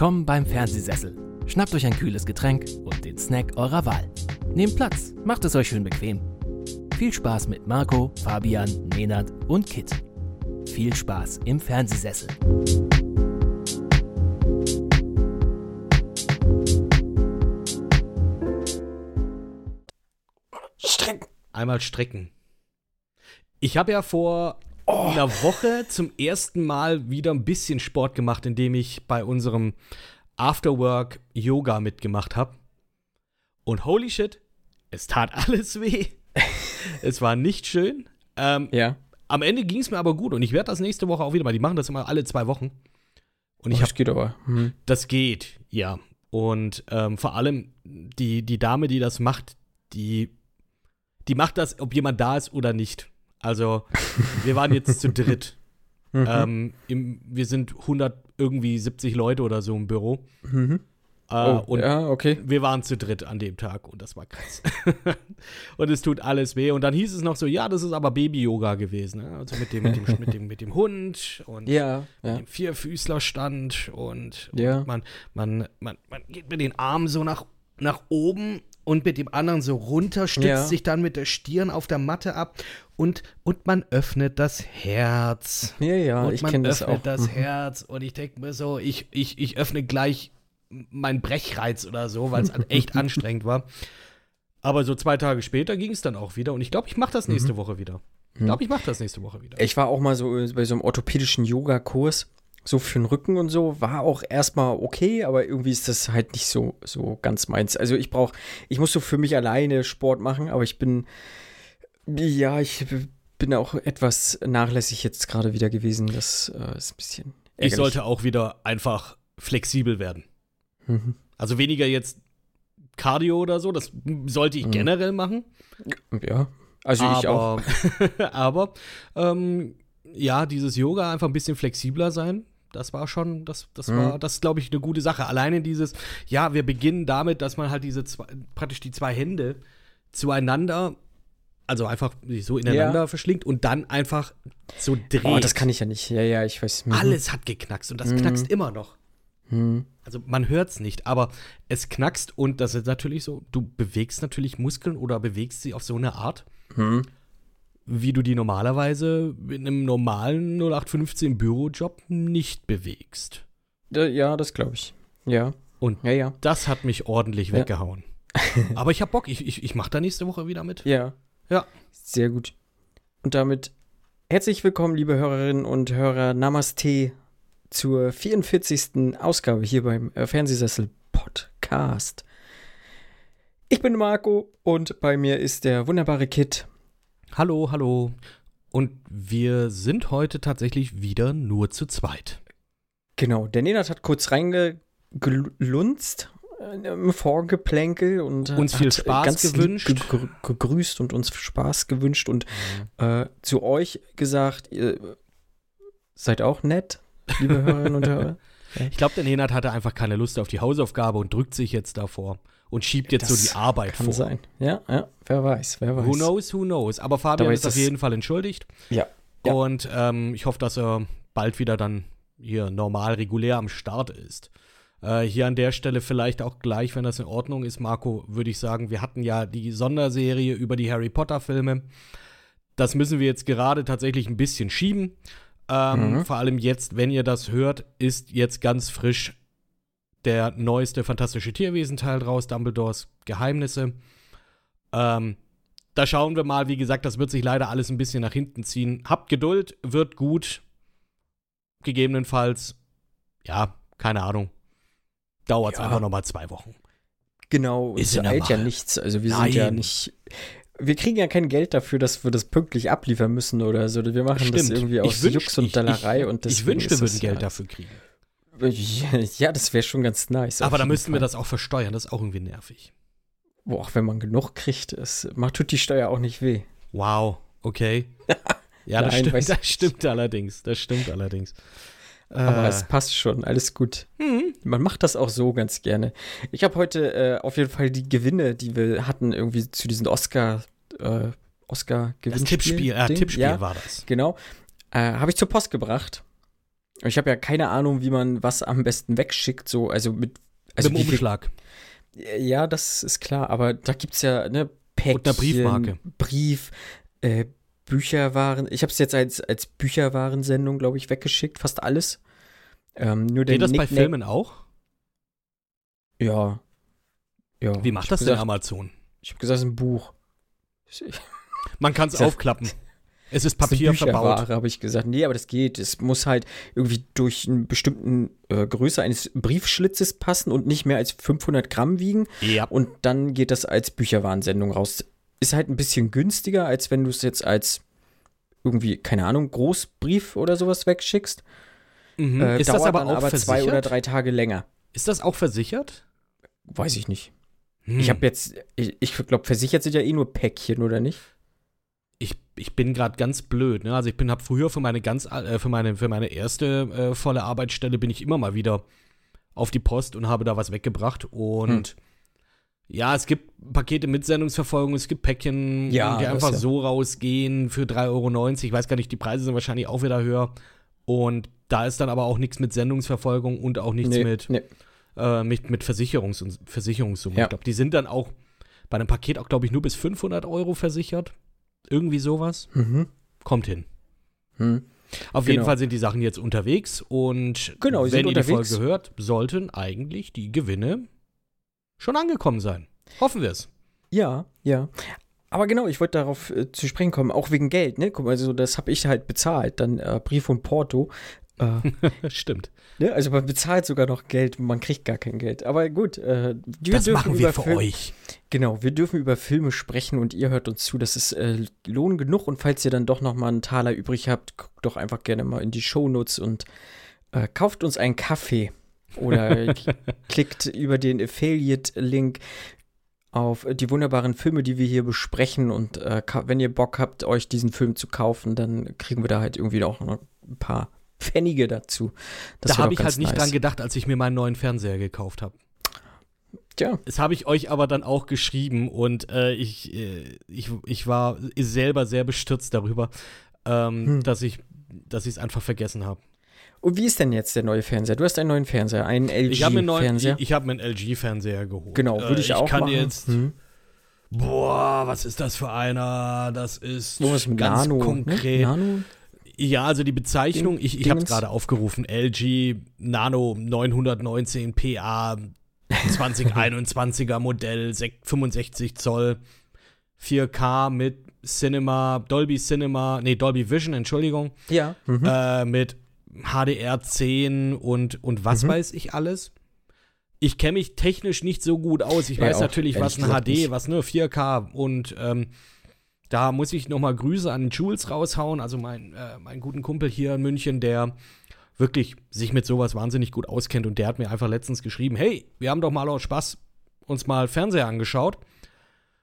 Willkommen beim Fernsehsessel. Schnappt euch ein kühles Getränk und den Snack eurer Wahl. Nehmt Platz, macht es euch schön bequem. Viel Spaß mit Marco, Fabian, Nenad und Kit. Viel Spaß im Fernsehsessel. Strecken. Einmal strecken. Ich habe ja vor oh. einer Woche zum ersten Mal wieder ein bisschen Sport gemacht, indem ich bei unserem Afterwork Yoga mitgemacht habe. Und holy shit, es tat alles weh. es war nicht schön. Ähm, ja. Am Ende ging es mir aber gut und ich werde das nächste Woche auch wieder mal. Die machen das immer alle zwei Wochen. Und ich oh, das geht aber. Hm. Das geht, ja. Und ähm, vor allem die, die Dame, die das macht, die, die macht das, ob jemand da ist oder nicht. Also, wir waren jetzt zu dritt. Mhm. Ähm, im, wir sind 100, irgendwie 70 Leute oder so im Büro. Mhm. Äh, oh, und ja, okay. wir waren zu dritt an dem Tag und das war krass. und es tut alles weh. Und dann hieß es noch so, ja, das ist aber Baby-Yoga gewesen. Ne? Also mit dem, mit, dem, mit, dem, mit dem Hund und ja, ja. dem Vierfüßlerstand und, ja. und man, man, man, man geht mit den Armen so nach, nach oben und mit dem anderen so runter, stützt ja. sich dann mit der Stirn auf der Matte ab und, und man öffnet das Herz. Ja, ja, und ich kenne das auch. Man öffnet das mhm. Herz und ich denke mir so, ich, ich, ich öffne gleich meinen Brechreiz oder so, weil es echt anstrengend war. Aber so zwei Tage später ging es dann auch wieder und ich glaube, ich mache das nächste mhm. Woche wieder. Ich glaube, ich mache das nächste Woche wieder. Ich war auch mal so bei so einem orthopädischen Yoga-Kurs so für den Rücken und so war auch erstmal okay, aber irgendwie ist das halt nicht so, so ganz meins. Also ich brauche, ich muss so für mich alleine Sport machen, aber ich bin, ja, ich bin auch etwas nachlässig jetzt gerade wieder gewesen. Das äh, ist ein bisschen. Ärgerlich. Ich sollte auch wieder einfach flexibel werden. Mhm. Also weniger jetzt Cardio oder so, das sollte ich mhm. generell machen. Ja, also aber, ich auch. aber ähm, ja, dieses Yoga einfach ein bisschen flexibler sein das war schon, das, das mhm. war, das glaube ich, eine gute Sache. Alleine dieses, ja, wir beginnen damit, dass man halt diese zwei, praktisch die zwei Hände zueinander, also einfach so ineinander ja. verschlingt und dann einfach so dreht. Oh, das kann ich ja nicht. Ja, ja, ich weiß. Mhm. Alles hat geknackst und das mhm. knackst immer noch. Mhm. Also man hört es nicht, aber es knackst und das ist natürlich so, du bewegst natürlich Muskeln oder bewegst sie auf so eine Art. Wie du die normalerweise in einem normalen 0815 Bürojob nicht bewegst. Ja, das glaube ich. Ja. Und ja, ja. das hat mich ordentlich ja. weggehauen. Aber ich habe Bock, ich, ich, ich mache da nächste Woche wieder mit. Ja. Ja. Sehr gut. Und damit herzlich willkommen, liebe Hörerinnen und Hörer. Namaste zur 44. Ausgabe hier beim äh, Fernsehsessel Podcast. Ich bin Marco und bei mir ist der wunderbare Kit. Hallo, hallo. Und wir sind heute tatsächlich wieder nur zu zweit. Genau, der Nenad hat kurz reingelunzt äh, im Vorgeplänkel und uns viel Spaß gewünscht. Ge gegrüßt und uns Spaß gewünscht und mhm. äh, zu euch gesagt, ihr seid auch nett, liebe Hörerinnen und Hörer. Ich glaube, der Nenad hatte einfach keine Lust auf die Hausaufgabe und drückt sich jetzt davor und schiebt jetzt das so die Arbeit kann vor. sein. Ja, ja, wer weiß, wer weiß. Who knows, who knows. Aber Fabian ist auf jeden Fall entschuldigt. Ja. ja. Und ähm, ich hoffe, dass er bald wieder dann hier normal, regulär am Start ist. Äh, hier an der Stelle vielleicht auch gleich, wenn das in Ordnung ist, Marco, würde ich sagen, wir hatten ja die Sonderserie über die Harry Potter-Filme. Das müssen wir jetzt gerade tatsächlich ein bisschen schieben. Ähm, mhm. Vor allem jetzt, wenn ihr das hört, ist jetzt ganz frisch der neueste Fantastische Tierwesen-Teil draus, Dumbledores Geheimnisse. Ähm, da schauen wir mal, wie gesagt, das wird sich leider alles ein bisschen nach hinten ziehen. Habt Geduld, wird gut. Gegebenenfalls, ja, keine Ahnung. Dauert es ja. einfach nochmal zwei Wochen. Genau, ist es eilt ja nichts. Also wir Nein. sind ja nicht. Wir kriegen ja kein Geld dafür, dass wir das pünktlich abliefern müssen oder so. Wir machen Stimmt. das irgendwie aus wünsch, Jux und Dallerei. Ich, ich, und ich wünschte, wir würden Geld dafür kriegen. Ja, das wäre schon ganz nice. Aber da müssten wir das auch versteuern, das ist auch irgendwie nervig. Boah, wenn man genug kriegt, es macht tut die Steuer auch nicht weh. Wow, okay. ja, das, Nein, stimmt, das stimmt allerdings. Das stimmt allerdings. Aber äh. es passt schon, alles gut. Mhm. Man macht das auch so ganz gerne. Ich habe heute äh, auf jeden Fall die Gewinne, die wir hatten, irgendwie zu diesen Oscar, äh, Oscar-Gewinnspiel. Das Tippspiel, äh, Tippspiel ja, war das. Genau. Äh, habe ich zur Post gebracht. Ich habe ja keine Ahnung, wie man was am besten wegschickt, so, also mit. Also Mit dem Umschlag. Ja, das ist klar, aber da gibt es ja, ne, Päckchen, Und Briefmarke. Brief, äh, Bücherwaren. Ich habe es jetzt als, als Bücherwarensendung, glaube ich, weggeschickt, fast alles. Ähm, nur Geht das bei Nicknack- Filmen auch? Ja. Ja. Wie macht Ich das denn gesagt, Amazon? Ich habe gesagt, es ist ein Buch. Man kann es aufklappen. Es ist Papier eine verbaut. Habe ich gesagt. Nee, aber das geht. Es muss halt irgendwie durch eine bestimmte äh, Größe eines Briefschlitzes passen und nicht mehr als 500 Gramm wiegen. Ja. Und dann geht das als Bücherwarensendung raus. Ist halt ein bisschen günstiger, als wenn du es jetzt als irgendwie, keine Ahnung, Großbrief oder sowas wegschickst. Mhm. Äh, ist das aber auch aber versichert? zwei oder drei Tage länger. Ist das auch versichert? Weiß ich nicht. Hm. Ich habe jetzt, ich, ich glaube, versichert sind ja eh nur Päckchen, oder nicht? Ich, bin gerade ganz blöd. Ne? Also ich bin habe früher für meine ganz äh, für meine für meine erste äh, volle Arbeitsstelle bin ich immer mal wieder auf die Post und habe da was weggebracht und Hm. ja, es gibt Pakete mit Sendungsverfolgung, es gibt Päckchen, Ja, die einfach ja. so rausgehen für 3,90 Euro. Ich weiß gar nicht, die Preise sind wahrscheinlich auch wieder höher. Und da ist dann aber auch nichts mit Sendungsverfolgung und auch nichts Nee, mit, nee. äh, mit, mit Versicherungs und Versicherungssummen. Ja. Ich glaube, die sind dann auch bei einem Paket auch, glaube ich, nur bis 500 Euro versichert. Irgendwie sowas. Mhm. Kommt hin. Hm. Auf Genau. jeden Fall sind die Sachen jetzt unterwegs und Genau, die wenn ihr die unterwegs. Folge hört, sollten eigentlich die Gewinne schon angekommen sein. Hoffen wir es. Ja, ja. Aber genau, ich wollte darauf äh, zu sprechen kommen, auch wegen Geld, ne? Guck mal, also das habe ich halt bezahlt, dann äh, Brief und Porto. Äh, Stimmt. ne? Also man bezahlt sogar noch Geld, man kriegt gar kein Geld. Aber gut, äh, wir das machen wir für Film- euch. Genau, wir dürfen über Filme sprechen und ihr hört uns zu. Das ist äh, Lohn genug. Und falls ihr dann doch noch mal einen Taler übrig habt, guckt doch einfach gerne mal in die Shownotes und äh, kauft uns einen Kaffee. Oder klickt über den Affiliate-Link auf die wunderbaren Filme, die wir hier besprechen. Und äh, wenn ihr Bock habt, euch diesen Film zu kaufen, dann kriegen wir da halt irgendwie auch noch ein paar Pfennige dazu. Das da habe ich halt nicht nice. dran gedacht, als ich mir meinen neuen Fernseher gekauft habe. Tja, Das habe ich euch aber dann auch geschrieben und äh, ich, äh, ich, ich war selber sehr bestürzt darüber, ähm, Hm. dass ich dass ich es einfach vergessen habe. und wie ist denn jetzt der neue Fernseher? Du hast einen neuen Fernseher, einen Ich LG-Fernseher. ich, ich habe mir einen LG-Fernseher geholt. Genau, würde Äh, ich auch kann machen. jetzt Hm. Boah, was ist das für einer? Das ist Sowas mit ganz Nano. konkret. Ne? Nano? Ja, also die Bezeichnung, Ding- ich, ich habe es gerade aufgerufen. LG Nano 919 PA 2021er Modell, sech- 65 Zoll, 4K mit Cinema, Dolby Cinema, nee, Dolby Vision, Entschuldigung, Ja. Mhm. äh, mit HDR 10 und, und was Mhm. weiß ich alles. Ich kenne mich technisch nicht so gut aus. Ich Ja, weiß natürlich, was ein HD, nicht. was ne, 4K und ähm, da muss ich noch mal Grüße an Jules raushauen, also mein, äh, meinen guten Kumpel hier in München, der wirklich sich mit sowas wahnsinnig gut auskennt und der hat mir einfach letztens geschrieben, hey, wir haben doch mal aus Spaß uns mal Fernseher angeschaut.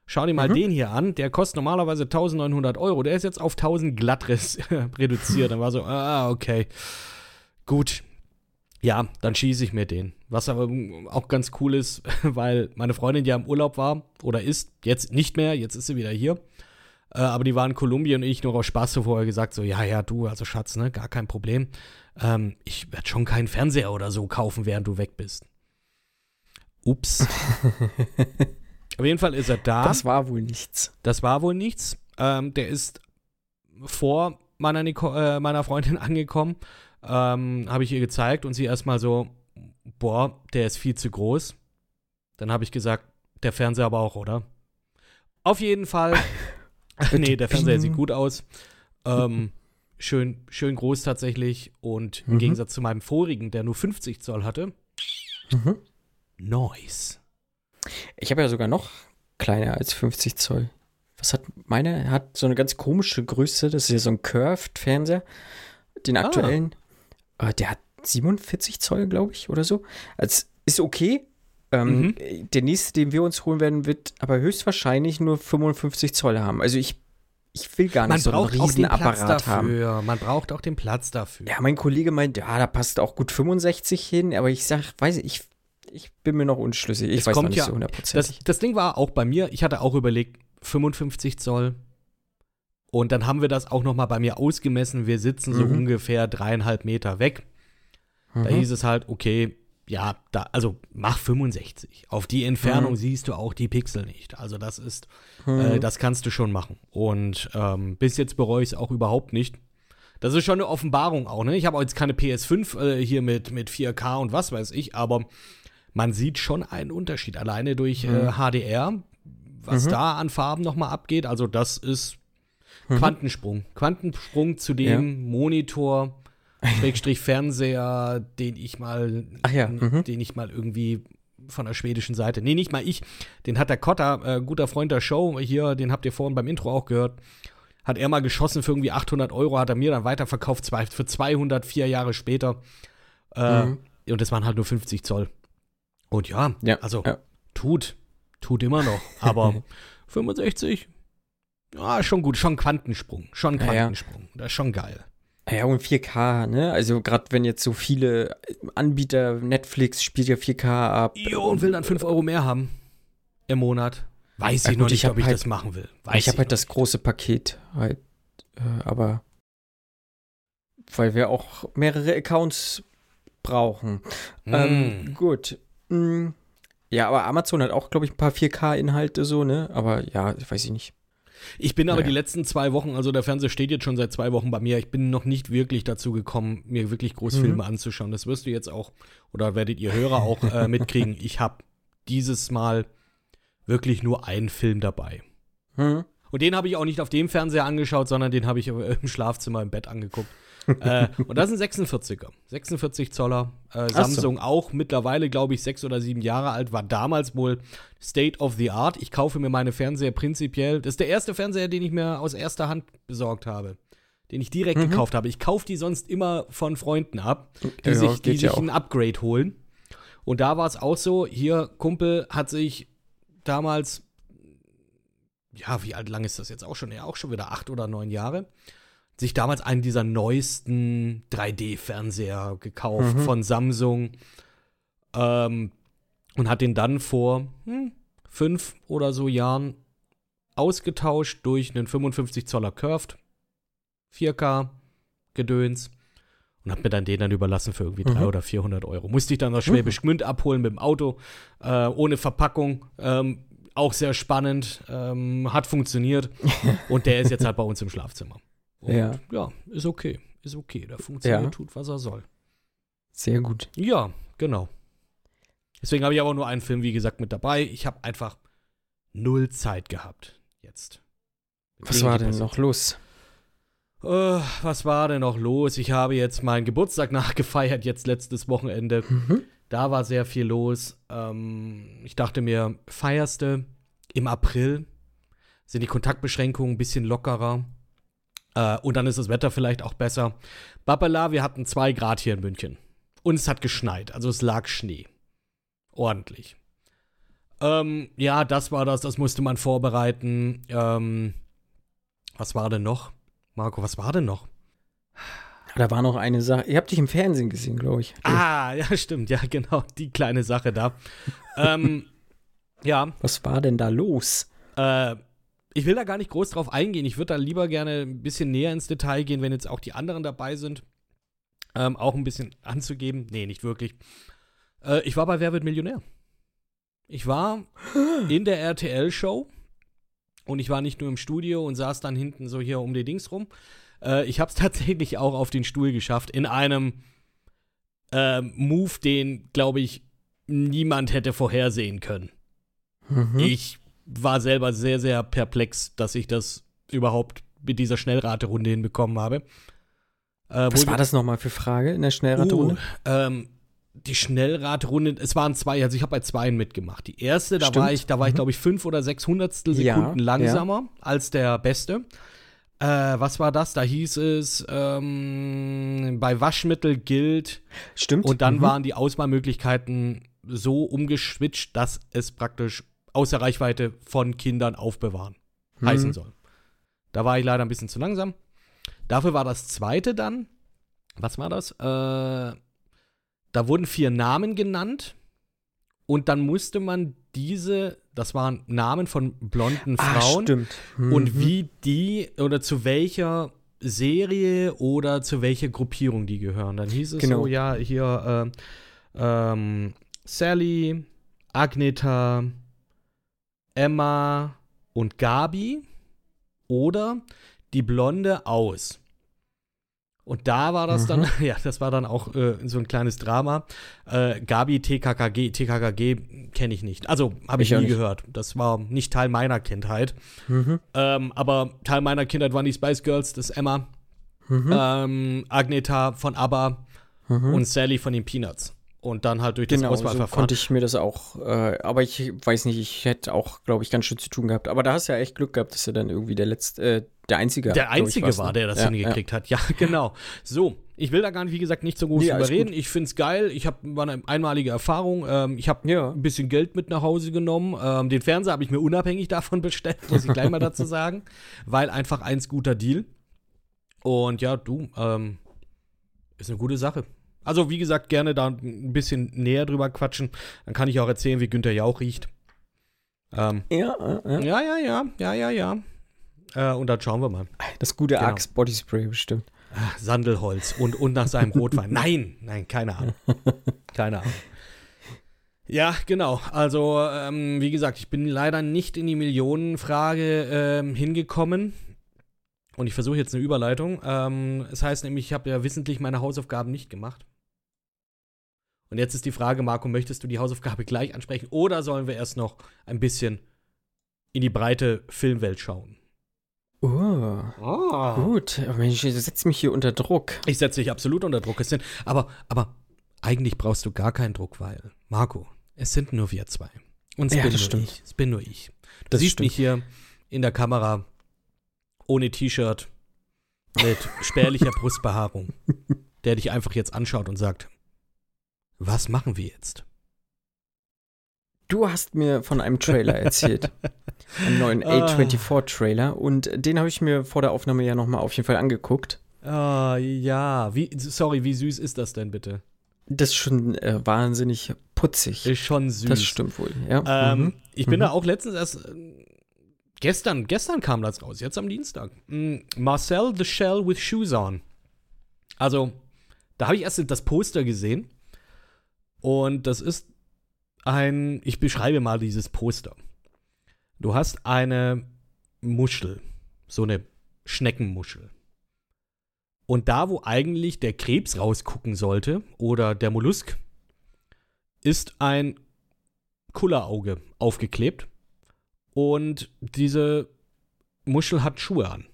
Schau dir mal Mhm. den hier an, der kostet normalerweise 1900 Euro, der ist jetzt auf 1000 glatt reduziert. Dann war so, ah, okay, gut. Ja, dann schieße ich mir den. Was aber auch ganz cool ist, weil meine Freundin ja im Urlaub war oder ist, jetzt nicht mehr, jetzt ist sie wieder hier. Äh, aber die war in Kolumbien und ich nur aus Spaß so vorher gesagt, so, ja, ja, du, also Schatz, ne, gar kein Problem. Ähm, ich werde schon keinen Fernseher oder so kaufen, während du weg bist. Ups. Auf jeden Fall ist er da. Das war wohl nichts. Das war wohl nichts. Ähm, der ist vor meiner, Nico äh, meiner Freundin angekommen. Ähm, habe ich ihr gezeigt und sie erstmal so, boah, der ist viel zu groß. Dann habe ich gesagt, der Fernseher aber auch, oder? Auf jeden Fall. nee, der Fernseher sieht gut aus. Ähm, schön, schön groß tatsächlich. Und im Mhm. Gegensatz zu meinem vorigen, der nur 50 Zoll hatte, Mhm. nice. Ich habe ja sogar noch kleiner als 50 Zoll. Was hat meine? Er Hat so eine ganz komische Größe. Das ist ja so ein Curved-Fernseher. Den Ah. aktuellen. Äh, der hat 47 Zoll, glaube ich, oder so. Also ist okay. Ähm, Mhm. Der nächste, den wir uns holen werden, wird aber höchstwahrscheinlich nur 55 Zoll haben. Also ich, ich will gar nicht Man so einen Platz Riesenapparat haben. dafür. Man braucht auch den Platz dafür. Ja, mein Kollege meint, ja, da passt auch gut 65 hin, aber ich sag, weiß ich, ich bin mir noch unschlüssig. Ich Es weiß noch kommt nicht ja- so Das, hundertprozentig. das Ding war auch bei mir, ich hatte auch überlegt, 55 Zoll. Und dann haben wir das auch noch mal bei mir ausgemessen. Wir sitzen so Mhm. ungefähr dreieinhalb Meter weg. Da Mhm. hieß es halt, okay, ja, da, also mach 65. Auf die Entfernung Mhm. siehst du auch die Pixel nicht. Also das ist, Mhm. äh, das kannst du schon machen. Und ähm, bis jetzt bereue ich es auch überhaupt nicht. Das ist schon eine Offenbarung auch, ne? Ich habe jetzt keine PS5 äh, hier mit, mit 4K und was weiß ich, aber man sieht schon einen Unterschied. Alleine durch äh, Mhm. HDR, was Mhm. da an Farben nochmal abgeht. Also das ist Mhm. Quantensprung. Quantensprung zu dem Monitor, Schrägstrich Fernseher, den ich mal, ja, mhm. den ich mal irgendwie von der schwedischen Seite, nee, nicht mal ich, den hat der Kotter, äh, guter Freund der Show, hier, den habt ihr vorhin beim Intro auch gehört, hat er mal geschossen für irgendwie 800 Euro, hat er mir dann weiterverkauft, zwei, für 200, vier Jahre später. Äh, Mhm. Und das waren halt nur 50 Zoll. Und ja, Ja, also ja. tut, tut immer noch, aber 65, ja, schon gut, schon Quantensprung, schon. Quantensprung, das ist schon geil. Ja, und 4K, ne? Also gerade wenn jetzt so viele Anbieter, Netflix spielt ja 4K ab. Jo, und will dann 5 Euro mehr haben im Monat. Weiß Ja, ich gut, noch ich nicht, hab ob ich halt- das machen will. Weiß ich habe halt das nicht. große Paket halt, äh, aber weil wir auch mehrere Accounts brauchen. Ähm, Mm. gut. Mm, ja, aber Amazon hat auch, glaube ich, ein paar 4K-Inhalte so, ne? Aber ja, weiß ich nicht. Ich bin aber Naja. die letzten zwei Wochen, also der Fernseher steht jetzt schon seit zwei Wochen bei mir. Ich bin noch nicht wirklich dazu gekommen, mir wirklich Großfilme Mhm. anzuschauen. Das wirst du jetzt auch, oder werdet ihr Hörer auch äh, mitkriegen. Ich habe dieses Mal wirklich nur einen Film dabei. Hm? Und den habe ich auch nicht auf dem Fernseher angeschaut, sondern den habe ich im Schlafzimmer im Bett angeguckt. Äh, und das ist ein 46er. 46 Zoller. Äh, so. Samsung auch mittlerweile, glaube ich, sechs oder sieben Jahre alt, war damals wohl State of the Art. Ich kaufe mir meine Fernseher prinzipiell. Das ist der erste Fernseher, den ich mir aus erster Hand besorgt habe. Den ich direkt Mhm. gekauft habe. Ich kaufe die sonst immer von Freunden ab, die Ja, sich, die ja sich ein Upgrade holen. Und da war es auch so, hier, Kumpel hat sich damals ja, wie alt lang ist das jetzt auch schon? Ja, auch schon wieder acht oder neun Jahre. Sich damals einen dieser neuesten 3D-Fernseher gekauft Mhm. von Samsung ähm, und hat den dann vor hm, fünf oder so Jahren ausgetauscht durch einen 55 Zoller Curved 4K Gedöns und hat mir dann den dann überlassen für irgendwie 300 Mhm. oder 400 Euro. Musste ich dann aus Schwäbisch Gmünd abholen mit dem Auto, äh, ohne Verpackung. Ähm, auch sehr spannend, ähm, hat funktioniert und der ist jetzt halt bei uns im Schlafzimmer. Und Ja. ja, ist okay, ist okay. Der funktioniert, Ja. tut, was er soll. Sehr gut. Ja, genau. Deswegen habe ich aber nur einen Film, wie gesagt, mit dabei. Ich habe einfach null Zeit gehabt jetzt. Was Gegen war denn noch los? Äh, was war denn noch los? Ich habe jetzt meinen Geburtstag nachgefeiert, jetzt letztes Wochenende. Mhm. Da war sehr viel los. Ähm, ich dachte mir, feierste im April sind die Kontaktbeschränkungen ein bisschen lockerer. Äh, und dann ist das Wetter vielleicht auch besser. Babala, wir hatten zwei Grad hier in München. Und es hat geschneit, also es lag Schnee. Ordentlich. Ähm, ja, das war das, das musste man vorbereiten. Ähm, was war denn noch? Marco, was war denn noch? Da war noch eine Sache. Ihr habt dich im Fernsehen gesehen, glaube ich. Ah, ja, stimmt, ja, genau, die kleine Sache da. ähm, ja, Was war denn da los? äh, ich will da gar nicht groß drauf eingehen. Ich würde da lieber gerne ein bisschen näher ins Detail gehen, wenn jetzt auch die anderen dabei sind. Ähm, auch ein bisschen anzugeben. Nee, nicht wirklich. Äh, ich war bei Wer wird Millionär? Ich war in der RTL-Show und ich war nicht nur im Studio und saß dann hinten so hier um die Dings rum. Äh, ich habe es tatsächlich auch auf den Stuhl geschafft in einem ähm, Move, den, glaube ich, niemand hätte vorhersehen können. Mhm. Ich war selber sehr, sehr perplex, dass ich das überhaupt mit dieser Schnellraterunde hinbekommen habe. Äh, Was war das nochmal für Frage in der Schnellraterunde? Uh, ähm, die Schnellraterunde, es waren zwei, also ich habe bei zweien mitgemacht. Die erste, da Stimmt. war ich, da war ich, Mhm. glaube ich, fünf oder sechs Hundertstel Ja, Sekunden ja. langsamer als der Beste. Äh, was war das? Da hieß es, ähm, bei Waschmittel gilt, Stimmt. und dann Mhm. waren die Auswahlmöglichkeiten so umgeschwitcht, dass es praktisch außer Reichweite von Kindern aufbewahren Mhm. heißen soll. Da war ich leider ein bisschen zu langsam. Dafür war das zweite dann, was war das? Äh, da wurden vier Namen genannt und dann musste man diese, das waren Namen von blonden ah, Frauen und Mhm. wie die oder zu welcher Serie oder zu welcher Gruppierung die gehören. Dann hieß es Genau. so, ja, hier äh, ähm, Sally, Agneta, Emma und Gabi oder die Blonde aus. Und da war das dann, ja, das war dann auch äh, so ein kleines Drama. Äh, Gabi TKKG, TKKG kenne ich nicht. Also habe ich, Ich nie gehört. Das war nicht Teil meiner Kindheit. Mhm. Ähm, aber Teil meiner Kindheit waren die Spice Girls, das Emma, Mhm. ähm, Agneta von ABBA Mhm. und Sally von den Peanuts. Und dann halt durch das Genau, so Auswahlverfahren. konnte ich mir das auch, äh, aber ich weiß nicht, ich hätte auch, glaube ich, ganz schön zu tun gehabt. Aber da hast du ja echt Glück gehabt, dass du dann irgendwie der letzte, äh, der Einzige der ich, Einzige war, ne? der das ja, hingekriegt hat. Ja, genau. So, ich will da gar nicht, wie gesagt, nicht so groß Nee, drüber reden. Ich finde es geil. Ich habe war eine einmalige Erfahrung. Ähm, ich habe Ja. ein bisschen Geld mit nach Hause genommen. Ähm, den Fernseher habe ich mir unabhängig davon bestellt, muss ich gleich mal dazu sagen. Weil einfach eins guter Deal. Und ja, du, ähm, ist eine gute Sache. Also, wie gesagt, gerne da ein bisschen näher drüber quatschen. Dann kann ich auch erzählen, wie Günther Jauch riecht. Ähm, Ja, ja, ja. ja, ja, ja, ja, ja, ja. Äh, und dann schauen wir mal. Das gute Genau. Axe Body Spray bestimmt. Ach, Sandelholz und, und nach seinem Rotwein. Nein, nein, keine Ahnung. Keine Ahnung. Ja, genau. Also, ähm, wie gesagt, ich bin leider nicht in die Millionenfrage ähm, hingekommen. Und ich versuche jetzt eine Überleitung. Ähm, es heißt nämlich, ich habe ja wissentlich meine Hausaufgaben nicht gemacht. Und jetzt ist die Frage, Marco, möchtest du die Hausaufgabe gleich ansprechen oder sollen wir erst noch ein bisschen in die breite Filmwelt schauen? Oh, Ah. gut. Oh, Mensch, du setzt mich hier unter Druck. Ich setze dich absolut unter Druck. Es sind, aber, aber eigentlich brauchst du gar keinen Druck, weil, Marco, es sind nur wir zwei. Und es Ja, bin das nur stimmt. ich. Es bin nur ich. Du Das siehst stimmt. mich hier in der Kamera ohne T-Shirt mit spärlicher Brustbehaarung, der dich einfach jetzt anschaut und sagt, was machen wir jetzt? Du hast mir von einem Trailer erzählt. Einen neuen Ah. A24-Trailer. Und den habe ich mir vor der Aufnahme ja nochmal auf jeden Fall angeguckt. Ah, ja. Wie, sorry, wie süß ist das denn bitte? Das ist schon äh, wahnsinnig putzig. Ist schon süß. Das stimmt wohl, ja. Ähm, Mhm. Ich bin Mhm. da auch letztens erst. äh, Gestern, gestern kam das raus, jetzt am Dienstag. Mm, Marcel the Shell with Shoes on. Also, da habe ich erst das Poster gesehen. Und das ist ein. Ich beschreibe mal dieses Poster. Du hast eine Muschel. So eine Schneckenmuschel. Und da, wo eigentlich der Krebs rausgucken sollte, oder der Mollusk, ist ein Kullerauge aufgeklebt. Und diese Muschel hat Schuhe an.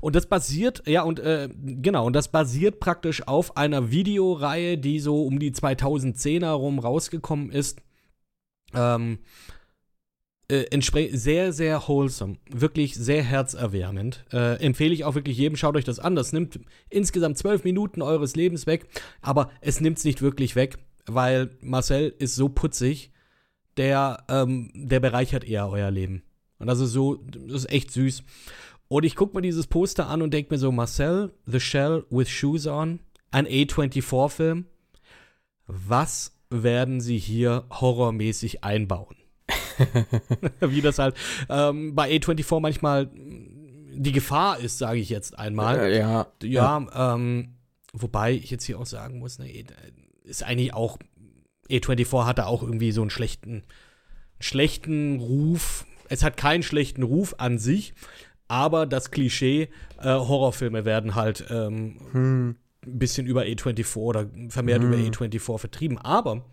Und das basiert, ja, und äh, genau, und das basiert praktisch auf einer Videoreihe, die so um die 2010er rum rausgekommen ist. Ähm, äh, sehr, sehr wholesome. Wirklich sehr herzerwärmend. Äh, empfehle ich auch wirklich jedem, schaut euch das an. Das nimmt insgesamt zwölf Minuten eures Lebens weg, aber es nimmt es nicht wirklich weg, weil Marcel ist so putzig, der, ähm, der bereichert eher euer Leben. Und das ist so, das ist echt süß. Und ich gucke mir dieses Poster an und denke mir so, Marcel, The Shell with Shoes on, ein A24-Film. Was werden sie hier horrormäßig einbauen? Wie das halt ähm, bei A24 manchmal die Gefahr ist, sage ich jetzt einmal. Äh, ja. Ja, ähm, wobei ich jetzt hier auch sagen muss, ne, ist eigentlich auch, A24 hatte auch irgendwie so einen schlechten, schlechten Ruf. Es hat keinen schlechten Ruf an sich, aber das Klischee, äh, Horrorfilme werden halt ähm, Hm. ein bisschen über A24 oder vermehrt über A24 vertrieben. Aber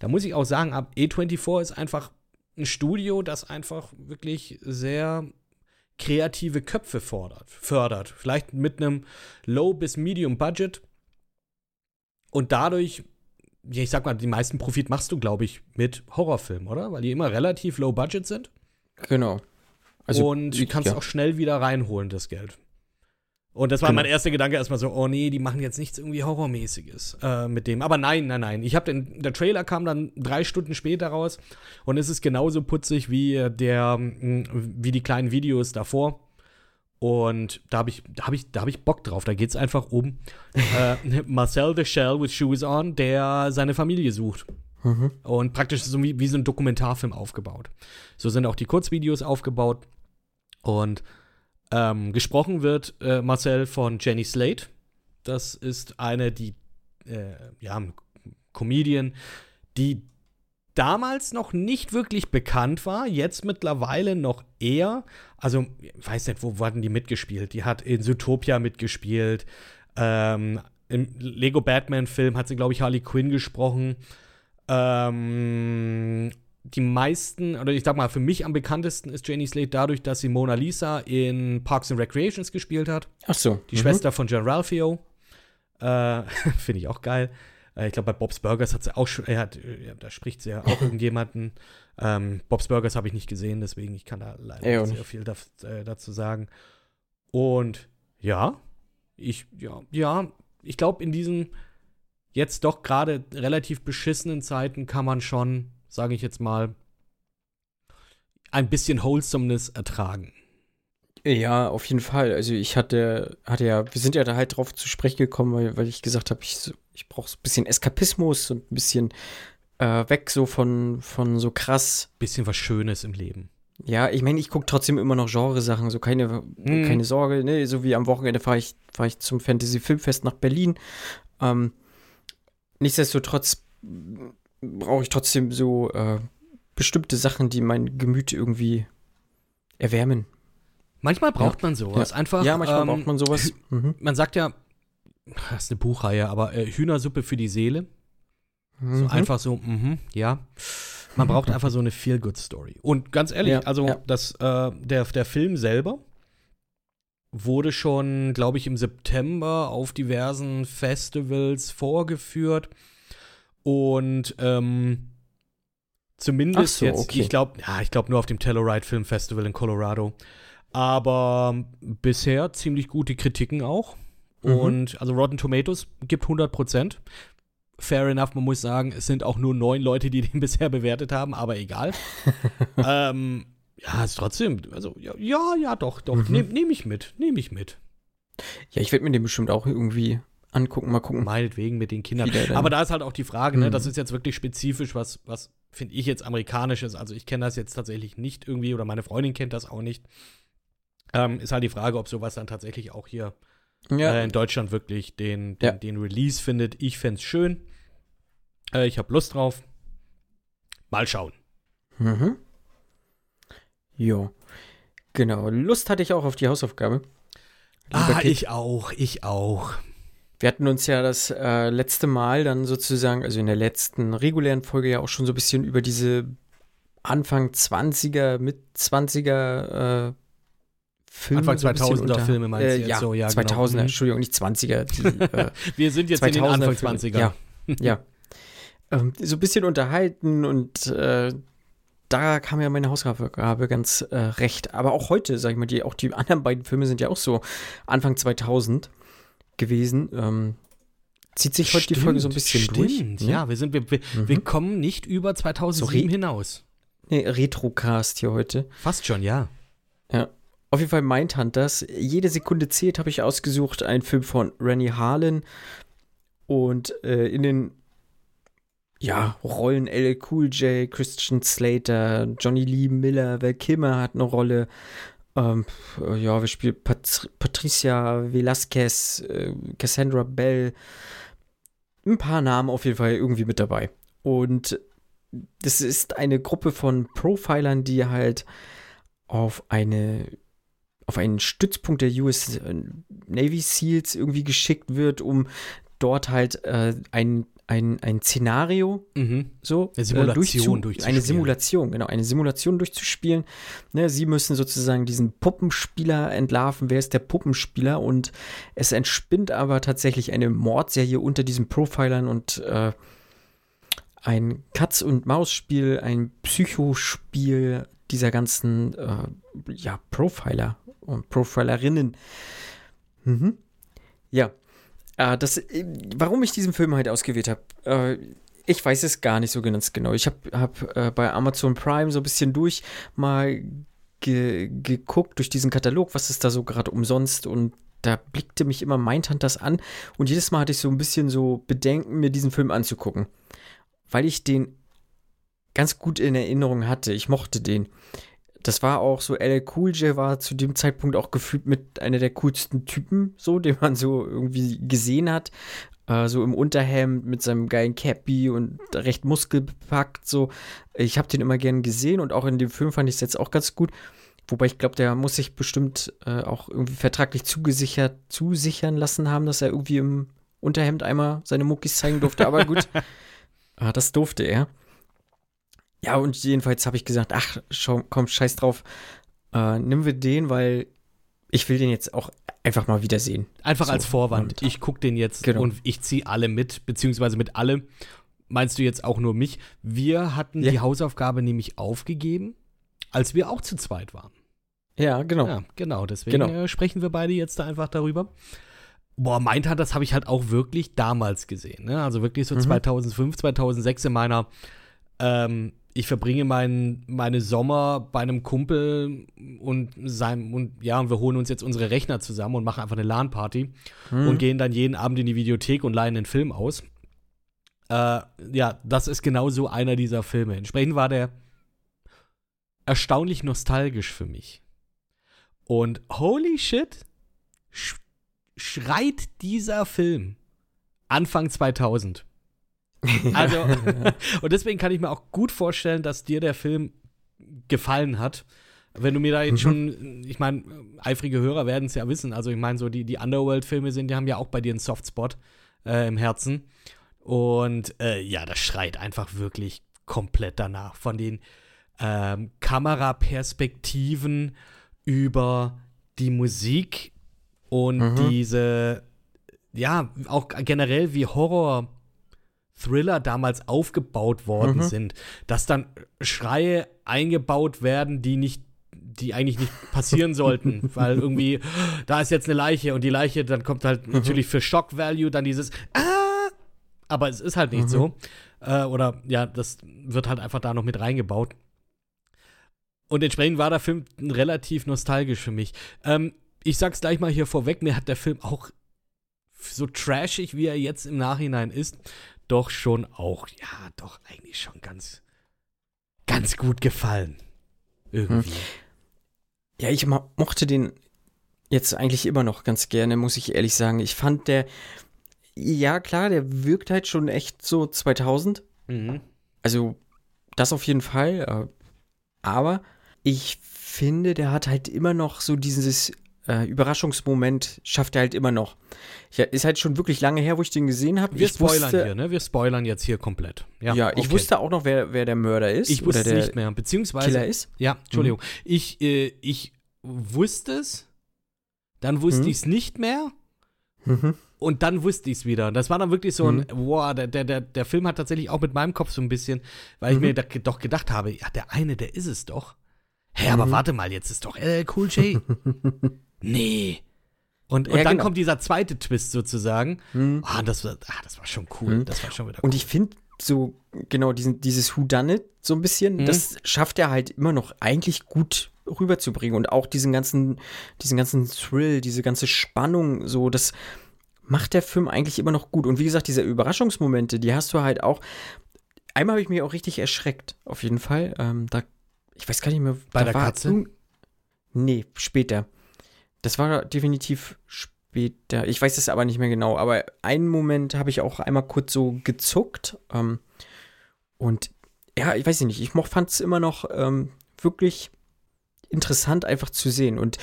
da muss ich auch sagen, ab A24 ist einfach ein Studio, das einfach wirklich sehr kreative Köpfe fordert, fördert. Vielleicht mit einem Low- bis Medium-Budget. Und dadurch, ich sag mal, die meisten Profit machst du, glaube ich, mit Horrorfilmen, oder? Weil die immer relativ low-budget sind. Genau. Und du kannst ja. auch schnell wieder reinholen, das Geld. Und das war Genau. mein erster Gedanke erstmal so, oh nee, die machen jetzt nichts irgendwie Horrormäßiges äh, mit dem. Aber nein, nein, nein. Ich habe den, der Trailer kam dann drei Stunden später raus und es ist genauso putzig wie der, mh, wie die kleinen Videos davor. Und da habe ich, da habe ich, da habe ich Bock drauf. Da geht es einfach um äh, Marcel the Shell with Shoes on, der seine Familie sucht. Mhm. Und praktisch so wie, wie so ein Dokumentarfilm aufgebaut. So sind auch die Kurzvideos aufgebaut. Und Ähm, gesprochen wird äh, Marcel von Jenny Slate. Das ist eine, die, äh, ja, Comedian, die damals noch nicht wirklich bekannt war, jetzt mittlerweile noch eher. Also, ich weiß nicht, wo hatten die mitgespielt? Die hat in Zootopia mitgespielt. Ähm, Im Lego Batman-Film hat sie, glaube ich, Harley Quinn gesprochen. Ähm, die meisten, oder ich sag mal, für mich am bekanntesten ist Janie Slate dadurch, dass sie Mona Lisa in Parks and Recreations gespielt hat. Ach so. Die mhm. Schwester von John Ralphio. Äh, Finde ich auch geil. Äh, ich glaube, bei Bob's Burgers hat sie auch schon, äh, da spricht sie ja auch irgendjemanden. Ähm, Bob's Burgers habe ich nicht gesehen, deswegen ich kann da leider ja, nicht sehr viel da, äh, dazu sagen. Und ja, ich, ja, ja, ich glaube, in diesen jetzt doch gerade relativ beschissenen Zeiten kann man schon, sage ich jetzt mal, ein bisschen Wholesomeness ertragen. Ja, auf jeden Fall. Also ich hatte, hatte ja, wir sind ja da halt drauf zu sprechen gekommen, weil, weil ich gesagt habe, ich, ich brauche so ein bisschen Eskapismus und ein bisschen äh, weg so von, von so krass. Bisschen was Schönes im Leben. Ja, ich meine, ich gucke trotzdem immer noch Genresachen, so keine, mm. keine Sorge, ne? So wie am Wochenende fahre ich, fahr ich zum Fantasy Filmfest nach Berlin. Ähm, nichtsdestotrotz brauche ich trotzdem so äh, bestimmte Sachen, die mein Gemüt irgendwie erwärmen. Manchmal braucht ja. man sowas. Ja. Einfach. Ja, manchmal ähm, braucht man sowas. Mhm. Man sagt ja, das ist eine Buchreihe, aber äh, Hühnersuppe für die Seele. Mhm. So einfach so, mh, ja. Man braucht einfach so eine Feel-Good-Story. Und ganz ehrlich, ja, also ja. Das, äh, der, der Film selber wurde schon, glaube ich, im September auf diversen Festivals vorgeführt. Und ähm, zumindest so, jetzt, okay. ich glaube, ja, ich glaube nur auf dem Telluride Film Festival in Colorado. Aber bisher ziemlich gute Kritiken auch. Mhm. Und also Rotten Tomatoes gibt 100 Prozent. Fair enough, man muss sagen, es sind auch nur neun Leute, die den bisher bewertet haben, aber egal. ähm, ja, ist trotzdem, also ja, ja, ja doch, doch, mhm. nehme nehm ich mit, nehme ich mit. Ja, ich werde mir den bestimmt auch irgendwie angucken, mal gucken. Meinetwegen mit den Kindern. Aber da ist halt auch die Frage, ne, mhm. das ist jetzt wirklich spezifisch, was, was finde ich jetzt amerikanisches. Also ich kenne das jetzt tatsächlich nicht irgendwie oder meine Freundin kennt das auch nicht. Ähm, ist halt die Frage, ob sowas dann tatsächlich auch hier ja. äh, in Deutschland wirklich den, den, ja. den Release findet. Ich fände es schön. Äh, ich habe Lust drauf. Mal schauen. Mhm. Jo. Genau. Lust hatte ich auch auf die Hausaufgabe. ah, Kid. ich auch, ich auch. Wir hatten uns ja das äh, letzte Mal dann sozusagen, also in der letzten regulären Folge ja auch schon so ein bisschen über diese Anfang 20er, mit 20er äh, Filme. Anfang 2000er Filme meinst äh, du jetzt ja, so? Ja, 2000er, genau. Mhm. Entschuldigung, nicht 20er. Die, äh, Wir sind jetzt in den Anfang 20er. Ja, ja. Ähm, so ein bisschen unterhalten und äh, da kam ja meine Hausaufgabe ganz äh, recht. Aber auch heute, sag ich mal, die, auch die anderen beiden Filme sind ja auch so Anfang 2000 gewesen. Ähm, zieht sich heute stimmt, die Folge so ein bisschen stimmt, durch. Stimmt, ne? ja, wir, sind, wir, wir, mhm. wir, kommen nicht über 2007 so hinaus. Nee, Retrocast hier heute. Fast schon, ja. Ja. Auf jeden Fall Mindhunters. Jede Sekunde zählt, habe ich ausgesucht. Ein Film von Rennie Harlan. Und äh, in den ja, Rollen LL Cool J, Christian Slater, Johnny Lee Miller, Val Kimmer hat eine Rolle. Ähm, ja, wir spielen Pat Patricia Velasquez, äh, Cassandra Bell. Ein paar Namen auf jeden Fall irgendwie mit dabei. Und das ist eine Gruppe von Profilern, die halt auf eine auf einen Stützpunkt der US Navy SEALs irgendwie geschickt wird, um dort halt äh, ein, ein, ein Szenario mhm. so eine Simulation äh, durchzu eine Simulation, genau, eine Simulation durchzuspielen. Ne, sie müssen sozusagen diesen Puppenspieler entlarven. Wer ist der Puppenspieler? Und es entspinnt aber tatsächlich eine Mordserie unter diesen Profilern und äh, ein Katz- und Maus-Spiel, ein Psychospiel dieser ganzen äh, ja, Profiler und Profilerinnen. Mhm. Ja. Äh, das, äh, warum ich diesen Film halt ausgewählt habe, äh, ich weiß es gar nicht so ganz genau. Ich habe hab, äh, bei Amazon Prime so ein bisschen durch mal ge geguckt durch diesen Katalog, was ist da so gerade umsonst und da blickte mich immer Mindhunters an und jedes Mal hatte ich so ein bisschen so Bedenken, mir diesen Film anzugucken, weil ich den ganz gut in Erinnerung hatte. Ich mochte den das war auch so, LL Cool J war zu dem Zeitpunkt auch gefühlt mit einer der coolsten Typen, so, den man so irgendwie gesehen hat. Äh, so im Unterhemd mit seinem geilen Cappy und recht muskelbepackt, so. Ich habe den immer gern gesehen und auch in dem Film fand ich es jetzt auch ganz gut. Wobei ich glaube, der muss sich bestimmt äh, auch irgendwie vertraglich zugesichert, zusichern lassen haben, dass er irgendwie im Unterhemd einmal seine Muckis zeigen durfte. Aber gut, ah, das durfte er. Ja, und jedenfalls habe ich gesagt, ach, schau, komm, scheiß drauf. Äh, nimm wir den, weil ich will den jetzt auch einfach mal wiedersehen. Einfach So, als Vorwand. Ich gucke den jetzt Genau. und ich ziehe alle mit, beziehungsweise mit alle. Meinst du jetzt auch nur mich? Wir hatten Ja. die Hausaufgabe nämlich aufgegeben, als wir auch zu zweit waren. Ja, genau. Ja, genau. Deswegen Genau. Äh, sprechen wir beide jetzt da einfach darüber. Boah, Mindhunter, das habe ich halt auch wirklich damals gesehen. Ne? Also wirklich so Mhm. 2005, 2006 in meiner, ähm, ich verbringe mein, meine Sommer bei einem Kumpel und seinem, und ja, und wir holen uns jetzt unsere Rechner zusammen und machen einfach eine LAN-Party Hm. und gehen dann jeden Abend in die Videothek und leihen den Film aus. Äh, ja, das ist genau so einer dieser Filme. Entsprechend war der erstaunlich nostalgisch für mich. Und holy shit, sch schreit dieser Film Anfang 2000. Also, und deswegen kann ich mir auch gut vorstellen, dass dir der Film gefallen hat. Wenn du mir da jetzt schon, ich meine, eifrige Hörer werden es ja wissen. Also, ich meine, so die, die Underworld-Filme sind, die haben ja auch bei dir einen Softspot äh, im Herzen. Und äh, ja, das schreit einfach wirklich komplett danach. Von den ähm, Kameraperspektiven über die Musik und Mhm. diese, ja, auch generell wie Horror. Thriller damals aufgebaut worden Mhm. sind, dass dann Schreie eingebaut werden, die nicht, die eigentlich nicht passieren sollten, weil irgendwie, da ist jetzt eine Leiche und die Leiche, dann kommt halt Mhm. natürlich für Shock Value dann dieses Ah! Aber es ist halt nicht Mhm. so. Äh, oder ja, das wird halt einfach da noch mit reingebaut. Und entsprechend war der Film relativ nostalgisch für mich. Ähm, ich sag's gleich mal hier vorweg, mir hat der Film auch so trashig, wie er jetzt im Nachhinein ist, doch schon auch, ja, doch eigentlich schon ganz, ganz gut gefallen. Irgendwie. Ja, ich mo- mochte den jetzt eigentlich immer noch ganz gerne, muss ich ehrlich sagen. Ich fand der, ja klar, der wirkt halt schon echt so 2000. Mhm. Also das auf jeden Fall. äh, Aber ich finde, der hat halt immer noch so dieses äh, Überraschungsmoment, schafft er halt immer noch. Ja, ist halt schon wirklich lange her, wo ich den gesehen habe. Wir ich spoilern wusste, hier, ne? Wir spoilern jetzt hier komplett. Ja, Ja, ich okay. wusste auch noch, wer, wer der Mörder ist. Ich wusste es nicht mehr. Beziehungsweise, Killer ist. Ja, Entschuldigung. Ich, äh, ich wusste es, dann wusste Mhm. ich es nicht mehr Mhm. und dann wusste ich es wieder. Das war dann wirklich so ein, Mhm. wow, der, der, der, der Film hat tatsächlich auch mit meinem Kopf so ein bisschen, weil ich Mhm. mir da, doch gedacht habe, ja, der eine, der ist es doch. Hä, aber Mhm. warte mal, jetzt ist doch LL Cool J. nee. Und, und Ja, dann genau. kommt dieser zweite Twist sozusagen. Mhm. Ah, das war, ah, das war schon cool. Mhm. Das war schon wieder cool. Und ich finde so, genau, diesen, dieses Whodunit so ein bisschen, Mhm. das schafft er halt immer noch eigentlich gut rüberzubringen. Und auch diesen ganzen, diesen ganzen Thrill, diese ganze Spannung, so, das macht der Film eigentlich immer noch gut. Und wie gesagt, diese Überraschungsmomente, die hast du halt auch. Einmal habe ich mich auch richtig erschreckt, auf jeden Fall. Ähm, da, ich weiß gar nicht mehr. Bei der Katze? Nee, später. Das war definitiv später. Ich weiß es aber nicht mehr genau. Aber einen Moment habe ich auch einmal kurz so gezuckt. Ähm, und ja, ich weiß nicht, ich fand es immer noch ähm, wirklich interessant einfach zu sehen. Und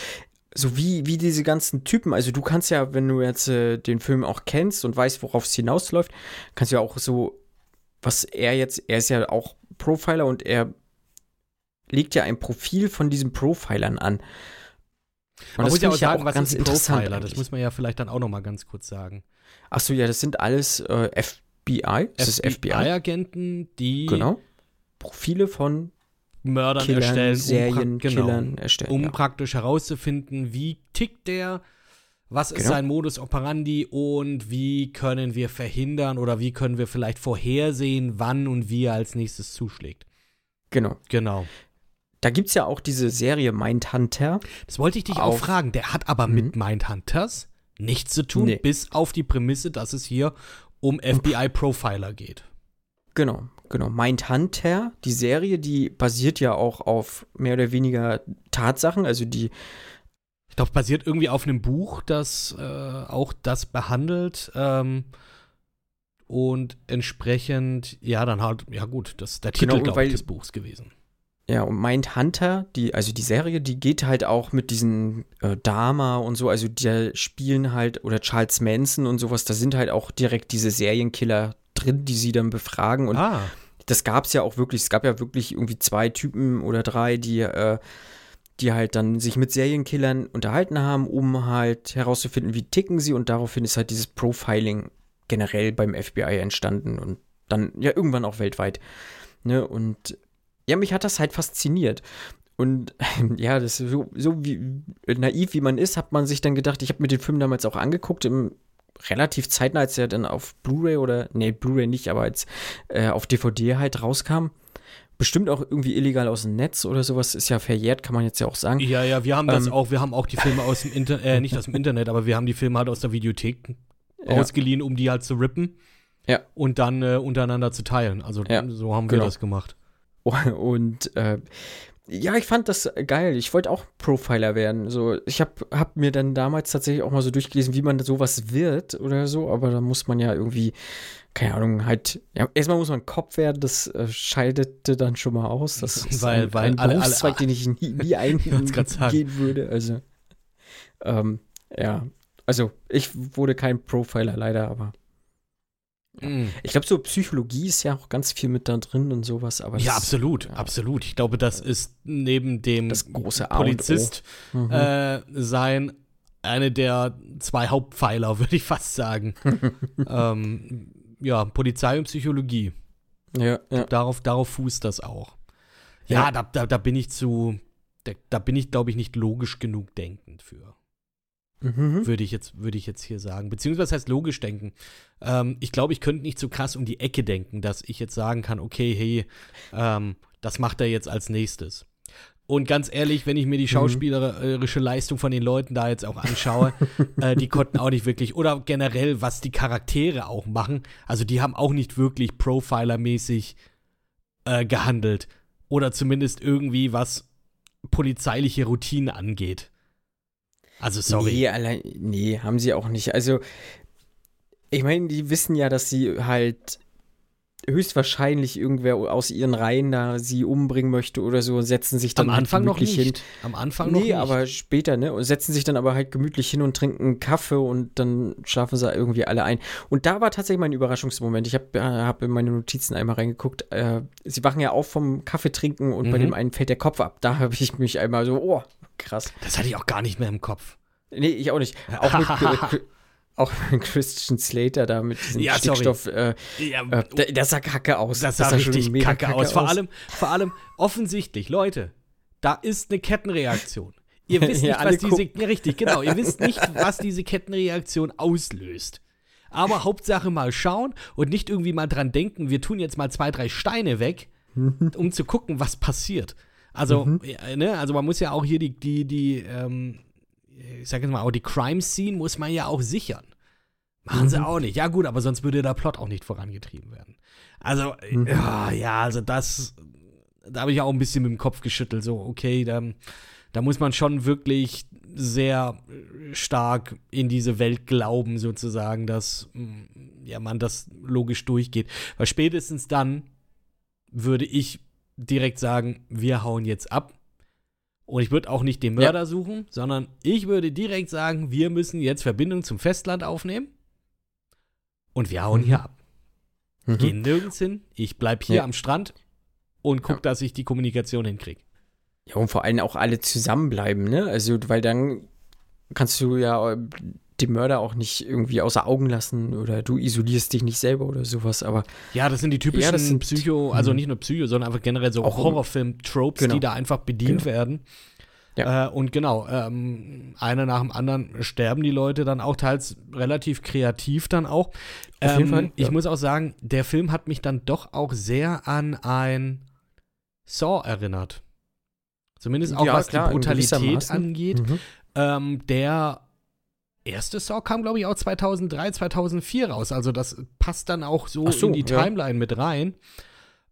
so wie, wie diese ganzen Typen, also du kannst ja, wenn du jetzt äh, den Film auch kennst und weißt, worauf es hinausläuft, kannst du ja auch so, was er jetzt, er ist ja auch Profiler und er legt ja ein Profil von diesen Profilern an. Man das muss ja auch sagen, auch was ganz interessant. Profiler? Das eigentlich. muss man ja vielleicht dann auch noch mal ganz kurz sagen. Achso, ja, das sind alles äh, FBI. Das ist FBI. FBI-Agenten, die Genau. Profile von Mördern Killern, erstellen, um, Serienkillern genau, erstellen. um ja. praktisch herauszufinden, wie tickt der, was ist Genau. sein Modus operandi und wie können wir verhindern oder wie können wir vielleicht vorhersehen, wann und wie er als nächstes zuschlägt. Genau. Genau. Da gibt es ja auch diese Serie Mindhunter. Das wollte ich dich auch fragen. Der hat aber Mhm. mit Mindhunters nichts zu tun, Nee. bis auf die Prämisse, dass es hier um FBI-Profiler geht. Genau, genau. Mindhunter, die Serie, die basiert ja auch auf mehr oder weniger Tatsachen, also die Ich glaube, basiert irgendwie auf einem Buch, das äh, auch das behandelt. Ähm, und entsprechend, ja, dann halt, ja gut, das ist der Genau, Titel, glaube weil- ich, des Buchs gewesen. Ja, und Mindhunter, die, also die Serie, die geht halt auch mit diesen äh, Dama und so, also die spielen halt, oder Charles Manson und sowas, da sind halt auch direkt diese Serienkiller drin, die sie dann befragen. Und ah, das gab es ja auch wirklich, es gab ja wirklich irgendwie zwei Typen oder drei, die, äh, die halt dann sich mit Serienkillern unterhalten haben, um halt herauszufinden, wie ticken sie und daraufhin ist halt dieses Profiling generell beim FBI entstanden und dann ja irgendwann auch weltweit. Ne? Und ja, mich hat das halt fasziniert. Und ja, das ist so, so wie naiv wie man ist, hat man sich dann gedacht, ich habe mir den Film damals auch angeguckt, im relativ zeitnah, als er dann auf Blu-ray oder, nee, Blu-ray nicht, aber als äh, auf DVD halt rauskam. Bestimmt auch irgendwie illegal aus dem Netz oder sowas, ist ja verjährt, kann man jetzt ja auch sagen. ja, ja, wir haben das Ähm. auch, wir haben auch die Filme aus dem Internet, äh, nicht aus dem Internet, aber wir haben die Filme halt aus der Videothek Ja. ausgeliehen, um die halt zu rippen. Ja. Und dann äh, untereinander zu teilen. Also Ja, so haben wir genau. das gemacht. Und äh, ja, ich fand das geil. Ich wollte auch Profiler werden. So, ich habe hab mir dann damals tatsächlich auch mal so durchgelesen, wie man sowas wird oder so. Aber da muss man ja irgendwie, keine Ahnung, halt. Ja, erstmal muss man Kopf werden. Das äh, scheidete dann schon mal aus. Das ist Weil- ein, weil ein alle- alle- Berufszweig, den ich nie, nie eingehen würde. Also ähm, ja, also ich wurde kein Profiler leider, aber Mm. ich glaube, so Psychologie ist ja auch ganz viel mit da drin und sowas. Aber Ja, absolut, ja. absolut. Ich glaube, das ist neben dem Das große. Polizist Mhm. äh, sein eine der zwei Hauptpfeiler, würde ich fast sagen. ähm, ja, Polizei und Psychologie. ja, ja. Darauf, darauf fußt das auch. Ja, Ja. Da, da, da bin ich zu, da, da bin ich, glaube ich, nicht logisch genug denkend für. Mhm. würde ich jetzt, würde ich jetzt hier sagen. Beziehungsweise heißt logisch denken. Ähm, ich glaube, ich könnte nicht so krass um die Ecke denken, dass ich jetzt sagen kann, okay, hey, ähm, das macht er jetzt als nächstes. Und ganz ehrlich, wenn ich mir die schauspielerische Leistung von den Leuten da jetzt auch anschaue, äh, die konnten auch nicht wirklich, oder generell, was die Charaktere auch machen, also die haben auch nicht wirklich Profiler-mäßig äh, gehandelt. Oder zumindest irgendwie, was polizeiliche Routine angeht. Also sorry. Nee, allein, nee, haben sie auch nicht. Also, ich meine, die wissen ja, dass sie halt höchstwahrscheinlich irgendwer aus ihren Reihen da sie umbringen möchte oder so, setzen sich dann Am halt Anfang noch gemütlich nicht. hin. Am Anfang noch Nee, nicht. aber später, ne? Und setzen sich dann aber halt gemütlich hin und trinken Kaffee und dann schlafen sie irgendwie alle ein. Und da war tatsächlich mein Überraschungsmoment. Ich habe äh, hab in meine Notizen einmal reingeguckt. Äh, sie wachen ja auf vom Kaffee trinken und bei Mhm. dem einen fällt der Kopf ab. Da habe ich mich einmal so, oh, krass. das hatte ich auch gar nicht mehr im Kopf. Nee, ich auch nicht. Auch mit, auch Christian Slater da mit diesem Ja. Stickstoff. Äh, Ja, äh, der sah kacke aus. das sah schon richtig mega kacke, aus. Vor allem, vor allem offensichtlich, Leute, da ist eine Kettenreaktion. Ihr wisst Ja, nicht, was diese, ja, richtig, genau, ihr wisst nicht, was diese Kettenreaktion auslöst. Aber Hauptsache mal schauen und nicht irgendwie mal dran denken, wir tun jetzt mal zwei, drei Steine weg, um zu gucken, was passiert. Also, ja, ne, also man muss ja auch hier die, die, die, ähm, ich sag jetzt mal, auch die Crime-Scene muss man ja auch sichern. Machen sie auch nicht. Ja, gut, aber sonst würde der Plot auch nicht vorangetrieben werden. Also, äh, ja, ja, also das, da habe ich auch ein bisschen mit dem Kopf geschüttelt. So, okay, da, da muss man schon wirklich sehr stark in diese Welt glauben, sozusagen, dass mm, ja, man das logisch durchgeht. Weil spätestens dann würde ich direkt sagen, wir hauen jetzt ab. Und ich würde auch nicht den Mörder suchen, sondern ich würde direkt sagen, wir müssen jetzt Verbindung zum Festland aufnehmen. Und wir hauen Mhm. hier ab. Mhm. Gehen nirgends hin. Ich bleib hier Ja. am Strand und guck, Ja. dass ich die Kommunikation hinkriege. Ja, und vor allem auch alle zusammenbleiben, ne? Also, weil dann kannst du ja den Mörder auch nicht irgendwie außer Augen lassen oder du isolierst dich nicht selber oder sowas, aber Ja, das sind die typischen Ja, sind- Psycho, also nicht nur Psycho, sondern einfach generell so Horrorfilm-Tropes, Genau. die da einfach bedient Genau. werden. Ja. Äh, und genau, ähm, einer nach dem anderen sterben die Leute dann auch teils relativ kreativ dann auch. Auf jeden Ähm, Fall, Ich ja. muss auch sagen, der Film hat mich dann doch auch sehr an ein Saw erinnert. Zumindest auch Ja, was klar, die Brutalität angeht. Mhm. ähm, der erste Saw kam, glaube ich, auch 2003, 2004 raus. Also das passt dann auch so, so in die ja. Timeline mit rein.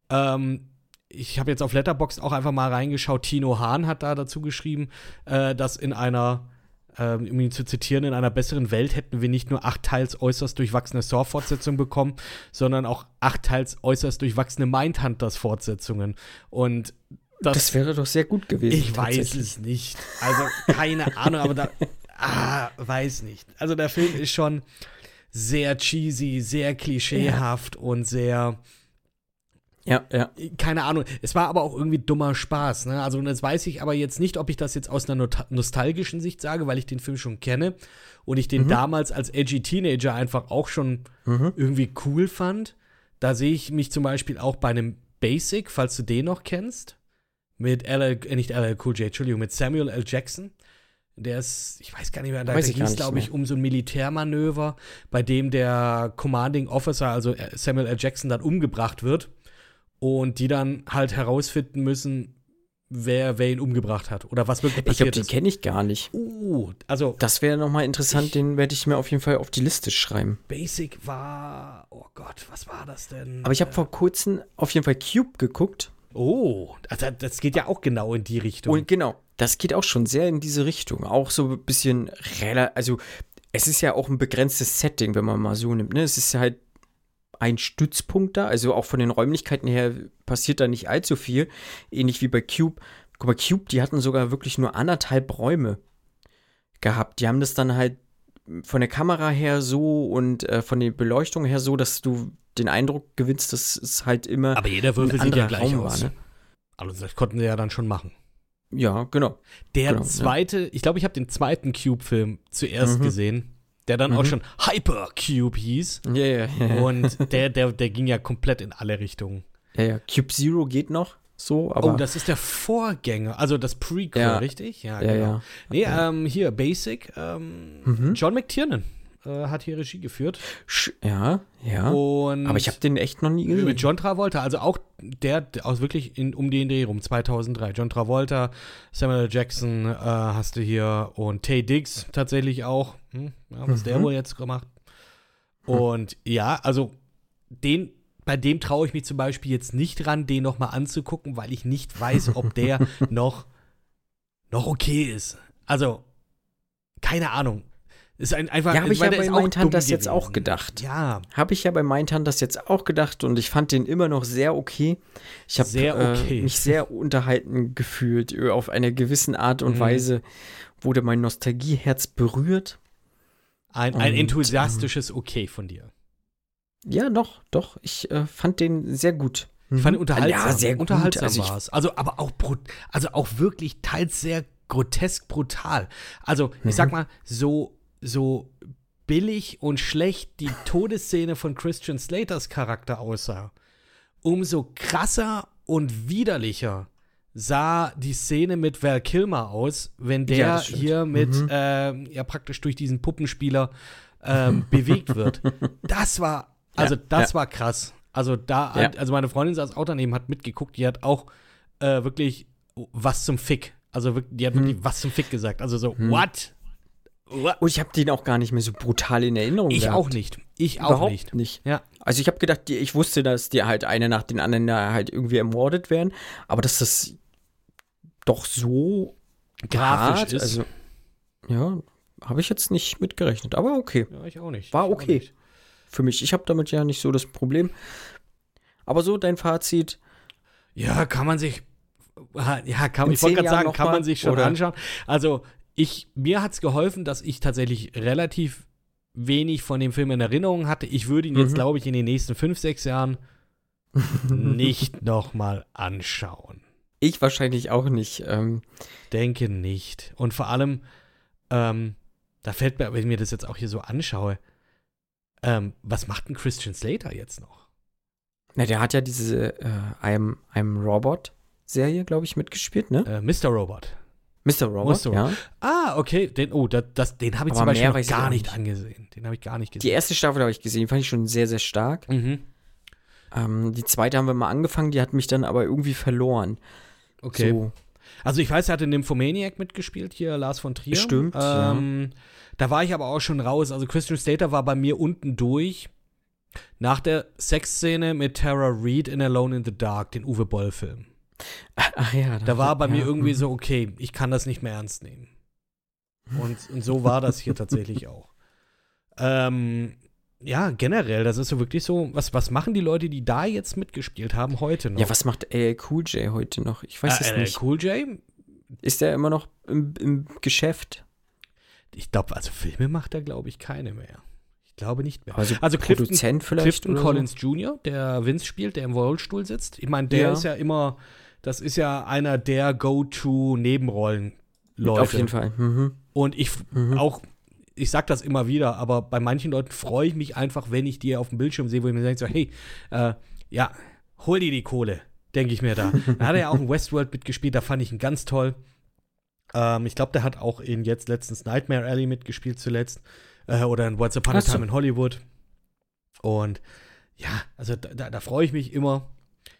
Ähm, ich habe jetzt auf Letterboxd auch einfach mal reingeschaut. Tino Hahn hat da dazu geschrieben, äh, dass in einer, ähm, um ihn zu zitieren, in einer besseren Welt hätten wir nicht nur acht teils äußerst durchwachsene Saw-Fortsetzungen bekommen, sondern auch acht teils äußerst durchwachsene Mindhunters-Fortsetzungen. Und das, Das wäre doch sehr gut gewesen. ich weiß es nicht. Also keine Ahnung, aber da, ah, weiß nicht. Also der Film ist schon sehr cheesy, sehr klischeehaft und sehr, Ja, ja. keine Ahnung. Es war aber auch irgendwie dummer Spaß. Ne? Also das weiß ich aber jetzt nicht, ob ich das jetzt aus einer nostalgischen Sicht sage, weil ich den Film schon kenne und ich den Mhm. damals als edgy Teenager einfach auch schon irgendwie cool fand. Da sehe ich mich zum Beispiel auch bei einem Basic, falls du den noch kennst, mit LL, äh, nicht LL Cool J, Entschuldigung, mit Samuel L. Jackson. Der ist, ich weiß gar nicht mehr, da ich ging es, glaube ich, um so ein Militärmanöver, bei dem der Commanding Officer, also äh, Samuel L. Jackson, dann umgebracht wird und die dann halt herausfinden müssen, wer, wer ihn umgebracht hat oder was wirklich Ich glaube, passiert den ist. kenne ich gar nicht. Uh, also Das wäre nochmal interessant, den werde ich mir auf jeden Fall auf die Liste schreiben. Basic war, oh Gott, was war das denn? Aber ich habe vor kurzem auf jeden Fall Cube geguckt. Oh, also das geht ja auch genau in die Richtung. Und genau, das geht auch schon sehr in diese Richtung. Auch so ein bisschen, also es ist ja auch ein begrenztes Setting, wenn man mal so nimmt. Ne? Es ist halt ein Stützpunkt da, also auch von den Räumlichkeiten her passiert da nicht allzu viel. Ähnlich wie bei Cube. Guck mal, Cube, die hatten sogar wirklich nur anderthalb Räume gehabt. Die haben das dann halt von der Kamera her so und äh, von der Beleuchtung her so, dass du den Eindruck gewinnst, dass es halt immer aber jeder ein Würfel sieht ja gleich Raum aus. war. Ne? Also das konnten sie ja dann schon machen. Ja, genau. Der Genau, ja. zweite, ich glaube, ich habe den zweiten Cube-Film zuerst Mhm. gesehen, der dann auch Mhm. schon Hyper-Cube hieß. Ja, ja, ja. Und der, der, der ging ja komplett in alle Richtungen. Ja, ja. Cube Zero geht noch so, aber. oh, das ist der Vorgänger, also das Prequel, Ja. richtig? Ja, ja, genau. ja. Nee, ähm, hier, Basic. Ähm, Mhm. John McTiernan äh, hat hier Regie geführt. Ja, ja. Und aber ich habe den echt noch nie gesehen. mit John Travolta, also auch der, der aus wirklich in, um den Dreh rum, 2003. John Travolta, Samuel. Jackson äh, hast du hier und Tay Diggs tatsächlich auch. Hm, ja, was der Mhm. wohl jetzt gemacht. Und ja, also den, bei dem traue ich mich zum Beispiel jetzt nicht ran, den noch mal anzugucken, weil ich nicht weiß, ob der noch, noch okay ist. Also, keine Ahnung. Ist ein, einfach, Ja, hab ich ja bei Mindhunters dumm jetzt auch gedacht. Ja, Habe ich ja bei Mindhunters jetzt auch gedacht und ich fand den immer noch sehr okay. Ich habe Sehr okay. äh, mich sehr unterhalten gefühlt. äh, Auf eine gewisse Art und Mhm. Weise wurde mein Nostalgieherz berührt. ein, ein Und, enthusiastisches Okay von dir. Ja, doch, doch. Ich äh, fand den sehr gut. Ich fand ihn Mhm. unterhaltsam. Ja, sehr gut. Unterhaltsam Also war es. Also, aber auch, also auch wirklich teils sehr grotesk brutal. Also, ich Mhm. sag mal, so, so billig und schlecht die Todesszene von Christian Slaters Charakter aussah, umso krasser und widerlicher sah die Szene mit Val Kilmer aus, wenn der Ja, hier mit, Mhm. ähm, ja praktisch durch diesen Puppenspieler ähm, bewegt wird. Das war, also Ja, das ja. war krass. Also da, also meine Freundin saß auch daneben, hat mitgeguckt, die hat auch äh, wirklich was zum Fick. Also die hat wirklich was zum Fick gesagt. Also so, what? What? Und ich habe den auch gar nicht mehr so brutal in Erinnerung Ich gehabt. auch nicht. Ich auch Überhaupt nicht. nicht. Ja. Also ich habe gedacht, ich wusste, dass die halt eine nach den anderen halt irgendwie ermordet werden, aber dass das doch so Grafisch hart, ist. also ja, habe ich jetzt nicht mitgerechnet, aber okay, ja, ich auch nicht. War okay. nicht. für mich, ich habe damit ja nicht so das Problem. Aber so dein Fazit, Ja, kann man sich. Ja, kann, ich wollte gerade sagen, kann man sich schon oder? anschauen. Also, ich, mir hat es geholfen, dass ich tatsächlich relativ wenig von dem Film in Erinnerung hatte. Ich würde ihn jetzt, Mhm. glaube ich, in den nächsten fünf, sechs Jahren nicht nochmal anschauen. ich wahrscheinlich auch nicht. Ähm, Denke nicht. Und vor allem, ähm, da fällt mir, wenn ich mir das jetzt auch hier so anschaue, ähm, was macht ein Christian Slater jetzt noch? na, der hat ja diese äh, I'm, I'm Robot Serie, glaube ich, mitgespielt, ne? Äh, Mr. Robot. Mr. Robot, Mr. ja. Ah, okay. Den, oh, das, das, den habe ich Aber zum Beispiel noch gar nicht angesehen. Den habe ich gar nicht Die gesehen. erste Staffel habe ich gesehen, die fand ich schon sehr, sehr stark. Mhm. Ähm, die zweite haben wir mal angefangen, die hat mich dann aber irgendwie verloren. Okay. So. Also ich weiß, er hat in Nymphomaniac mitgespielt, hier Lars von Trier. Stimmt, ähm, ja. Da war ich aber auch schon raus. Also Christian Slater war bei mir unten durch. Nach der Sexszene mit Tara Reid in Alone in the Dark, den Uwe Boll-Film. Ach ja. Da war bei ja, mir irgendwie mhm. so, okay, ich kann das nicht mehr ernst nehmen. Und, und so war das hier tatsächlich auch. Ähm, ja, generell, das ist so wirklich so, was, was machen die Leute, die da jetzt mitgespielt haben, heute noch? Ja, was macht LL Cool J heute noch? Ich weiß äh, es LL nicht. Cool J? Ist der immer noch im, im Geschäft? Ich glaube, also Filme macht er, glaube ich, keine mehr. Ich glaube nicht mehr. Also, Also Clifton- Produzent vielleicht? Clifton oder Collins Jr., der Vince spielt, der im Rollstuhl sitzt. Ich meine, der Ja. ist ja immer, das ist ja einer der Go-To-Nebenrollen. Leute. Auf jeden Fall. Mhm. Und ich Mhm. auch, ich sag das immer wieder, aber bei manchen Leuten freue ich mich einfach, wenn ich die auf dem Bildschirm sehe, wo ich mir denke, so, hey, äh, ja, hol dir die Kohle, denke ich mir da. Da hat er ja auch in Westworld mitgespielt, da fand ich ihn ganz toll. Ähm, ich glaube, der hat auch in jetzt letztens Nightmare Alley mitgespielt zuletzt. Äh, oder in Once Upon a so. Time in Hollywood. Und ja, also da, da freue ich mich immer.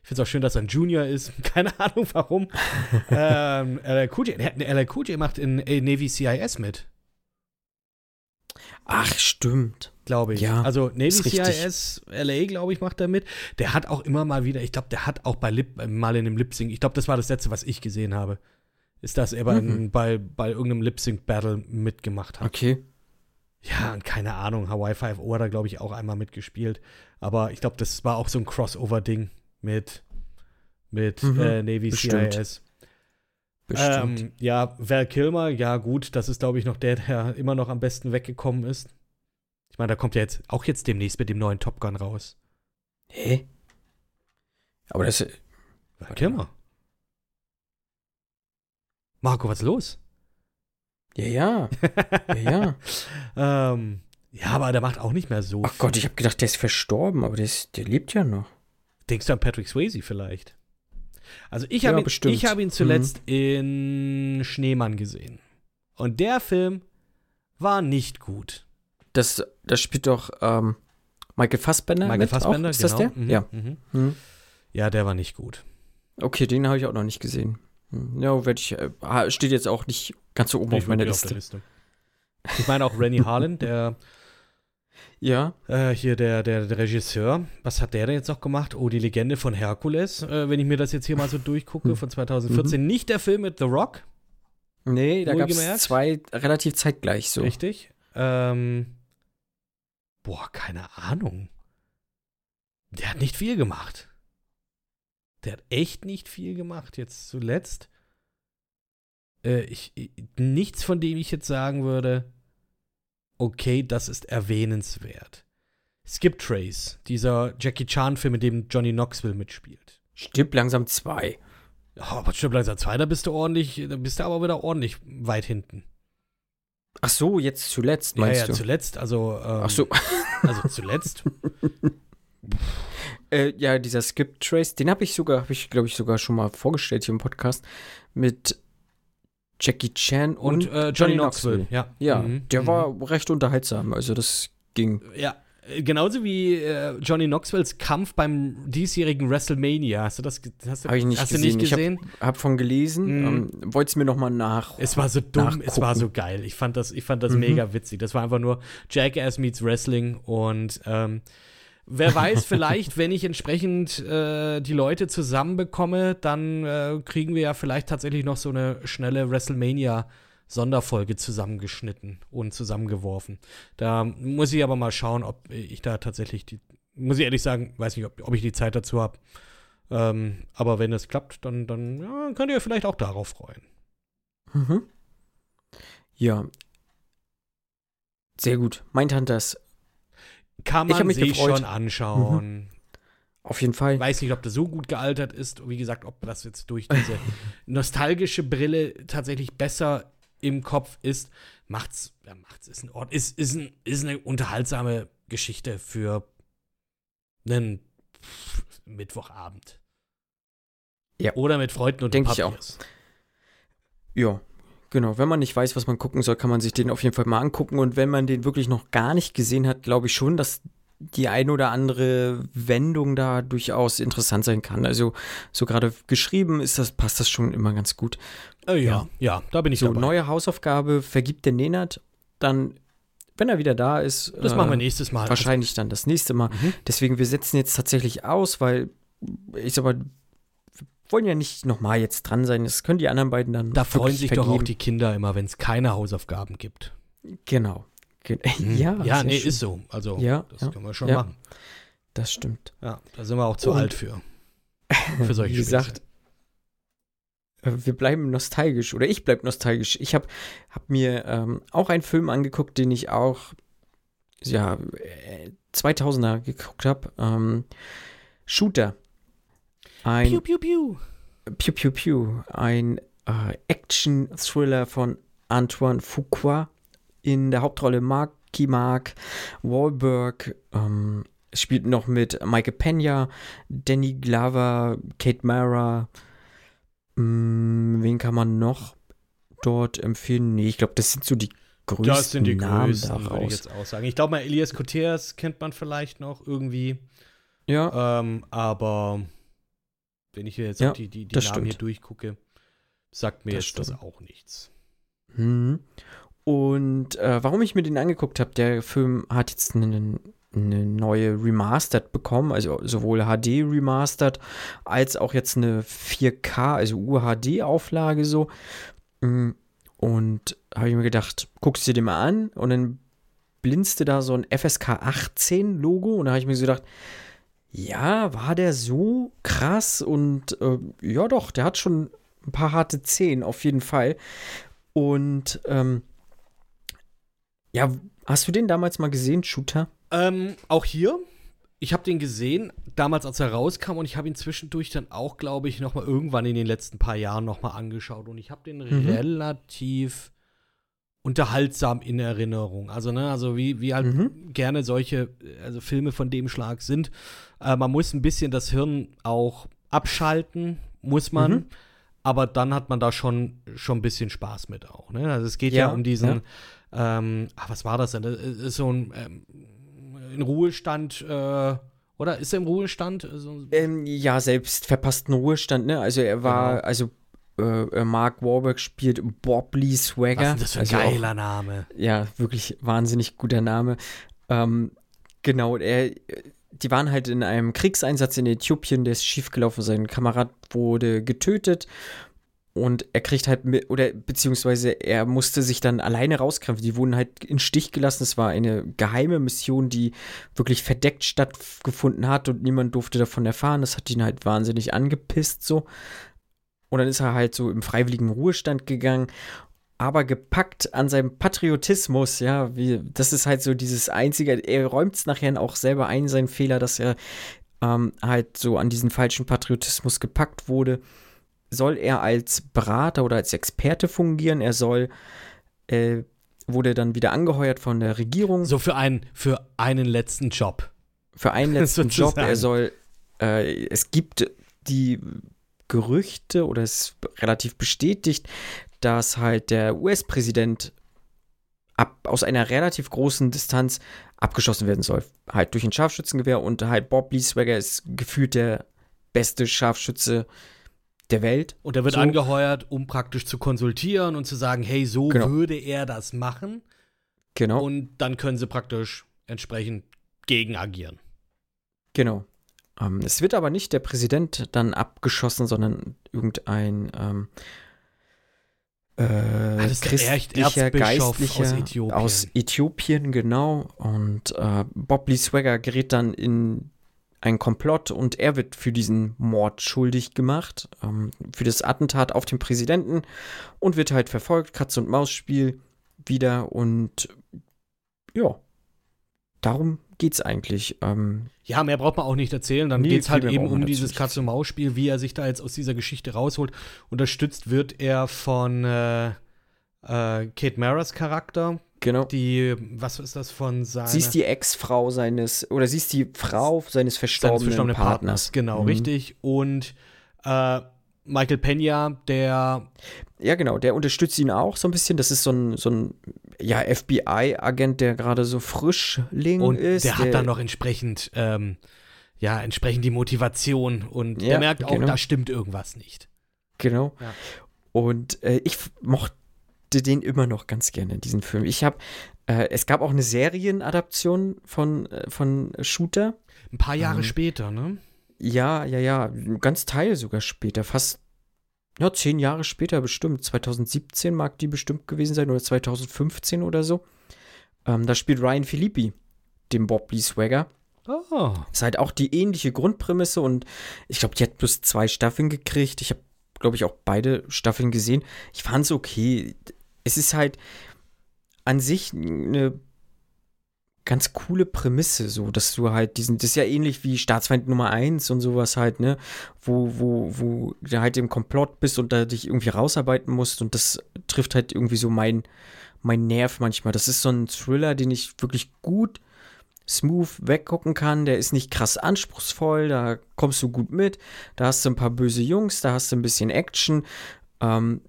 Ich finde es auch schön, dass er ein Junior ist. Keine Ahnung warum. ähm, LL Cool J, macht in Navy CIS mit, Ach, stimmt. glaube ich. Ja, also Navy. CIS LA, glaube ich, macht er mit. Der hat auch immer mal wieder, ich glaube, der hat auch bei Lip, äh, mal in einem Lip Sync, ich glaube, das war das letzte, was ich gesehen habe. Ist, dass er bei, Mhm. bei, bei irgendeinem Lip Sync Battle mitgemacht hat. Okay. Ja, und keine Ahnung, Hawaii 5 O hat er, glaube ich, auch einmal mitgespielt. Aber ich glaube, das war auch so ein Crossover-Ding mit, mit Mhm, äh, Navy bestimmt. CIS. Bestimmt. Ähm, ja, Val Kilmer, ja gut, das ist, glaube ich, noch der, der immer noch am besten weggekommen ist. Ich meine, da kommt ja jetzt auch jetzt demnächst mit dem neuen Top Gun raus. Hä? Aber das. Val Warte Kilmer. Marco, was ist los? Ja, ja. Ja, ja. ähm, ja, aber der macht auch nicht mehr so Ach Gott, ich habe gedacht, der ist verstorben, aber der, ist, der lebt ja noch. Denkst du an Patrick Swayze vielleicht? Also ich Ja, habe ihn, ich hab ihn zuletzt in Schneemann gesehen. Und der Film war nicht gut. Das, das spielt doch ähm, Michael Fassbender. Michael mit Fassbender, auch? Ist genau. das der? Mhm, Ja. Mhm. Mhm. Ja, der war nicht gut. Okay, den habe ich auch noch nicht gesehen. Hm, Ja, werde ich. Äh, steht jetzt auch nicht ganz so oben auf Nicht meiner wirklich Liste. Ich meine auch Rennie Harlan, der Ja. äh, hier der, der, der Regisseur. Was hat der denn jetzt noch gemacht? Oh, die Legende von Herkules. Äh, wenn ich mir das jetzt hier mal so durchgucke, Hm. von 2014. Nicht der Film mit The Rock, Nee, da gab es zwei relativ zeitgleich so. richtig? Ähm, boah, keine Ahnung. Der hat nicht viel gemacht. Der hat echt nicht viel gemacht. Jetzt zuletzt. Äh, ich, ich, nichts, von dem ich jetzt sagen würde, okay, das ist erwähnenswert. Skip Trace, dieser Jackie Chan-Film, in dem Johnny Knoxville mitspielt. Stirb langsam zwei. Ja, aber stimmt, langsam zwei, da bist du ordentlich, da bist du aber wieder ordentlich weit hinten. Ach so, jetzt zuletzt, meinst ja, ja, du? zuletzt, also, ähm, Ach so. also zuletzt. Äh, ja, dieser Skip Trace, den habe ich sogar, habe ich glaube ich sogar schon mal vorgestellt hier im Podcast mit Jackie Chan und, Und, äh, Johnny Knoxville, ja. Ja, Mhm, der mhm. war recht unterhaltsam, also das ging. Ja, äh, genauso wie äh, Johnny Knoxvilles Kampf beim diesjährigen WrestleMania. Hast du das hast du, Hab ich nicht hast gesehen. du nicht Ich hab- gesehen? Hab von gelesen, Mhm. ähm, wollte es mir noch mal nach. Es war so dumm, es nachgucken. war so geil. Ich fand das, ich fand das Mhm. mega witzig. Das war einfach nur Jackass meets Wrestling und ähm, wer weiß, vielleicht, wenn ich entsprechend äh, die Leute zusammenbekomme, dann äh, kriegen wir ja vielleicht tatsächlich noch so eine schnelle WrestleMania Sonderfolge zusammengeschnitten und zusammengeworfen. Da muss ich aber mal schauen, ob ich da tatsächlich die, muss ich ehrlich sagen, weiß nicht, ob, ob ich die Zeit dazu habe. Ähm, aber wenn es klappt, dann, dann ja, könnt ihr vielleicht auch darauf freuen. Mhm. Ja. Sehr gut. Mindhunters, Kann man mich sich gefreut. Mhm. schon anschauen. auf jeden Fall. Ich weiß nicht, ob das so gut gealtert ist. Wie gesagt, ob das jetzt durch diese nostalgische Brille tatsächlich besser im Kopf ist, macht's, ja, macht's, ist ein Ort, ist, ist, ein, ist eine unterhaltsame Geschichte für einen Mittwochabend. Ja. Oder mit Freunden und Denk ich Papiers. Ja, genau. Wenn man nicht weiß, was man gucken soll, kann man sich den auf jeden Fall mal angucken. Und wenn man den wirklich noch gar nicht gesehen hat, glaube ich schon, dass die ein oder andere Wendung da durchaus interessant sein kann. Also so gerade geschrieben ist das, passt das schon immer ganz gut. Äh, ja, ja, da bin ich So, dabei. neue Hausaufgabe vergibt der Nenad, dann, wenn er wieder da ist. das äh, machen wir nächstes Mal. Wahrscheinlich dann das nächste Mal. Mhm. Deswegen, wir setzen jetzt tatsächlich aus, weil ich sag mal, wollen ja nicht nochmal jetzt dran sein. Das können die anderen beiden dann Da freuen sich doch auch vergeben. die Kinder immer, wenn es keine Hausaufgaben gibt. Genau. Gen Mhm. Ja, ja nee, schön. ist so. Also, Ja, das ja, können wir schon ja. machen. Das stimmt. Ja, da sind wir auch zu Und- alt für. Für solche Wie gesagt, äh, wir bleiben nostalgisch oder ich bleib nostalgisch. Ich habe hab mir ähm, auch einen Film angeguckt, den ich auch ja äh, 2000er geguckt habe. Ähm, Shooter. Ein Piu, piu, piu. Pew Pew Pew, ein äh, Action-Thriller von Antoine Fuqua. In der Hauptrolle Marky Mark, Wahlberg, ähm, spielt noch mit Michael Pena, Danny Glover, Kate Mara. Mm, wen kann man noch dort empfehlen? Nee, ich glaube, das sind so die größten Das sind die Namen größten, würde ich jetzt auch sagen. Ich glaube mal, Elias Koteas kennt man vielleicht noch irgendwie. Ja, Ähm, aber wenn ich hier jetzt Ja, die, die, die das Namen hier stimmt. durchgucke, sagt mir Das jetzt das stimmt. auch nichts. Mhm. Und äh, warum ich mir den angeguckt habe, der Film hat jetzt eine, eine neue Remastered bekommen, also sowohl HD Remastered als auch jetzt eine 4K, also UHD-Auflage so. Mm, Und habe ich mir gedacht, guckst du dir den mal an und dann blinzte da so ein FSK 18 Logo und da habe ich mir so gedacht, ja, war der so krass und äh, ja doch, der hat schon ein paar harte Zehen auf jeden Fall. Und ähm, ja, hast du den damals mal gesehen, Shooter? Ähm, auch hier, ich habe den gesehen, damals als er rauskam und ich habe ihn zwischendurch dann auch, glaube ich, noch mal irgendwann in den letzten paar Jahren noch mal angeschaut und ich habe den Mhm. relativ unterhaltsam in Erinnerung. Also, ne, also wie, wie halt Mhm. gerne solche, also Filme von dem Schlag sind. Äh, man muss ein bisschen das Hirn auch abschalten, muss man. Mhm. Aber dann hat man da schon, schon ein bisschen Spaß mit auch. Ne? Also es geht ja, Ja, um diesen, ähm, ah, was war das denn? Das ist so ein ähm, in Ruhestand, äh, oder ist er im Ruhestand? So, Ähm, ja, selbst verpassten Ruhestand, ne? Also er war, Genau. also äh, äh, Mark Wahlberg spielt Bob Lee Swagger. was ist das für ein also auch- geiler Name? Ja, wirklich wahnsinnig guter Name. Ähm, genau, er, die waren halt in einem Kriegseinsatz in Äthiopien, der ist schiefgelaufen, sein Kamerad wurde getötet und er kriegt halt mit, oder beziehungsweise er musste sich dann alleine rauskämpfen. Die wurden halt in Stich gelassen. Es war eine geheime Mission, die wirklich verdeckt stattgefunden hat und niemand durfte davon erfahren. Das hat ihn halt wahnsinnig angepisst so. Und dann ist er halt so im freiwilligen Ruhestand gegangen aber gepackt an seinem Patriotismus, ja, wie, das ist halt so dieses einzige, er räumt es nachher auch selber ein, sein Fehler, dass er ähm, halt so an diesen falschen Patriotismus gepackt wurde, soll er als Berater oder als Experte fungieren, er soll, äh, wurde dann wieder angeheuert von der Regierung. So für einen, für einen letzten Job. für einen letzten Job, er soll, äh, es gibt die Gerüchte oder es ist relativ bestätigt, dass halt der US-Präsident ab, aus einer relativ großen Distanz abgeschossen werden soll. Halt durch ein Scharfschützengewehr und halt Bob Lee Swagger ist gefühlt der beste Scharfschütze der Welt. Und er wird So. angeheuert, um praktisch zu konsultieren und zu sagen, hey, so Genau. würde er das machen. Genau. Und dann können sie praktisch entsprechend gegen agieren. Genau. Ähm, es wird aber nicht der Präsident dann abgeschossen, sondern irgendein ähm, äh, Erch- christlicher Geistlicher aus Äthiopien. aus Äthiopien, genau. Und äh, Bob Lee Swagger gerät dann in ein Komplott und er wird für diesen Mord schuldig gemacht, ähm, für das Attentat auf den Präsidenten und wird halt verfolgt, Katz- und Maus-Spiel wieder und ja, darum geht's eigentlich. Ähm, Ja, mehr braucht man auch nicht erzählen. Dann Nee, geht es halt eben um dieses Katz-und-Maus-Spiel, wie er sich da jetzt aus dieser Geschichte rausholt. Unterstützt wird er von äh, äh, Kate Maras Charakter, genau. die, was ist das von seiner Sie ist die Ex-Frau seines, oder sie ist die Frau seines seines verstorbenen, verstorbenen Partners. Genau, Mhm. richtig. Und äh, Michael Pena, der Ja, genau, der unterstützt ihn auch so ein bisschen. Das ist so ein, so ein ja, FBI-Agent, der gerade so Frischling Und ist. der hat dann noch entsprechend, ähm, ja, entsprechend die Motivation und Ja, der merkt auch, genau. da stimmt irgendwas nicht. Genau. Ja. Und äh, ich mochte den immer noch ganz gerne, diesen Film. Ich habe, äh, es gab auch eine Serienadaption von, äh, von Shooter. Ein paar Jahre Ähm, später, ne? Ja, ja, ja, ganz Teil sogar später, fast, ja, zehn Jahre später bestimmt. 2017 mag die bestimmt gewesen sein oder 2015 oder so. Ähm, da spielt Ryan Philippi, den Bob Lee Swagger. Oh. Ist halt auch die ähnliche Grundprämisse und ich glaube, die hat bloß zwei Staffeln gekriegt. Ich habe, glaube ich, auch beide Staffeln gesehen. Ich fand es okay. Es ist halt an sich eine ganz coole Prämisse, so, dass du halt diesen, das ist ja ähnlich wie Staatsfeind Nummer 1 und sowas halt, ne, wo, wo, wo du halt im Komplott bist und da dich irgendwie rausarbeiten musst und das trifft halt irgendwie so mein, mein Nerv manchmal. Das ist so ein Thriller, den ich wirklich gut smooth weggucken kann. Der ist nicht krass anspruchsvoll, da kommst du gut mit. Da hast du ein paar böse Jungs, da hast du ein bisschen Action. Ähm,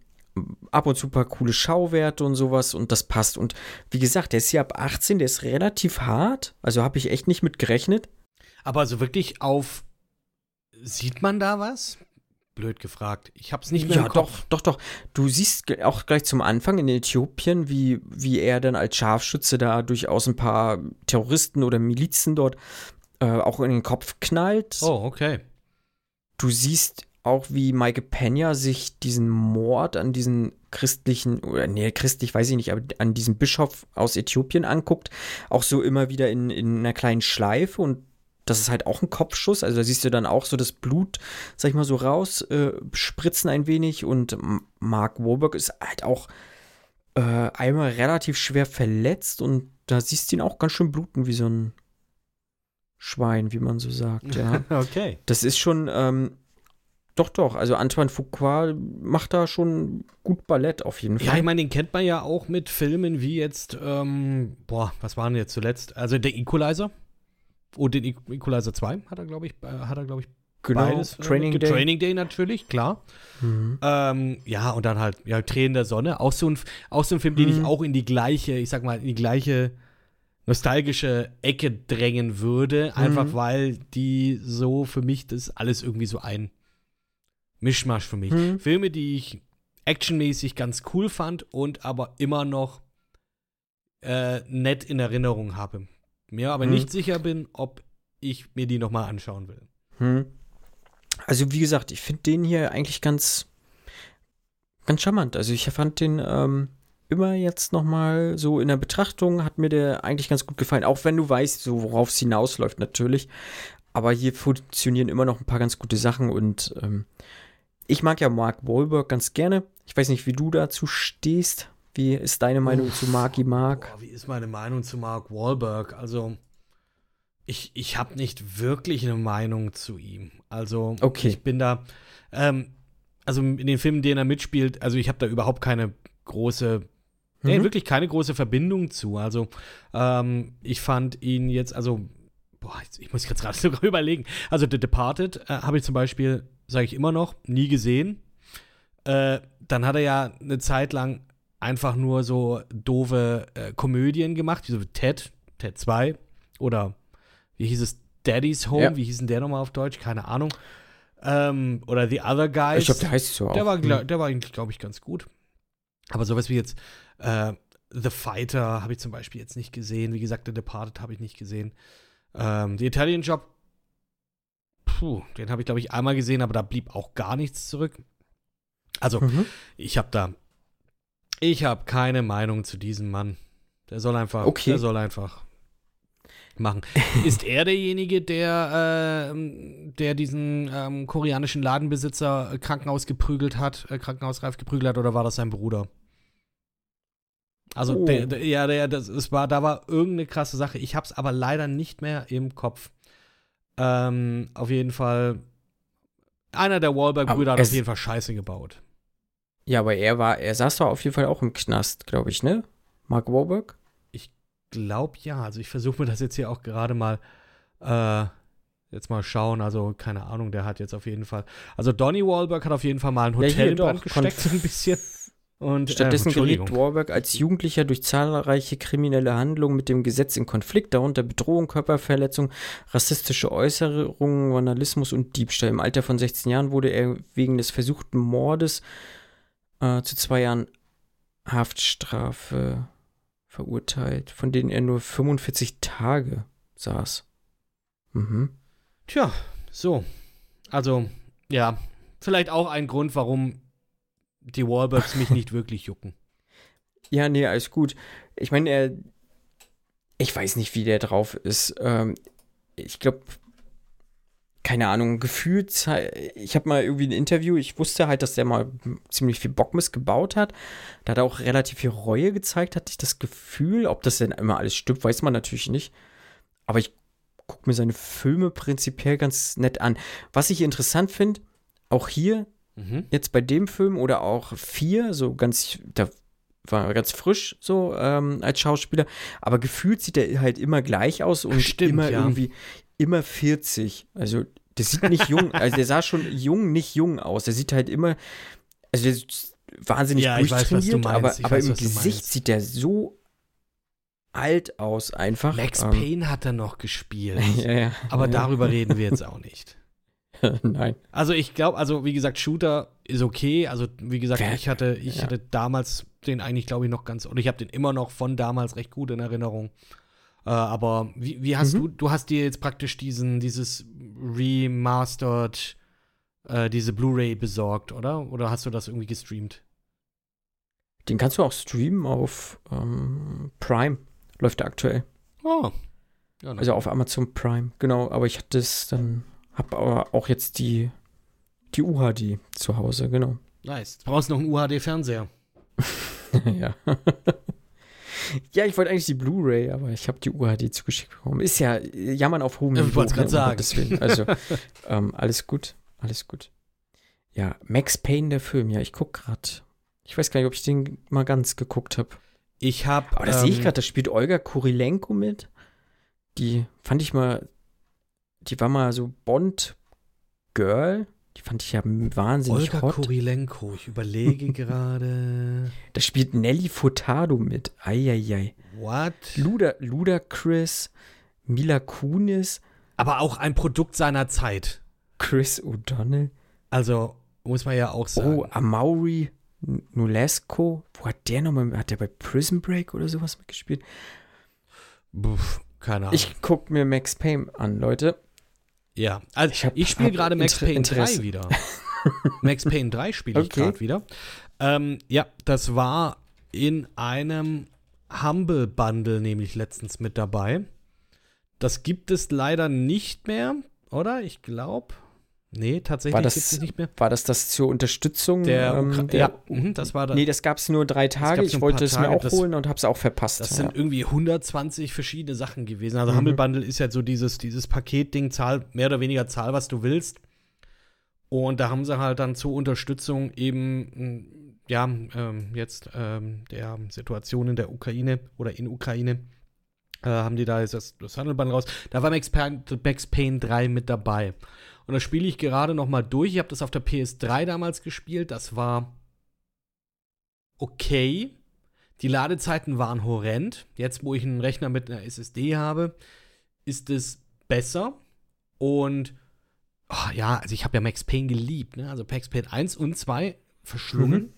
ab und zu ein paar coole Schauwerte und sowas und das passt. Und wie gesagt, der ist hier ab 18, der ist relativ hart. Also habe ich echt nicht mit gerechnet. Aber so wirklich auf. Sieht man da was? Blöd gefragt. Ich hab's nicht mehr ja, im Kopf. doch, doch, doch. Du siehst auch gleich zum Anfang in Äthiopien, wie, wie er dann als Scharfschütze da durchaus ein paar Terroristen oder Milizen dort äh, auch in den Kopf knallt. Oh, okay. Du siehst auch, wie Mike Pena sich diesen Mord an diesen christlichen, oder nee, christlich weiß ich nicht, aber an diesem Bischof aus Äthiopien anguckt. Auch so immer wieder in, in einer kleinen Schleife und das ist halt auch ein Kopfschuss. Also da siehst du dann auch so das Blut, sag ich mal, so raus, äh, spritzen ein wenig und Mark Wahlberg ist halt auch äh, einmal relativ schwer verletzt und da siehst du ihn auch ganz schön bluten wie so ein Schwein, wie man so sagt, ja. okay. Das ist schon, ähm, doch, doch. Also Antoine Fuqua macht da schon gut Ballett auf jeden Fall. Ja, ich meine, den kennt man ja auch mit Filmen wie jetzt, ähm, boah, was waren jetzt zuletzt? Also der Equalizer. Und den Equalizer 2 hat er, glaube ich, äh, hat er, glaube ich, genau. beides. äh, Training mit- Day. Training Day natürlich, klar. Mhm. Ähm, ja, und dann halt, ja, Tränen der Sonne. Auch so ein, auch so ein Film, den ich Mhm. auch in die gleiche, ich sag mal, in die gleiche nostalgische Ecke drängen würde. Einfach Mhm. weil die so für mich, das alles irgendwie so ein Mischmasch für mich. Mhm. Filme, die ich actionmäßig ganz cool fand und aber immer noch äh, nett in Erinnerung habe. Mir aber Mhm. nicht sicher bin, ob ich mir die nochmal anschauen will. Hm. Also wie gesagt, ich finde den hier eigentlich ganz, ganz charmant. Also ich fand den ähm, immer jetzt noch mal so in der Betrachtung hat mir der eigentlich ganz gut gefallen. Auch wenn du weißt, so worauf es hinausläuft natürlich. Aber hier funktionieren immer noch ein paar ganz gute Sachen und ähm, ich mag ja Mark Wahlberg ganz gerne. Ich weiß nicht, wie du dazu stehst. Wie ist deine Meinung zu Marky Mark? Boah, wie ist meine Meinung zu Mark Wahlberg? Also, ich, ich habe nicht wirklich eine Meinung zu ihm. Also, Okay. ich bin da, ähm, also in den Filmen, denen er mitspielt, also ich habe da überhaupt keine große, nee, Mhm. wirklich keine große Verbindung zu. Also, ähm, ich fand ihn jetzt, also, boah, ich muss jetzt gerade sogar überlegen. Also, The Departed äh, habe ich zum Beispiel, sage ich immer noch, nie gesehen. Äh, dann hat er ja eine Zeit lang einfach nur so doofe äh, Komödien gemacht, wie so Ted, Ted 2 oder wie hieß es, Daddy's Home, Ja. wie hieß denn der nochmal auf Deutsch? Keine Ahnung. Ähm, oder The Other Guys. Ich glaube, der heißt so auch. Der war, Hm. gla- der war eigentlich, glaube ich, ganz gut. Aber sowas wie jetzt äh, The Fighter habe ich zum Beispiel jetzt nicht gesehen. Wie gesagt, The Departed habe ich nicht gesehen. Ähm, The Italian Job, puh, den habe ich, glaube ich, einmal gesehen, aber da blieb auch gar nichts zurück. Also, Mhm. ich habe da, ich habe keine Meinung zu diesem Mann. Der soll einfach, Okay. der soll einfach machen. Ist er derjenige, der, ähm, der diesen ähm, koreanischen Ladenbesitzer äh, Krankenhaus geprügelt hat, äh, krankenhausreif geprügelt hat, oder war das sein Bruder? Also, Oh. der, der, ja, der, das, es war, da war irgendeine krasse Sache. Ich hab's aber leider nicht mehr im Kopf. Ähm, auf jeden Fall, einer der Wahlberg-Brüder hat auf jeden Fall Scheiße gebaut. Ja, aber er war, er saß doch auf jeden Fall auch im Knast, glaube ich, ne? Mark Wahlberg? Glaub ja. Also ich versuche mir das jetzt hier auch gerade mal äh, jetzt mal schauen. Also keine Ahnung, der hat jetzt auf jeden Fall. Also Donny Wahlberg hat auf jeden Fall mal ein Ja, Hotel hier in Brand gesteckt, so ein bisschen. Und, Stattdessen äh, Entschuldigung. Wahlberg als Jugendlicher durch zahlreiche kriminelle Handlungen mit dem Gesetz in Konflikt, darunter Bedrohung, Körperverletzung, rassistische Äußerungen, Vandalismus und Diebstahl. Im Alter von 16 Jahren wurde er wegen des versuchten Mordes äh, zu zwei Jahren Haftstrafe verurteilt, von denen er nur 45 Tage saß. Mhm. Tja, so. Also, ja, vielleicht auch ein Grund, warum die Wahlbergs mich nicht wirklich jucken. Ja, nee, alles gut. Ich meine, er. Ich weiß nicht, wie der drauf ist. Ähm, ich glaube, keine Ahnung, gefühlt. Ich habe mal irgendwie ein Interview, ich wusste halt, dass der mal ziemlich viel Bockmist gebaut hat. Da hat er auch relativ viel Reue gezeigt, hatte ich das Gefühl. Ob das denn immer alles stimmt, weiß man natürlich nicht. Aber ich gucke mir seine Filme prinzipiell ganz nett an. Was ich interessant finde, auch hier Mhm. jetzt bei dem Film oder auch vier, so ganz, da war er ganz frisch so ähm, als Schauspieler, aber gefühlt sieht er halt immer gleich aus und Stimmt, immer ja. irgendwie, immer 40. Also der sieht nicht jung, also der sah schon jung, nicht jung aus. Der sieht halt immer, also der ist wahnsinnig Ja, weiß, durchtrainiert, meinst. aber, aber weiß, im Gesicht sieht der so alt aus einfach. Max Ähm, Payne hat er noch gespielt. ja, ja. Aber darüber reden wir jetzt auch nicht. Nein. Also ich glaube, also wie gesagt, Shooter ist okay. Also wie gesagt, ich hatte, ich ja. hatte damals den eigentlich, glaube ich, noch ganz, und ich habe den immer noch von damals recht gut in Erinnerung. Äh, aber wie, wie hast Mhm. du, du hast dir jetzt praktisch diesen, dieses remastered, äh, diese Blu-ray besorgt, oder? Oder hast du das irgendwie gestreamt? Den kannst du auch streamen auf ähm, Prime. Läuft der aktuell. Oh. Ja, na Also auf Amazon Prime, genau. Aber ich hatte es dann, hab aber auch jetzt die, die UHD zu Hause, genau. nice. Du brauchst noch einen UHD-Fernseher. ja. ja, ich wollte eigentlich die Blu-ray, aber ich habe die UHD zugeschickt bekommen. Ist ja Jammern auf hohem Ja, ich Niveau. wollt's grad um sagen. Willen. Also, ähm, alles gut, alles gut. Ja, Max Payne, der Film, ja, ich guck grad. Ich weiß gar nicht, ob ich den mal ganz geguckt habe. Ich habe. Aber das sehe ich gerade, da spielt Olga Kurilenko mit. Die fand ich mal, die war mal so Bond-Girl. Die fand ich ja wahnsinnig Olga hot. Kurilenko. Ich überlege gerade. Da spielt Nelly Furtado mit. Eieiei. What? Luda, Ludacris, Mila Kunis, Aber auch ein Produkt seiner Zeit. Chris O'Donnell. Also, muss man ja auch sagen. Oh, Amaury Nulesco. Wo hat der nochmal, hat der bei Prison Break oder sowas mitgespielt? Puh, keine Ahnung. Ich guck mir Max Payne an, Leute. Ja, also ich ich, spiele gerade Max Payne Interesse. 3 wieder. Max Payne 3 spiele ich Okay. gerade wieder. Ähm, ja, das war in einem Humble Bundle nämlich letztens mit dabei. Das gibt es leider nicht mehr, oder? Ich glaube. Nee, tatsächlich War gibt das, es nicht mehr. war das das zur Unterstützung? Der, ähm, der ja, mhm, das war da. Nee, das gab es nur drei Tage. Ich wollte es mir auch Das- holen und habe es auch verpasst. Das ja. sind irgendwie 120 verschiedene Sachen gewesen. Also Mhm. Humble Bundle ist ja so dieses, dieses Paketding, zahl, mehr oder weniger zahl, was du willst. Und da haben sie halt dann zur Unterstützung eben, mh, ja, ähm, jetzt ähm, der Situation in der Ukraine oder in Ukraine, äh, haben die da jetzt das, das Humble Bundle raus. Da war Max Payne, Max Payne 3 mit dabei. Und das spiele ich gerade noch mal durch. Ich habe das auf der PS3 damals gespielt. Das war okay. Die Ladezeiten waren horrend. Jetzt, wo ich einen Rechner mit einer SSD habe, ist es besser. Und ah, ja, also ich habe ja Max Payne geliebt. Ne? Also Max Payne 1 und 2 verschlungen. Mhm.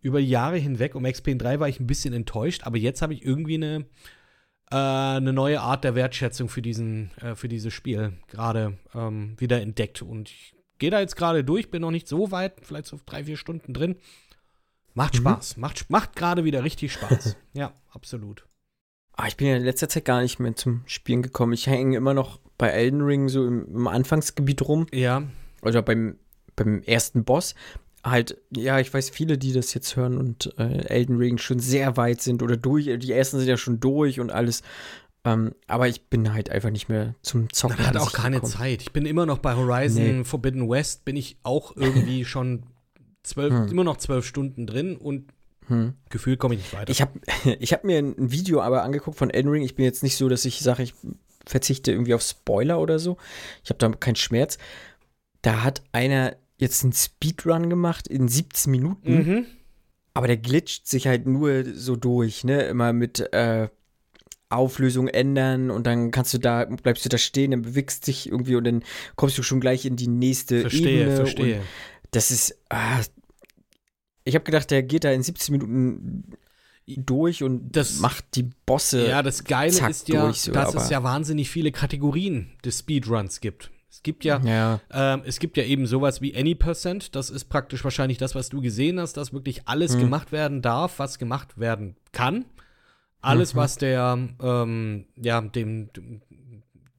Über Jahre hinweg. Und Max Payne 3 war ich ein bisschen enttäuscht. Aber jetzt habe ich irgendwie eine, äh, eine neue Art der Wertschätzung für, diesen, äh, für dieses Spiel gerade ähm, wieder entdeckt. Und ich gehe da jetzt gerade durch, bin noch nicht so weit, vielleicht so drei, vier Stunden drin. Macht Mhm. Spaß, macht, macht gerade wieder richtig Spaß. ja, absolut. Ah, ich bin ja in letzter Zeit gar nicht mehr zum Spielen gekommen. Ich hänge immer noch bei Elden Ring so im, im Anfangsgebiet rum. Ja, Oder beim, beim ersten Boss. Halt, ja, ich weiß viele, die das jetzt hören und äh, Elden Ring schon sehr weit sind oder durch. Die ersten sind ja schon durch und alles. Ähm, aber ich bin halt einfach nicht mehr zum Zocken. man hat auch keine gekommen. Zeit. Ich bin immer noch bei Horizon Nee. Forbidden West, bin ich auch irgendwie schon zwölf, Hm. immer noch zwölf Stunden drin und Hm. gefühlt komme ich nicht weiter. Ich habe ich hab mir ein Video aber angeguckt von Elden Ring. Ich bin jetzt nicht so, dass ich sage, ich verzichte irgendwie auf Spoiler oder so. Ich habe da keinen Schmerz. Da hat einer jetzt einen Speedrun gemacht in 17 Minuten. mhm. Aber der glitscht sich halt nur so durch, ne? Immer mit äh, Auflösung ändern und dann kannst du da, bleibst du da stehen, dann bewegst dich irgendwie und dann kommst du schon gleich in die nächste Verstehe, Ebene. verstehe. Und das ist. Ah, ich habe gedacht, der geht da in 17 Minuten durch und Das- macht die Bosse. Ja, das Geile ist ja, durch so, dass es ja wahnsinnig viele Kategorien des Speedruns gibt. Es gibt ja, Ja. ähm, es gibt ja eben sowas wie Any Percent. Das ist praktisch wahrscheinlich das, was du gesehen hast, dass wirklich alles Mhm. gemacht werden darf, was gemacht werden kann. Alles, Mhm. was der, ähm, ja, dem, dem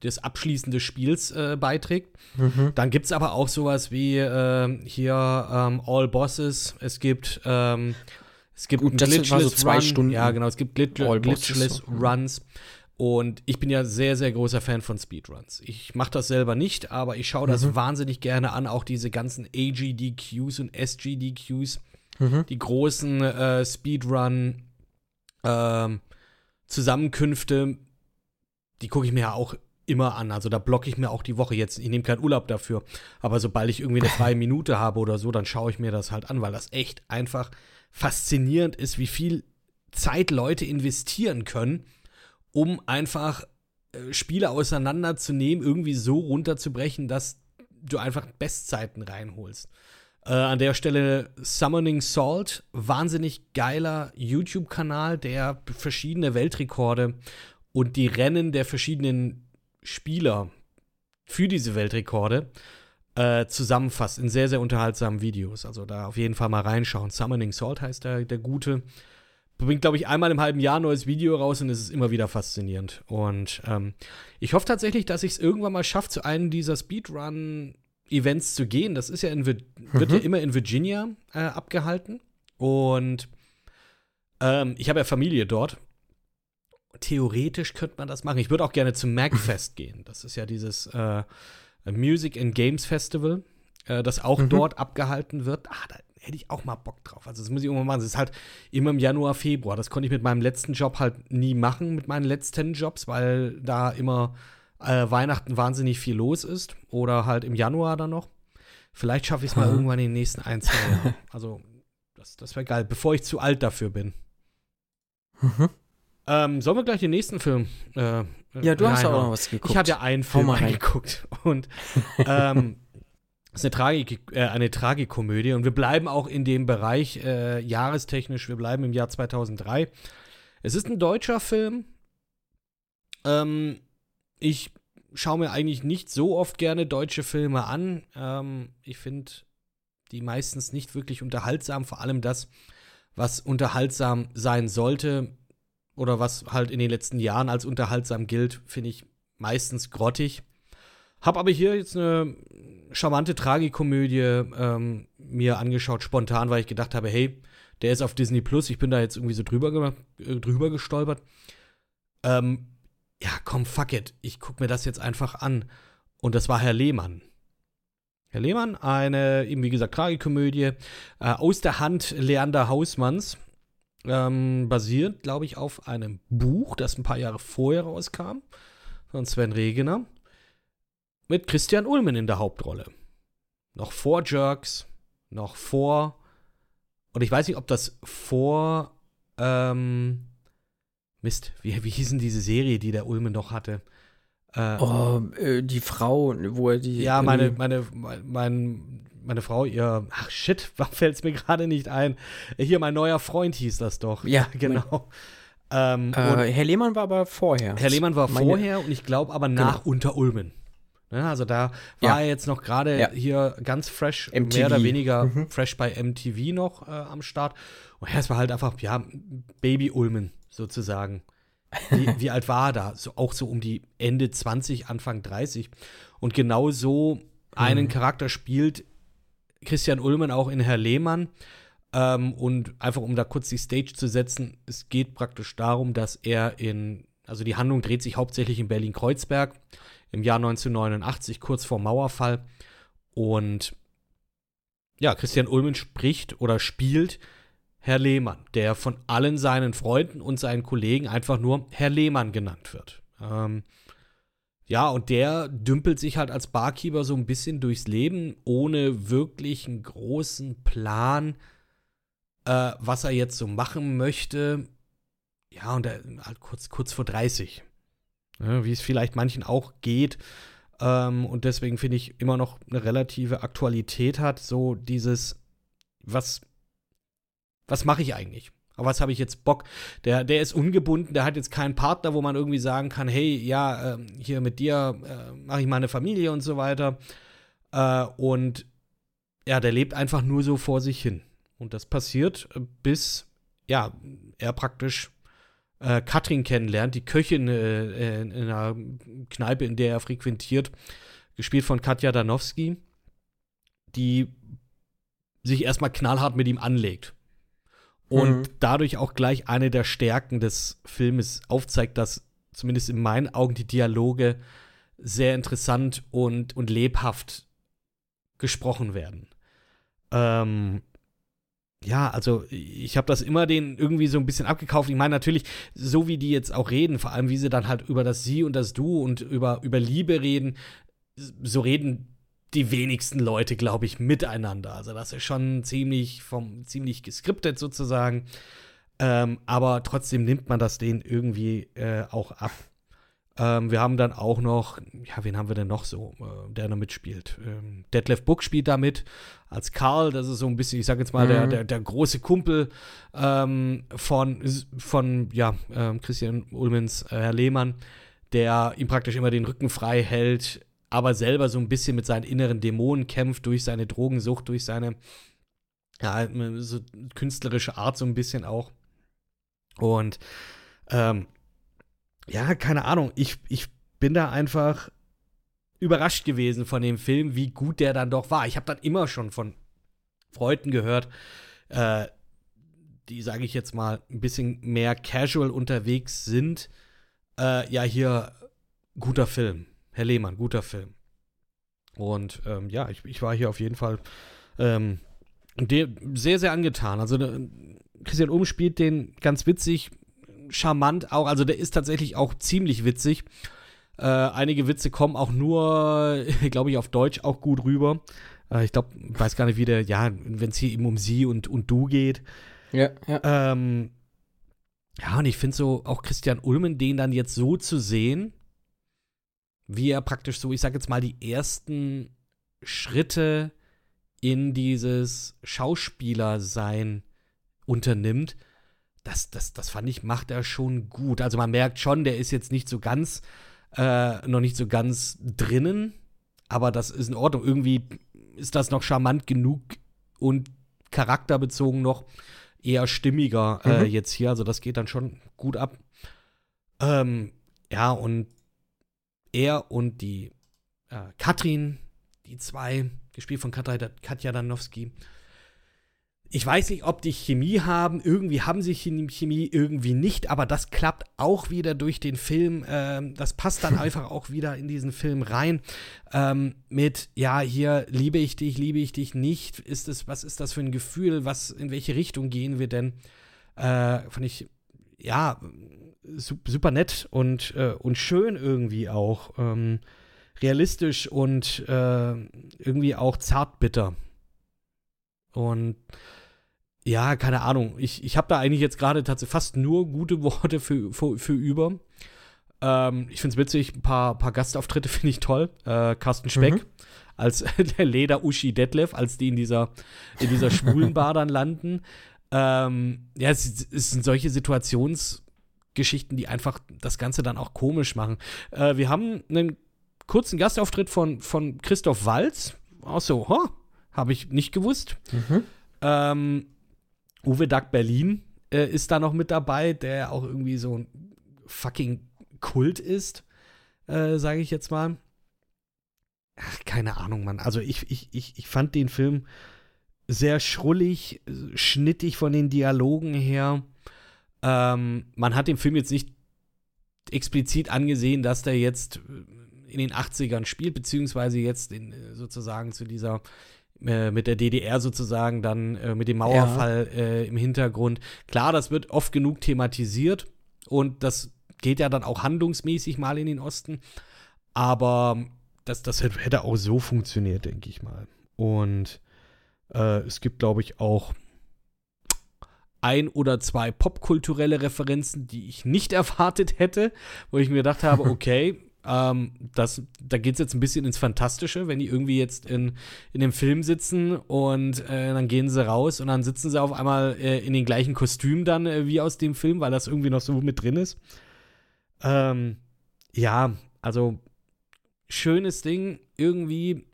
des Abschließen des Spiels äh, beiträgt. Mhm. Dann gibt es aber auch sowas wie ähm, hier ähm, All Bosses. Es gibt ähm, es gibt Gut, so Glitchless zwei Run. Stunden. Ja, genau. Es gibt Glitch All Bosses, Glitchless so. Runs. Und ich bin ja sehr, sehr großer Fan von Speedruns. Ich mache das selber nicht, aber ich schaue das Mhm. wahnsinnig gerne an. Auch diese ganzen AGDQs und SGDQs, Mhm. die großen äh, Speedrun ähm, Zusammenkünfte, die gucke ich mir ja auch immer an. Also da blocke ich mir auch die Woche jetzt. Ich nehme keinen Urlaub dafür. Aber sobald ich irgendwie eine freie Minute habe oder so, dann schaue ich mir das halt an, weil das echt einfach faszinierend ist, wie viel Zeit Leute investieren können, um einfach äh, Spiele auseinanderzunehmen, irgendwie so runterzubrechen, dass du einfach Bestzeiten reinholst. Äh, an der Stelle Summoning Salt, wahnsinnig geiler YouTube-Kanal, der verschiedene Weltrekorde und die Rennen der verschiedenen Spieler für diese Weltrekorde äh, zusammenfasst in sehr, sehr unterhaltsamen Videos. Also da auf jeden Fall mal reinschauen. Summoning Salt heißt der, der Gute. Bringt, glaube ich, einmal im halben Jahr ein neues Video raus und es ist immer wieder faszinierend. Und ähm, ich hoffe tatsächlich, dass ich es irgendwann mal schaffe, zu einem dieser Speedrun-Events zu gehen. Das ist ja in, wird ja immer in Virginia äh, abgehalten. Und ähm, ich habe ja Familie dort. Theoretisch könnte man das machen. Ich würde auch gerne zum MagFest gehen. Das ist ja dieses äh, Music and Games Festival, äh, das auch Mhm. dort abgehalten wird. Ah, da hätte ich auch mal Bock drauf. Also das muss ich irgendwann machen. Das ist halt immer im Januar, Februar. Das konnte ich mit meinem letzten Job halt nie machen, mit meinen letzten Jobs, weil da immer äh, Weihnachten wahnsinnig viel los ist. Oder halt im Januar dann noch. Vielleicht schaffe ich es mal irgendwann in den nächsten ein, zwei Jahren. Also das, das wäre geil, bevor ich zu alt dafür bin. Mhm. Ähm, sollen wir gleich den nächsten Film? Äh, Ja, du hast auch noch was geguckt. Ich habe ja einen Film angeguckt und ähm, ist eine, Tragik, äh, eine Tragikomödie und wir bleiben auch in dem Bereich äh, jahrestechnisch, wir bleiben im Jahr 2003. Es ist ein deutscher Film. Ähm, ich schaue mir eigentlich nicht so oft gerne deutsche Filme an. Ähm, ich finde die meistens nicht wirklich unterhaltsam, vor allem das, was unterhaltsam sein sollte oder was halt in den letzten Jahren als unterhaltsam gilt, finde ich meistens grottig. Hab aber hier jetzt eine charmante Tragikomödie ähm, mir angeschaut, spontan, weil ich gedacht habe, hey, der ist auf Disney Plus, ich bin da jetzt irgendwie so drüber, ge äh, drüber gestolpert. Ähm, ja, komm, fuck it, ich guck mir das jetzt einfach an. Und das war Herr Lehmann. Herr Lehmann, eine, eben wie gesagt, Tragikomödie äh, aus der Hand Leander Hausmanns ähm, basiert, glaube ich, auf einem Buch, das ein paar Jahre vorher rauskam, von Sven Regener, mit Christian Ulmen in der Hauptrolle. Noch vor Jerks, noch vor, und ich weiß nicht, ob das vor, ähm, Mist, wie, wie hieß denn diese Serie, die der Ulmen noch hatte? Äh, Oh, äh, die Frau, wo er die. ja, meine, meine, mein, meine Frau, ihr, ach shit, fällt es mir gerade nicht ein. Hier, mein neuer Freund hieß das doch. Ja, genau. Ähm, Äh, Herr Lehmann war aber vorher. Herr Lehmann war Meine- vorher und ich glaube aber nach unter Ulmen. Ne, also da war Ja. er jetzt noch gerade Ja. hier ganz fresh, MTV. mehr oder weniger Mhm. fresh bei MTV noch äh, am Start. Und es war halt einfach, ja, Baby Ulmen sozusagen. Wie, wie alt war er da? So, auch so um die Ende 20, Anfang 30. Und genau so einen Mhm. Charakter spielt Christian Ulmen auch in Herr Lehmann. Ähm, und einfach um da kurz die Stage zu setzen, es geht praktisch darum, dass er in, also die Handlung dreht sich hauptsächlich in Berlin-Kreuzberg im Jahr 1989, kurz vor Mauerfall. Und ja, Christian Ulmen spricht oder spielt Herr Lehmann, der von allen seinen Freunden und seinen Kollegen einfach nur Herr Lehmann genannt wird. Ähm, ja, und der dümpelt sich halt als Barkeeper so ein bisschen durchs Leben, ohne wirklich einen großen Plan, äh, was er jetzt so machen möchte. Ja, und er halt kurz, kurz vor 30. Ja, wie es vielleicht manchen auch geht. Ähm, und deswegen finde ich immer noch eine relative Aktualität hat, so dieses, was, was mache ich eigentlich? Auf was habe ich jetzt Bock? Der, der ist ungebunden, der hat jetzt keinen Partner, wo man irgendwie sagen kann, hey, ja, äh, hier mit dir äh, mache ich mal eine Familie und so weiter. Äh, und ja, der lebt einfach nur so vor sich hin. Und das passiert, äh, bis ja, er praktisch äh, Katrin kennenlernt, die Köchin äh, in einer Kneipe, in der er frequentiert, gespielt von Katja Danowski, die sich erstmal knallhart mit ihm anlegt. Und mhm. dadurch auch gleich eine der Stärken des Filmes aufzeigt, dass zumindest in meinen Augen die Dialoge sehr interessant und, und lebhaft gesprochen werden. Ähm, ja, also ich habe das immer denen irgendwie so ein bisschen abgekauft. Ich meine natürlich, so wie die jetzt auch reden, vor allem wie sie dann halt über das Sie und das Du und über, über Liebe reden, so reden die wenigsten Leute, glaube ich, miteinander. Also das ist schon ziemlich vom ziemlich geskriptet sozusagen. Ähm, aber trotzdem nimmt man das denen irgendwie äh, auch ab. Ähm, wir haben dann auch noch, ja, wen haben wir denn noch so, äh, der da mitspielt? Ähm, Detlef Book spielt da mit als Karl. Das ist so ein bisschen, ich sag jetzt mal, mhm. der, der, der, große Kumpel ähm, von, von ja, äh, Christian Ulmens, äh, Herr Lehmann, der ihm praktisch immer den Rücken frei hält, aber selber so ein bisschen mit seinen inneren Dämonen kämpft durch seine Drogensucht, durch seine ja, so künstlerische Art so ein bisschen auch. Und ähm, ja, keine Ahnung, ich, ich bin da einfach überrascht gewesen von dem Film, wie gut der dann doch war. Ich habe dann immer schon von Freunden gehört, äh, die, sage ich jetzt mal, ein bisschen mehr casual unterwegs sind. Äh, ja, hier, guter Film. Herr Lehmann, guter Film. Und ähm, ja, ich, ich, war hier auf jeden Fall ähm, sehr, sehr angetan. Also äh, Christian Ohm spielt den ganz witzig, charmant auch. Also der ist tatsächlich auch ziemlich witzig. Äh, einige Witze kommen auch nur, glaube ich, auf Deutsch auch gut rüber. Äh, ich glaube, weiß gar nicht, wie der, ja, wenn es hier eben um sie und, und du geht. Ja, ja. Ähm, ja, und ich finde so, auch Christian Ulmen, den dann jetzt so zu sehen, wie er praktisch so, ich sag jetzt mal, die ersten Schritte in dieses Schauspielersein unternimmt, das, das, das fand ich, macht er schon gut. Also man merkt schon, der ist jetzt nicht so ganz, äh, noch nicht so ganz drinnen, aber das ist in Ordnung. Irgendwie ist das noch charmant genug und charakterbezogen noch eher stimmiger äh, mhm. jetzt hier. Also das geht dann schon gut ab. Ähm, ja, und er und die äh, Katrin, die zwei, gespielt von Katja Danowski, ich weiß nicht, ob die Chemie haben. Irgendwie haben sie Chemie, irgendwie nicht. Aber das klappt auch wieder durch den Film. Ähm, das passt dann einfach auch wieder in diesen Film rein. Ähm, mit, ja, hier liebe ich dich, liebe ich dich nicht. Ist es, was ist das für ein Gefühl? Was, in welche Richtung gehen wir denn? Äh, fand ich, ja, super nett und, äh, und schön irgendwie auch. Ähm, realistisch und äh, irgendwie auch zartbitter. Und ja, keine Ahnung. Ich, ich habe da eigentlich jetzt gerade tatsächlich fast nur gute Worte für, für, für über. Ähm, ich finde es witzig, ein paar, paar Gastauftritte finde ich toll. Äh, Carsten Speck mhm. als der Leder-Uschi Detlef, als die in dieser, in dieser schwulen Bar dann landen. Ähm, ja, es, es, sind solche Situationsgeschichten, die einfach das Ganze dann auch komisch machen. Äh, wir haben einen kurzen Gastauftritt von, von Christoph Walz. Auch so, huh, habe ich nicht gewusst. Mhm. Ähm, Uwe Duck Berlin äh, ist da noch mit dabei, der auch irgendwie so ein fucking Kult ist, äh, sage ich jetzt mal. Ach, keine Ahnung, Mann. Also ich, ich, ich, ich fand den Film sehr schrullig, schnittig von den Dialogen her. Ähm, man hat dem Film jetzt nicht explizit angesehen, dass der jetzt in den 80ern spielt, beziehungsweise jetzt in, sozusagen zu dieser äh, mit der DDR sozusagen dann äh, mit dem Mauerfall ja. äh, im Hintergrund. Klar, das wird oft genug thematisiert und das geht ja dann auch handlungsmäßig mal in den Osten. Aber das, das hätte auch so funktioniert, denke ich mal. Und äh, es gibt, glaube ich, auch ein oder zwei popkulturelle Referenzen, die ich nicht erwartet hätte, wo ich mir gedacht habe, okay, ähm, das, da geht es jetzt ein bisschen ins Fantastische, wenn die irgendwie jetzt in, in dem Film sitzen und äh, dann gehen sie raus und dann sitzen sie auf einmal äh, in den gleichen Kostümen dann äh, wie aus dem Film, weil das irgendwie noch so mit drin ist. Ähm, ja, also schönes Ding, irgendwie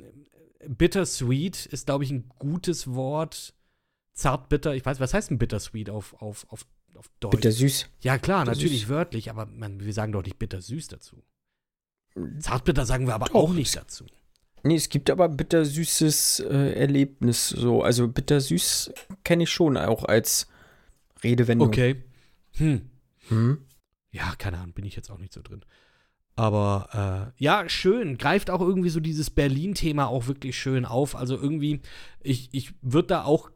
bittersweet ist, glaube ich, ein gutes Wort. Zartbitter, ich weiß, was heißt ein bittersweet auf, auf, auf, auf Deutsch? Bittersüß. Ja, klar, Bittersüß. natürlich wörtlich, aber man, wir sagen doch nicht bittersüß dazu. Zartbitter sagen wir aber Doch. auch nicht dazu. Nee, es gibt aber bittersüßes äh, Erlebnis so. Also bittersüß kenne ich schon auch als Redewendung. Okay. Hm. Hm? Ja, keine Ahnung, bin ich jetzt auch nicht so drin. Aber äh, ja, schön. Greift auch irgendwie so dieses Berlin-Thema auch wirklich schön auf. Also irgendwie, ich, ich würde da auch.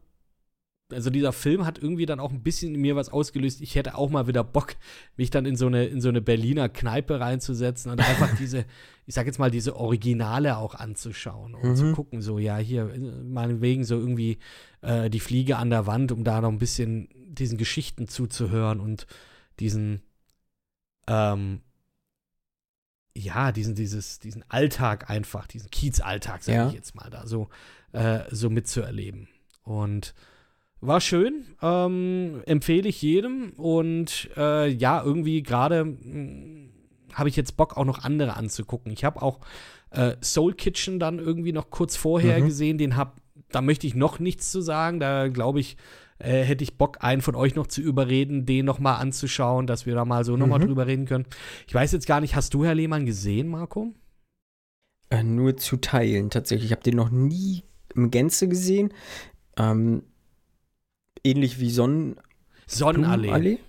Also dieser Film hat irgendwie dann auch ein bisschen in mir was ausgelöst. Ich hätte auch mal wieder Bock, mich dann in so eine, in so eine Berliner Kneipe reinzusetzen und einfach diese, ich sag jetzt mal, diese Originale auch anzuschauen und zu Mhm. gucken, so, ja, hier, äh, meinetwegen so irgendwie äh, die Fliege an der Wand, um da noch ein bisschen diesen Geschichten zuzuhören und diesen, ähm, ja, diesen, dieses, diesen Alltag einfach, diesen Kiezalltag, sage Ja. ich jetzt mal, da so, äh, so mitzuerleben. Und war schön, ähm, empfehle ich jedem. Und äh, ja, irgendwie gerade mm, habe ich jetzt Bock, auch noch andere anzugucken. Ich habe auch äh, Soul Kitchen dann irgendwie noch kurz vorher Mhm. gesehen. Den hab, da möchte ich noch nichts zu sagen. Da glaube ich, äh, hätte ich Bock, einen von euch noch zu überreden, den noch mal anzuschauen, dass wir da mal so noch mal Mhm. drüber reden können. Ich weiß jetzt gar nicht, hast du Herr Lehmann gesehen, Marco? Äh, nur zu teilen tatsächlich. Ich habe den noch nie im Gänze gesehen. Ähm, ähnlich wie Sonnen Sonnenallee. Blumenallee?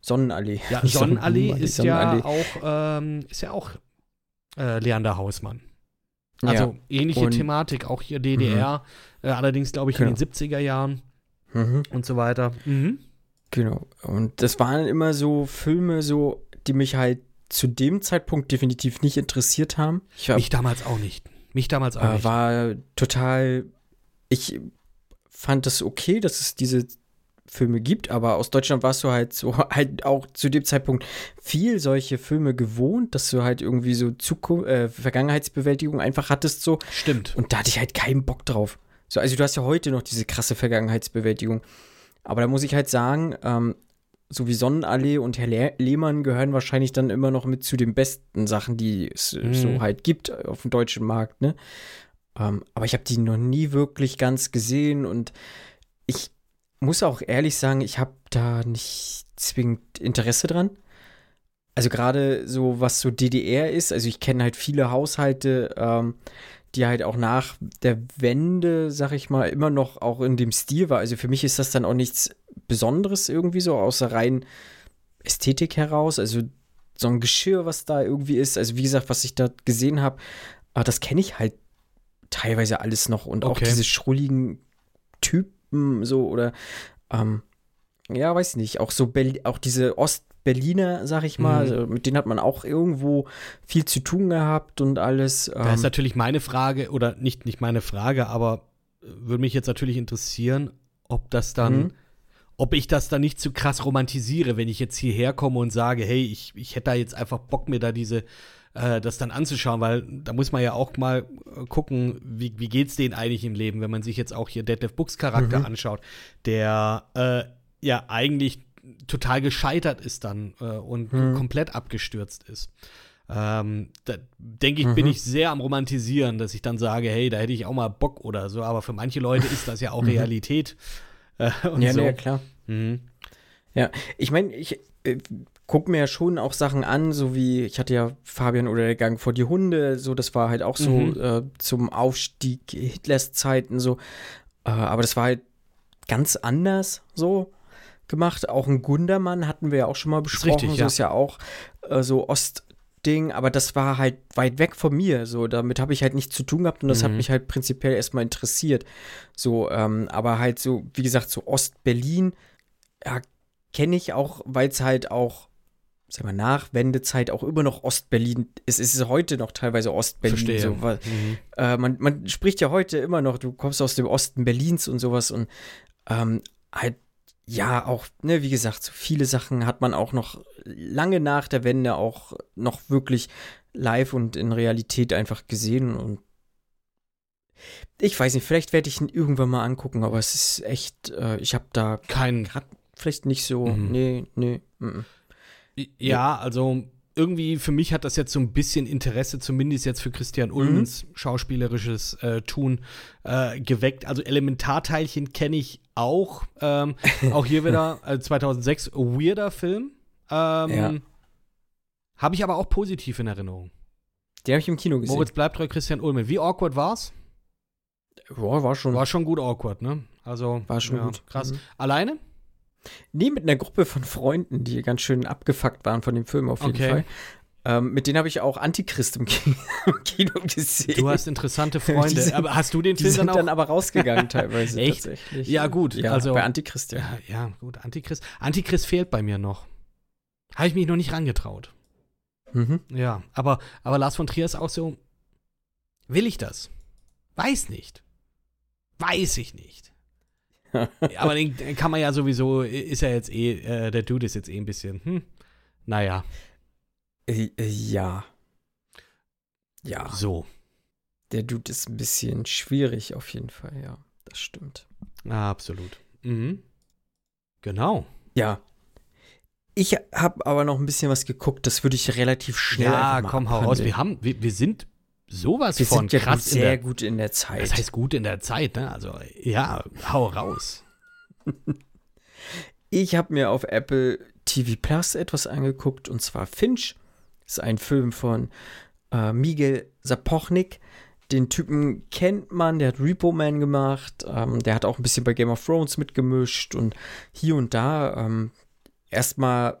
Sonnenallee. Ja, Sonnenallee Sonnenblumenallee, ist ja Sonnenallee. auch, ähm, ist ja auch äh, Leander Hausmann. Also ja. ähnliche Und- Thematik, auch hier DDR, äh, allerdings glaube ich in Genau. den 70er Jahren Mhm. und so weiter. Mhm. Genau. Und das waren immer so Filme, so, die mich halt zu dem Zeitpunkt definitiv nicht interessiert haben. Ich hab, Mich damals auch nicht. Mich damals auch äh, nicht. war total. Ich fand es okay, dass es diese Filme gibt, aber aus Deutschland warst du halt so halt auch zu dem Zeitpunkt viel solche Filme gewohnt, dass du halt irgendwie so Zukunft, äh, Vergangenheitsbewältigung einfach hattest so Stimmt. und da hatte ich halt keinen Bock drauf. So, also du hast ja heute noch diese krasse Vergangenheitsbewältigung. Aber da muss ich halt sagen, ähm, so wie Sonnenallee und Herr Le Lehmann gehören wahrscheinlich dann immer noch mit zu den besten Sachen, die es Mhm. so halt gibt auf dem deutschen Markt, ne? Ähm, aber ich habe die noch nie wirklich ganz gesehen und ich muss auch ehrlich sagen, ich habe da nicht zwingend Interesse dran. Also gerade so, was so DDR ist, also ich kenne halt viele Haushalte, ähm, die halt auch nach der Wende, sag ich mal, immer noch auch in dem Stil war. Also für mich ist das dann auch nichts Besonderes irgendwie so, außer rein Ästhetik heraus. Also so ein Geschirr, was da irgendwie ist. Also wie gesagt, was ich da gesehen habe, aber das kenne ich halt teilweise alles noch. Und auch Okay. diese schrulligen Typen so oder ähm, ja, weiß nicht, auch so Berli auch diese Ostberliner, sag ich mal, Mhm. also mit denen hat man auch irgendwo viel zu tun gehabt und alles. Da ähm, ist natürlich meine Frage, oder nicht, nicht meine Frage, aber äh, würde mich jetzt natürlich interessieren, ob das dann, Mhm. ob ich das dann nicht zu krass romantisiere, wenn ich jetzt hierher komme und sage, hey, ich, ich hätte da jetzt einfach Bock, mir da diese, äh, das dann anzuschauen, weil da muss man ja auch mal äh, gucken, wie, wie geht's denen eigentlich im Leben, wenn man sich jetzt auch hier Detlef Books Charakter Mhm. anschaut, der äh, ja eigentlich total gescheitert ist dann äh, und Mhm. komplett abgestürzt ist. Ähm, da denke ich, bin Mhm. ich sehr am Romantisieren, dass ich dann sage, hey, da hätte ich auch mal Bock oder so. Aber für manche Leute ist das ja auch Mhm. Realität. Äh, und ja, so. nee, klar. Mhm. Ich meine, ich äh, gucke mir ja schon auch Sachen an, so wie ich hatte ja Fabian oder der Gang vor die Hunde, so das war halt auch so Mhm. äh, zum Aufstieg Hitlers Zeiten so, äh, aber das war halt ganz anders so gemacht. Auch ein Gundermann hatten wir ja auch schon mal besprochen, richtig, so ja. ist ja auch äh, so Ostding, aber das war halt weit weg von mir, so damit habe ich halt nichts zu tun gehabt und das hat Mhm. mich halt prinzipiell erstmal interessiert. So, ähm, aber halt so, wie gesagt, so Ostberlin, ja, kenne ich auch, weil es halt auch, sag mal, nach Wendezeit auch immer noch Ostberlin. Es ist heute noch teilweise Ostberlin. Verstehe. So, weil, Mhm. äh, man, man spricht ja heute immer noch, du kommst aus dem Osten Berlins und sowas und ähm, halt ja, auch, ne, wie gesagt, so viele Sachen hat man auch noch lange nach der Wende auch noch wirklich live und in Realität einfach gesehen und ich weiß nicht, vielleicht werde ich ihn irgendwann mal angucken, aber es ist echt, äh, ich habe da kein vielleicht nicht so, mhm. nee, nee. M -m. Ja, also irgendwie für mich hat das jetzt so ein bisschen Interesse, zumindest jetzt für Christian. Ulmens mhm. schauspielerisches äh, Tun äh, geweckt. Also Elementarteilchen kenne ich auch. Ähm, auch hier wieder äh, 2006 weirder Film. Ähm, ja. Habe ich aber auch positiv in Erinnerung. Den habe ich im Kino gesehen. Moritz bleibt treu, Christian Ulmen. Wie awkward war's? Boah, war schon. War schon gut awkward, ne? Also. War schon ja, gut. Krass. Mhm. Alleine? Nee, mit einer Gruppe von Freunden, die ganz schön abgefuckt waren von dem Film auf jeden okay. Fall. Ähm, mit denen habe ich auch Antichrist im Kino, gesehen. Du hast interessante Freunde. Sind, aber hast du den Film die dann auch? dann aber rausgegangen teilweise. Echt? Ja, gut. Ja, also, bei Antichrist, ja. ja. Ja, gut. Antichrist. Antichrist fehlt bei mir noch. Habe ich mich noch nicht rangetraut. Mhm. Ja, aber, aber Lars von Trier ist auch so. Will ich das? Weiß nicht. Weiß ich nicht. Aber den, kann man ja sowieso, ist ja jetzt eh, äh, der Dude ist jetzt eh ein bisschen, hm, naja. Äh, äh, ja. Ja. So. Der Dude ist ein bisschen schwierig auf jeden Fall, ja. Das stimmt. Absolut. Mhm. Genau. Ja. Ich habe aber noch ein bisschen was geguckt, das würde ich relativ schnell Ja, komm, hau raus. Wir, haben, wir, wir sind sowas wir von sind ja krass sehr der, gut in der Zeit. Das heißt gut in der Zeit, ne? Also, ja, hau raus. ich habe mir auf Apple TV Plus etwas angeguckt und zwar Finch. Das ist ein Film von äh, Miguel Sapochnik. Den Typen kennt man, der hat Repo Man gemacht, ähm, der hat auch ein bisschen bei Game of Thrones mitgemischt und hier und da ähm, erstmal,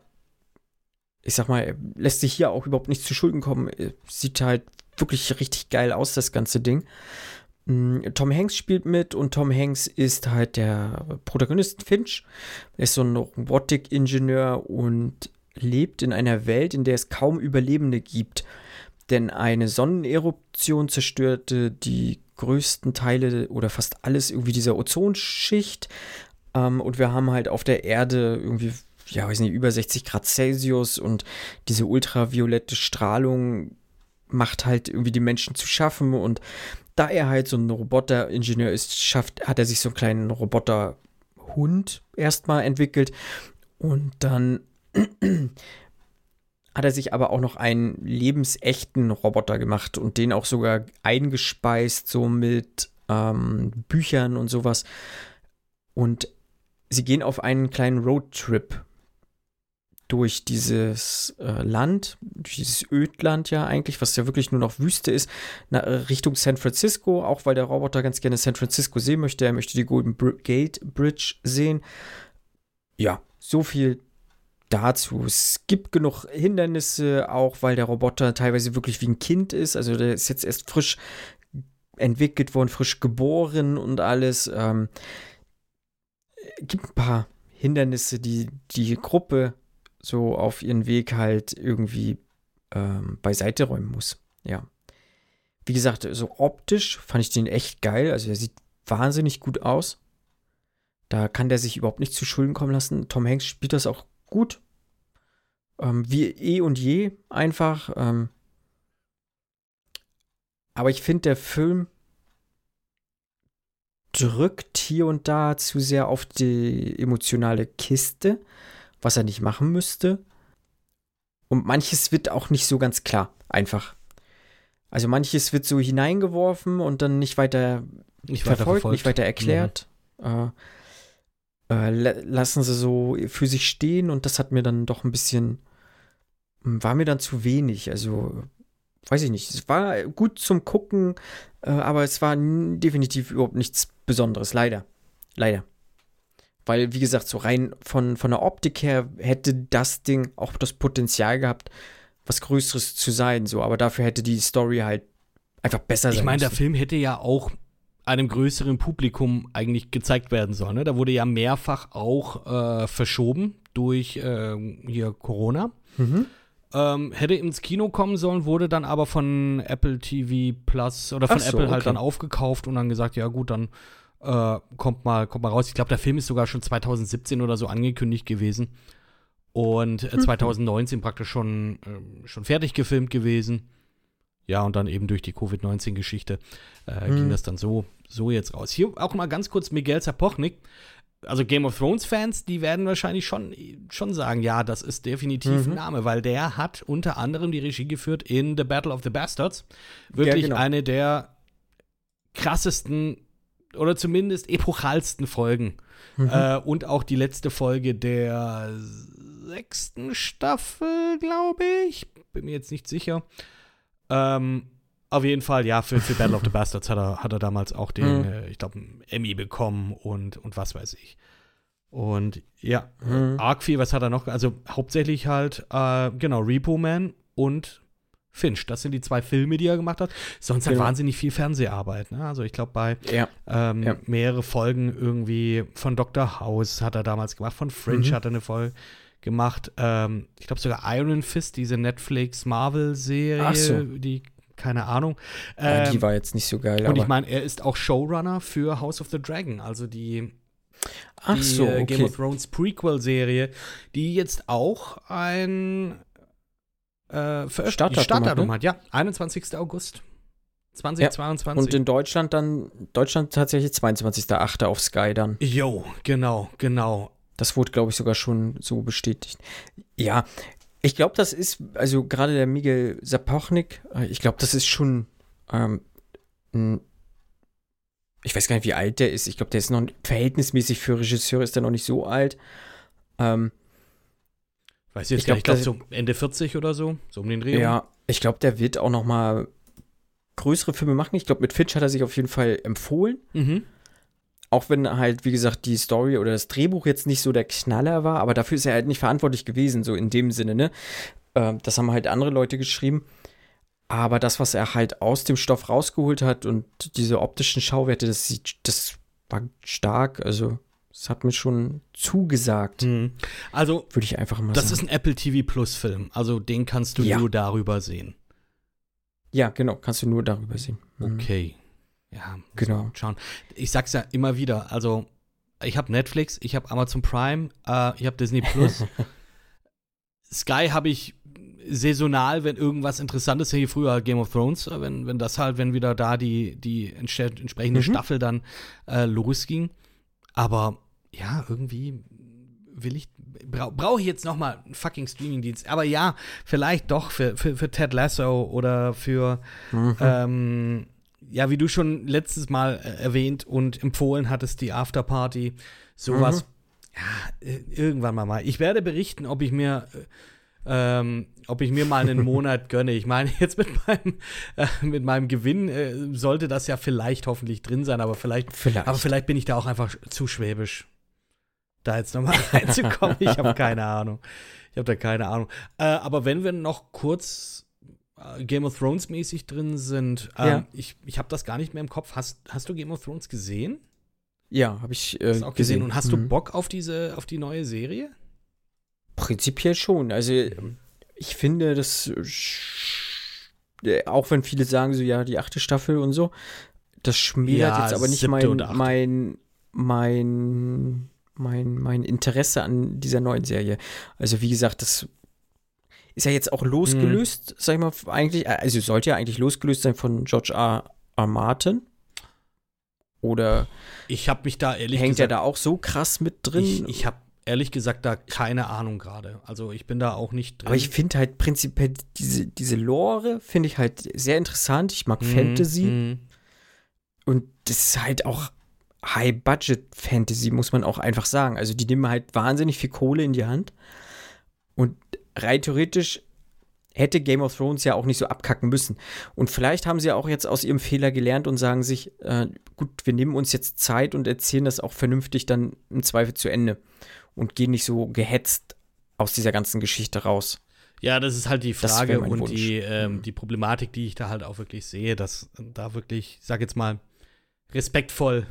ich sag mal, er lässt sich hier auch überhaupt nicht zu Schulden kommen. Sieht halt wirklich richtig geil aus, das ganze Ding. Mm, Tom Hanks spielt mit und Tom Hanks ist halt der Protagonist Finch. Er ist so ein Robotik-Ingenieur und lebt in einer Welt, in der es kaum Überlebende gibt. Denn eine Sonneneruption zerstörte die größten Teile oder fast alles irgendwie dieser Ozonschicht. Ähm, und wir haben halt auf der Erde irgendwie, ja, weiß nicht, über 60 Grad Celsius und diese ultraviolette Strahlung macht halt irgendwie die Menschen zu schaffen und da er halt so ein Roboter-Ingenieur ist, schafft, hat er sich so einen kleinen Roboter-Hund erstmal entwickelt und dann hat er sich aber auch noch einen lebensechten Roboter gemacht und den auch sogar eingespeist, so mit ähm, Büchern und sowas. Und sie gehen auf einen kleinen Roadtrip durch dieses äh, Land, durch dieses Ödland ja eigentlich, was ja wirklich nur noch Wüste ist, na, Richtung San Francisco, auch weil der Roboter ganz gerne San Francisco sehen möchte. Er möchte die Golden Gate Bridge sehen. Ja, so viel dazu. Es gibt genug Hindernisse, auch weil der Roboter teilweise wirklich wie ein Kind ist. Also der ist jetzt erst frisch entwickelt worden, frisch geboren und alles. Ähm, gibt ein paar Hindernisse, die die Gruppe so auf ihren Weg halt irgendwie ähm, beiseite räumen muss. Ja. Wie gesagt, so optisch fand ich den echt geil. Also er sieht wahnsinnig gut aus. Da kann der sich überhaupt nicht zu Schulden kommen lassen. Tom Hanks spielt das auch gut. Ähm, wie eh und je einfach. Ähm. Aber ich finde, der Film drückt hier und da zu sehr auf die emotionale Kiste was er nicht machen müsste. Und manches wird auch nicht so ganz klar, einfach. Also manches wird so hineingeworfen und dann nicht weiter nicht verfolgt, weiter verfolgt. nicht weiter erklärt. Mhm. Äh, äh, lassen sie so für sich stehen und das hat mir dann doch ein bisschen, war mir dann zu wenig. Also weiß ich nicht. Es war gut zum Gucken, äh, aber es war definitiv überhaupt nichts Besonderes, leider. Leider. Weil, wie gesagt, so rein von, von der Optik her hätte das Ding auch das Potenzial gehabt, was Größeres zu sein, so. Aber dafür hätte die Story halt einfach besser sein Ich meine, der Film hätte ja auch einem größeren Publikum eigentlich gezeigt werden sollen. Ne? Da wurde ja mehrfach auch äh, verschoben durch äh, hier Corona. Mhm. Ähm, hätte ins Kino kommen sollen, wurde dann aber von Apple TV Plus oder von so, Apple halt okay. dann aufgekauft und dann gesagt, ja gut, dann Äh, kommt, mal, kommt mal raus. Ich glaube, der Film ist sogar schon 2017 oder so angekündigt gewesen. Und äh, 2019 mhm. praktisch schon, äh, schon fertig gefilmt gewesen. Ja, und dann eben durch die Covid-19-Geschichte äh, mhm. ging das dann so, so jetzt raus. Hier auch mal ganz kurz Miguel Zapochnik. Also Game of Thrones-Fans, die werden wahrscheinlich schon, schon sagen, ja, das ist definitiv mhm. ein Name, weil der hat unter anderem die Regie geführt in The Battle of the Bastards. Wirklich ja, genau. eine der krassesten oder zumindest epochalsten Folgen. Mhm. Äh, und auch die letzte Folge der sechsten Staffel, glaube ich. Bin mir jetzt nicht sicher. Ähm, auf jeden Fall, ja, für, für Battle of the Bastards hat er, hat er damals auch den, mhm. äh, ich glaube, Emmy bekommen und, und was weiß ich. Und ja, mhm. arg viel, was hat er noch? Also hauptsächlich halt, äh, genau, Repo Man und Finch. Das sind die zwei Filme, die er gemacht hat. Sonst genau. hat wahnsinnig viel Fernseharbeit. Ne? Also ich glaube, bei ja. Ähm, ja. mehrere Folgen irgendwie von Dr. House hat er damals gemacht, von Fringe mhm. hat er eine Folge gemacht. Ähm, ich glaube sogar Iron Fist, diese Netflix-Marvel-Serie, so. die keine Ahnung. Ähm, ja, die war jetzt nicht so geil. Und ich meine, er ist auch Showrunner für House of the Dragon, also die, Ach die so, äh, okay. Game of Thrones Prequel-Serie, die jetzt auch ein äh, Startdatum, Startdatum hat, ne? hat, ja, 21. August. 2022. Ja, und in Deutschland dann, Deutschland tatsächlich 22.8. auf Sky dann. Jo, genau, genau. Das wurde, glaube ich, sogar schon so bestätigt. Ja, ich glaube, das ist, also gerade der Miguel Sapochnik, äh, ich glaube, das ist schon, ähm, ein, ich weiß gar nicht, wie alt der ist. Ich glaube, der ist noch verhältnismäßig für Regisseur ist der noch nicht so alt. Ähm, weiß jetzt ich glaube, glaub, so Ende 40 oder so, so um den Dreh. Ja, ich glaube, der wird auch noch mal größere Filme machen. Ich glaube, mit Fitch hat er sich auf jeden Fall empfohlen. Mhm. Auch wenn halt, wie gesagt, die Story oder das Drehbuch jetzt nicht so der Knaller war, aber dafür ist er halt nicht verantwortlich gewesen, so in dem Sinne, ne? Äh, das haben halt andere Leute geschrieben. Aber das, was er halt aus dem Stoff rausgeholt hat und diese optischen Schauwerte, das, sieht, das war stark. Also, das hat mir schon zugesagt. Mhm. Also, würde ich einfach mal das sagen. Ist ein Apple TV Plus Film. Also, den kannst du ja. nur darüber sehen. Ja, genau, kannst du nur darüber sehen. Mhm. Okay. Ja, genau. Schauen. Ich sag's ja immer wieder. Also, ich habe Netflix, ich habe Amazon Prime, äh, ich habe Disney Plus. Sky habe ich saisonal, wenn irgendwas Interessantes, hier früher Game of Thrones, äh, wenn, wenn das halt, wenn wieder da die, die entsprechende mhm. Staffel dann äh, losging. Aber ja, irgendwie will ich, bra brauche ich jetzt noch mal einen fucking Streamingdienst. Aber ja, vielleicht doch für, für, für Ted Lasso oder für mhm. ähm, ja, wie du schon letztes Mal äh, erwähnt und empfohlen hattest, die Afterparty, sowas. Mhm. Ja, äh, irgendwann mal mal. Ich werde berichten, ob ich mir, äh, ähm, ob ich mir mal einen Monat gönne. Ich meine, jetzt mit meinem, äh, mit meinem Gewinn äh, sollte das ja vielleicht hoffentlich drin sein, aber vielleicht, vielleicht. aber vielleicht bin ich da auch einfach zu schwäbisch, da jetzt nochmal reinzukommen. ich habe keine Ahnung. Ich habe da keine Ahnung. Äh, aber wenn wir noch kurz äh, Game of Thrones mäßig drin sind. Ähm, ja. Ich, ich habe das gar nicht mehr im Kopf. Hast, hast du Game of Thrones gesehen? Ja, habe ich äh, gesehen. gesehen. Und hast mhm. du Bock auf diese, auf die neue Serie? Prinzipiell schon. Also ich finde, das äh, auch wenn viele sagen so, ja, die achte Staffel und so, das schmälert ja, jetzt aber nicht mein, mein, mein, mein, mein Interesse an dieser neuen Serie. Also wie gesagt, das ist ja jetzt auch losgelöst, hm. sag ich mal, eigentlich, also sollte ja eigentlich losgelöst sein von George R. R. Martin. Oder ich habe mich da ehrlich hängt gesagt, er da auch so krass mit drin? Ich, ich habe ehrlich gesagt da keine Ahnung gerade. Also ich bin da auch nicht drin. Aber ich finde halt prinzipiell diese, diese Lore finde ich halt sehr interessant. Ich mag mhm. Fantasy. Mhm. Und das ist halt auch High-Budget-Fantasy, muss man auch einfach sagen. Also die nehmen halt wahnsinnig viel Kohle in die Hand. Und rein theoretisch hätte Game of Thrones ja auch nicht so abkacken müssen. Und vielleicht haben sie auch jetzt aus ihrem Fehler gelernt und sagen sich, äh, gut, wir nehmen uns jetzt Zeit und erzählen das auch vernünftig dann im Zweifel zu Ende und gehen nicht so gehetzt aus dieser ganzen Geschichte raus. Ja, das ist halt die Frage und die, ähm, die Problematik, die ich da halt auch wirklich sehe, dass da wirklich, ich sag jetzt mal, respektvoll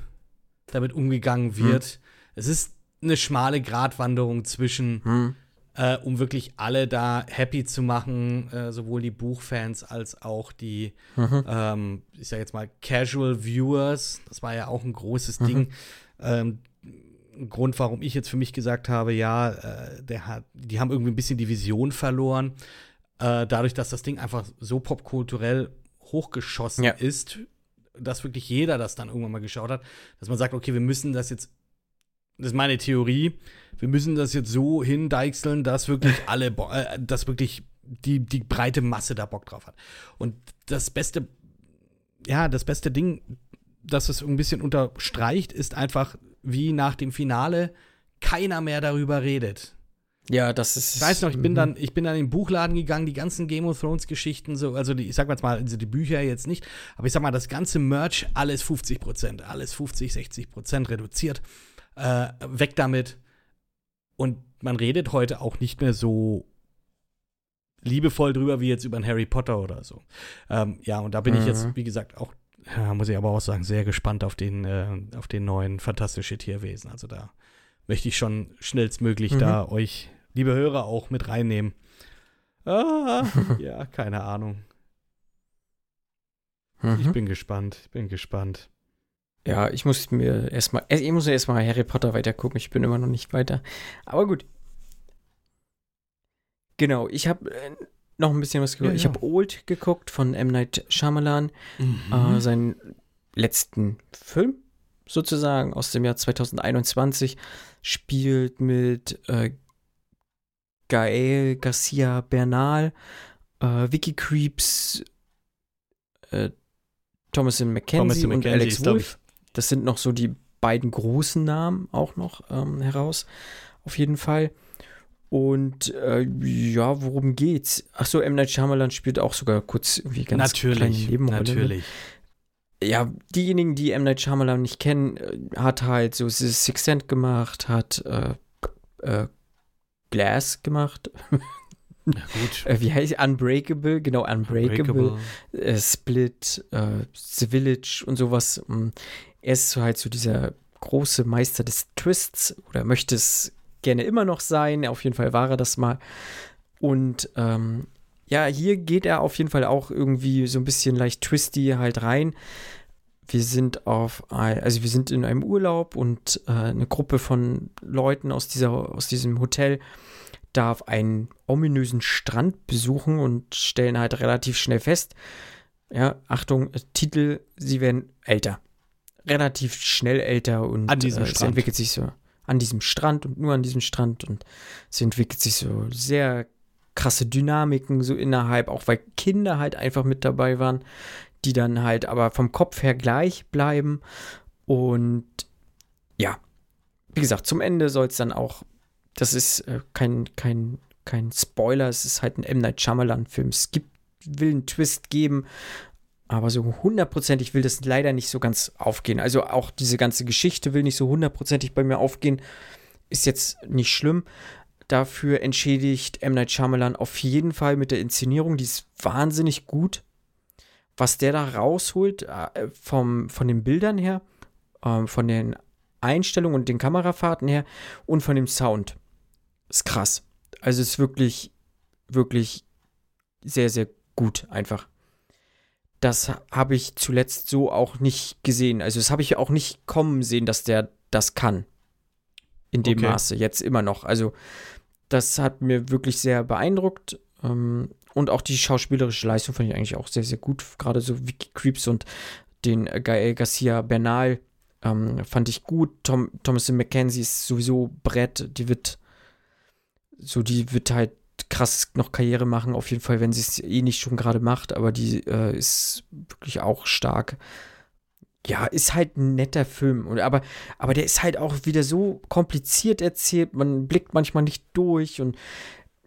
damit umgegangen wird. Hm. Es ist eine schmale Gratwanderung zwischen hm äh, um wirklich alle da happy zu machen, äh, sowohl die Buchfans als auch die, mhm. ähm, ich sag jetzt mal, Casual Viewers. Das war ja auch ein großes mhm. Ding. Ähm, ein Grund, warum ich jetzt für mich gesagt habe, ja, äh, der hat, die haben irgendwie ein bisschen die Vision verloren. Äh, dadurch, dass das Ding einfach so popkulturell hochgeschossen ja. ist, dass wirklich jeder das dann irgendwann mal geschaut hat, dass man sagt, okay, wir müssen das jetzt, das ist meine Theorie, wir müssen das jetzt so hindeichseln, dass wirklich alle, äh, dass wirklich die, die breite Masse da Bock drauf hat. Und das beste, ja, das beste Ding, das es ein bisschen unterstreicht, ist einfach, wie nach dem Finale keiner mehr darüber redet. Ja, das ist. Ich weiß noch, ich bin mhm. dann, ich bin dann in den Buchladen gegangen, die ganzen Game of Thrones Geschichten, so, also die, ich sag mal jetzt mal, also die Bücher jetzt nicht, aber ich sag mal, das ganze Merch, alles 50 Prozent, alles 50, 60 Prozent reduziert. Äh, weg damit. Und man redet heute auch nicht mehr so liebevoll drüber wie jetzt über einen Harry Potter oder so. Ähm, ja, und da bin mhm. ich jetzt, mhm. wie gesagt, auch, ja, muss ich aber auch sagen, sehr gespannt auf den, äh, auf den neuen Fantastische Tierwesen. Also da möchte ich schon schnellstmöglich mhm. da euch, liebe Hörer, auch mit reinnehmen. Ah, ja, keine Ahnung. Mhm. Ich bin gespannt, ich bin gespannt. Ja, ich muss mir erstmal, ich muss erstmal Harry Potter weiter gucken. Ich bin immer noch nicht weiter. Aber gut. Genau, ich habe äh, noch ein bisschen was geguckt. Ja, ja. Ich habe Old geguckt von M. Night Shyamalan. Mhm. Äh, seinen letzten Film sozusagen aus dem Jahr 2021 spielt mit äh, Gael Garcia Bernal, äh, Vicky Creeps, äh, Thomasin McKenzie und Alex Wolf. Das sind noch so die beiden großen Namen auch noch ähm, heraus. Auf jeden Fall. Und äh, ja, worum geht's? Achso, M. Night Shyamalan spielt auch sogar kurz irgendwie ganz natürlich, kleine Nebenrolle. Natürlich. Ja, diejenigen, die M. Night Shyamalan nicht kennen, äh, hat halt so Six Cent gemacht, hat äh, äh, Glass gemacht. Ja, gut. Äh, wie heißt Unbreakable? Genau, Unbreakable. Unbreakable. Äh, Split, äh, The Village und sowas. Mm, er ist so halt so dieser große Meister des Twists oder möchte es gerne immer noch sein. Auf jeden Fall war er das mal. Und ähm, ja, hier geht er auf jeden Fall auch irgendwie so ein bisschen leicht twisty halt rein. Wir sind auf, also wir sind in einem Urlaub und äh, eine Gruppe von Leuten aus, dieser, aus diesem Hotel darf einen ominösen Strand besuchen und stellen halt relativ schnell fest, ja, Achtung, Titel, sie werden älter. Relativ schnell älter und an diesem äh, es entwickelt sich so an diesem Strand und nur an diesem Strand und es entwickelt sich so sehr krasse Dynamiken so innerhalb, auch weil Kinder halt einfach mit dabei waren, die dann halt aber vom Kopf her gleich bleiben und ja, wie gesagt, zum Ende soll es dann auch das ist äh, kein, kein, kein Spoiler, es ist halt ein M. Night Shyamalan-Film. Es gibt, will einen Twist geben, aber so hundertprozentig will das leider nicht so ganz aufgehen. Also auch diese ganze Geschichte will nicht so hundertprozentig bei mir aufgehen. Ist jetzt nicht schlimm. Dafür entschädigt M. Night Shyamalan auf jeden Fall mit der Inszenierung. Die ist wahnsinnig gut. Was der da rausholt, äh, vom, von den Bildern her, äh, von den Einstellungen und den Kamerafahrten her und von dem Sound ist krass. Also ist wirklich, wirklich sehr, sehr gut einfach. Das habe ich zuletzt so auch nicht gesehen. Also das habe ich auch nicht kommen sehen, dass der das kann. In dem okay. Maße, jetzt immer noch. Also das hat mir wirklich sehr beeindruckt. Ähm, und auch die schauspielerische Leistung fand ich eigentlich auch sehr, sehr gut. Gerade so Vicky Creeps und den Gael Garcia Bernal ähm, fand ich gut. Tom, Thomas McKenzie ist sowieso Brett. Die wird so, die wird halt krass noch Karriere machen, auf jeden Fall, wenn sie es eh nicht schon gerade macht, aber die äh, ist wirklich auch stark. Ja, ist halt ein netter Film. Und, aber, aber der ist halt auch wieder so kompliziert erzählt, man blickt manchmal nicht durch und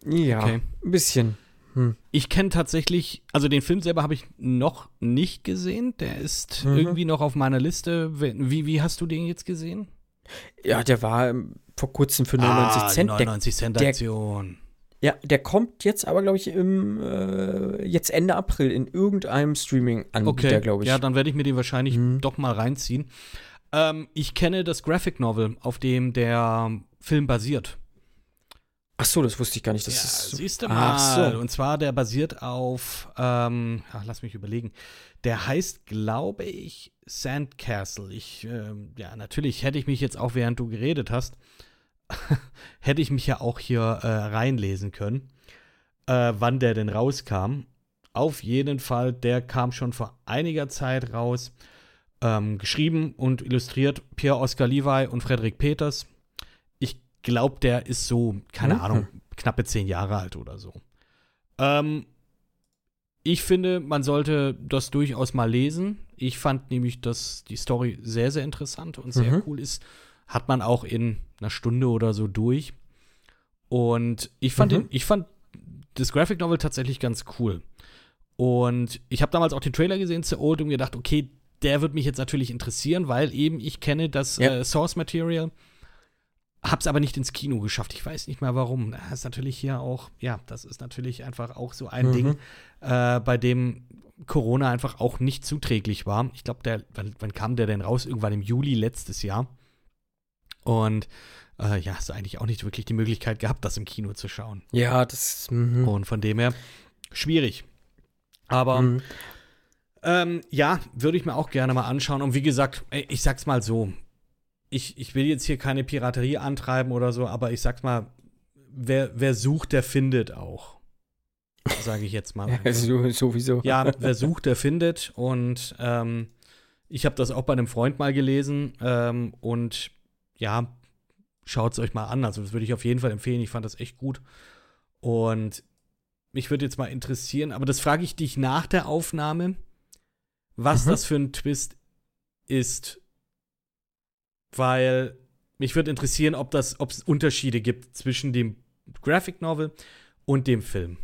ja, okay. ein bisschen. Hm. Ich kenne tatsächlich, also den Film selber habe ich noch nicht gesehen. Der ist mhm. irgendwie noch auf meiner Liste. Wie, wie hast du den jetzt gesehen? Ja, der war ähm, vor kurzem für 99 ah, Cent. 99 Cent Aktion. Ja, der kommt jetzt aber, glaube ich, im äh, jetzt Ende April in irgendeinem Streaming-Anbieter, okay. glaube ich. Ja, dann werde ich mir den wahrscheinlich mhm. doch mal reinziehen. Ähm, ich kenne das Graphic Novel, auf dem der Film basiert. Ach so, das wusste ich gar nicht. Das ja, ist so. siehst du Ach mal. so. Und zwar, der basiert auf, ähm, ach, lass mich überlegen. Der heißt, glaube ich, Sandcastle. Ich, ähm, ja, natürlich hätte ich mich jetzt auch, während du geredet hast, hätte ich mich ja auch hier äh, reinlesen können, äh, wann der denn rauskam. Auf jeden Fall, der kam schon vor einiger Zeit raus. Ähm, geschrieben und illustriert Pierre Oscar Levi und Frederik Peters. Ich glaube, der ist so, keine Mhm. Ahnung, knappe zehn Jahre alt oder so. Ähm, ich finde, man sollte das durchaus mal lesen. Ich fand nämlich, dass die Story sehr, sehr interessant und sehr Mhm. cool ist. Hat man auch in einer Stunde oder so durch. Und ich fand, Mhm. den, ich fand das Graphic Novel tatsächlich ganz cool. Und ich habe damals auch den Trailer gesehen zu Old und gedacht, okay, der wird mich jetzt natürlich interessieren, weil eben ich kenne das Ja. äh, Source Material, hab's aber nicht ins Kino geschafft. Ich weiß nicht mal warum. Das ist natürlich hier auch, ja, das ist natürlich einfach auch so ein Mhm. Ding, äh, bei dem Corona einfach auch nicht zuträglich war. Ich glaube, der, wann, wann kam der denn raus? Irgendwann im Juli letztes Jahr. Und äh, ja, hast du eigentlich auch nicht wirklich die Möglichkeit gehabt, das im Kino zu schauen. Ja, das. Mhm. Und von dem her schwierig. Aber Mhm. ähm, ja, würde ich mir auch gerne mal anschauen. Und wie gesagt, ich sag's mal so. Ich, ich will jetzt hier keine Piraterie antreiben oder so, aber ich sag's mal, wer, wer sucht, der findet auch. Sage ich jetzt mal. Ja, so, sowieso. Ja, wer sucht, der findet. Und ähm, ich habe das auch bei einem Freund mal gelesen. Ähm, und ja, schaut es euch mal an. Also, das würde ich auf jeden Fall empfehlen. Ich fand das echt gut. Und mich würde jetzt mal interessieren, aber das frage ich dich nach der Aufnahme, was Mhm. das für ein Twist ist. Weil mich würde interessieren, ob das, ob es Unterschiede gibt zwischen dem Graphic Novel und dem Film.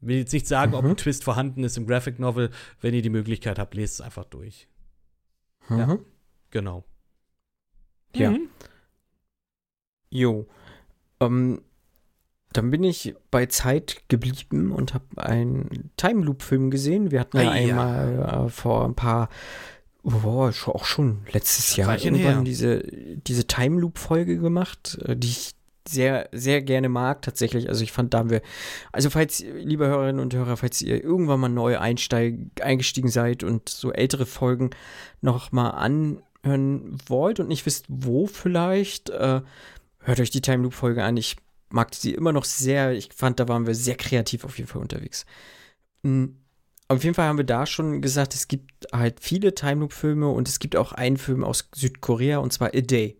Will jetzt nicht sagen, ob Mhm. ein Twist vorhanden ist im Graphic Novel. Wenn ihr die Möglichkeit habt, lest es einfach durch. ja. Mhm. Genau. Ja. Mhm. Jo. Ähm, dann bin ich bei Zeit geblieben und habe einen Time Loop Film gesehen. Wir hatten ja ja. einmal äh, vor ein paar, schon, auch schon letztes Jahr irgendwann her. diese, diese Time Loop Folge gemacht, äh, die ich sehr, sehr gerne mag tatsächlich. Also ich fand, da haben wir, also falls, liebe Hörerinnen und Hörer, falls ihr irgendwann mal neu einsteig, eingestiegen seid und so ältere Folgen noch mal anhören wollt und nicht wisst, wo vielleicht, äh, hört euch die Time Loop Folge an. Ich mag sie immer noch sehr. Ich fand, da waren wir sehr kreativ auf jeden Fall unterwegs. Mhm. Auf jeden Fall haben wir da schon gesagt, es gibt halt viele Time Loop Filme und es gibt auch einen Film aus Südkorea und zwar A Day.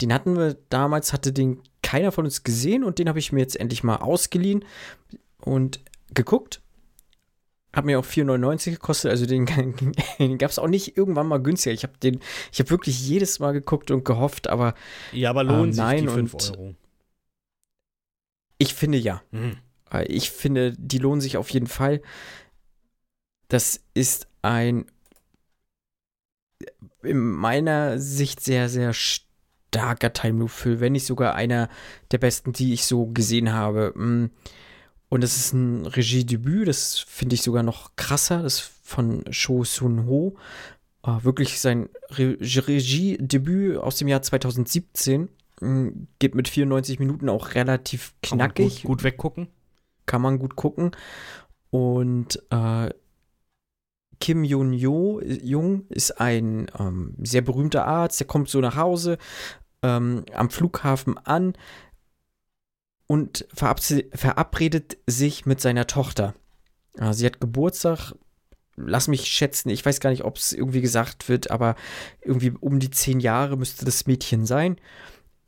Den hatten wir damals, hatte den keiner von uns gesehen und den habe ich mir jetzt endlich mal ausgeliehen und geguckt. Hat mir auch 4,99 gekostet, also den, den gab es auch nicht irgendwann mal günstiger. Ich habe den, ich habe wirklich jedes Mal geguckt und gehofft, aber Ja, aber lohnen Ah, sich nein, die 5 und- Euro. ich finde ja. Mhm. Äh, Ich finde, die lohnen sich auf jeden Fall. Das ist ein in meiner Sicht sehr, sehr starker Time Loop Film, wenn nicht sogar einer der besten, die ich so gesehen habe. Mm. Und das ist ein Regiedebüt, das finde ich sogar noch krasser, das ist von Cho Sun Ho. Äh, wirklich sein Re Regiedebüt aus dem Jahr 2017. Mm, Geht mit 94 Minuten auch relativ Kann man knackig Gut, gut weggucken. kann man gut gucken. Und äh, Kim Jun-jo, Jung ist ein ähm, sehr berühmter Arzt, der kommt so nach Hause ähm, am Flughafen an und verabredet sich mit seiner Tochter. Sie hat Geburtstag, lass mich schätzen, ich weiß gar nicht, ob es irgendwie gesagt wird, aber irgendwie um die zehn Jahre müsste das Mädchen sein.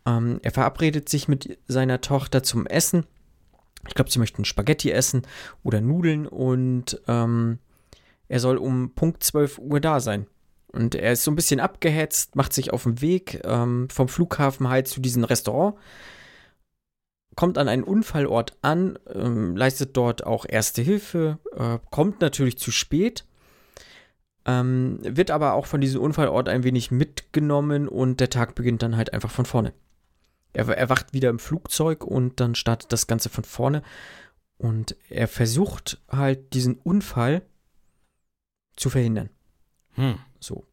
Ähm, er verabredet sich mit seiner Tochter zum Essen. Ich glaube, sie möchten Spaghetti essen oder Nudeln und ähm, er soll um Punkt 12 Uhr da sein. Und er ist so ein bisschen abgehetzt, macht sich auf den Weg ähm, vom Flughafen halt zu diesem Restaurant, kommt an einen Unfallort an, ähm, leistet dort auch Erste Hilfe, äh, kommt natürlich zu spät, ähm, wird aber auch von diesem Unfallort ein wenig mitgenommen und der Tag beginnt dann halt einfach von vorne. Er erwacht wieder im Flugzeug und dann startet das Ganze von vorne. Und er versucht halt diesen Unfall zu verhindern. Hm. So.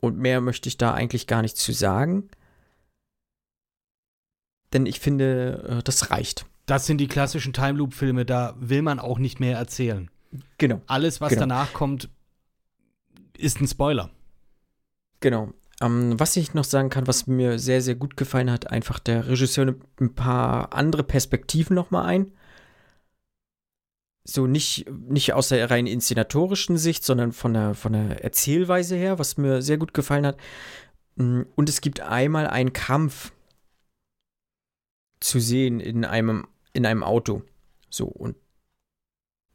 Und mehr möchte ich da eigentlich gar nicht zu sagen. Denn ich finde, äh, das reicht. Das sind die klassischen Time Loop Filme, da will man auch nicht mehr erzählen. Genau. Alles, was Genau. danach kommt, ist ein Spoiler. Genau. Ähm, was ich noch sagen kann, was mir sehr, sehr gut gefallen hat, einfach der Regisseur nimmt ein paar andere Perspektiven nochmal ein. So nicht, nicht aus der rein inszenatorischen Sicht, sondern von der, von der Erzählweise her, was mir sehr gut gefallen hat. Mm, Und es gibt einmal einen Kampf zu sehen in einem, in einem Auto. So, und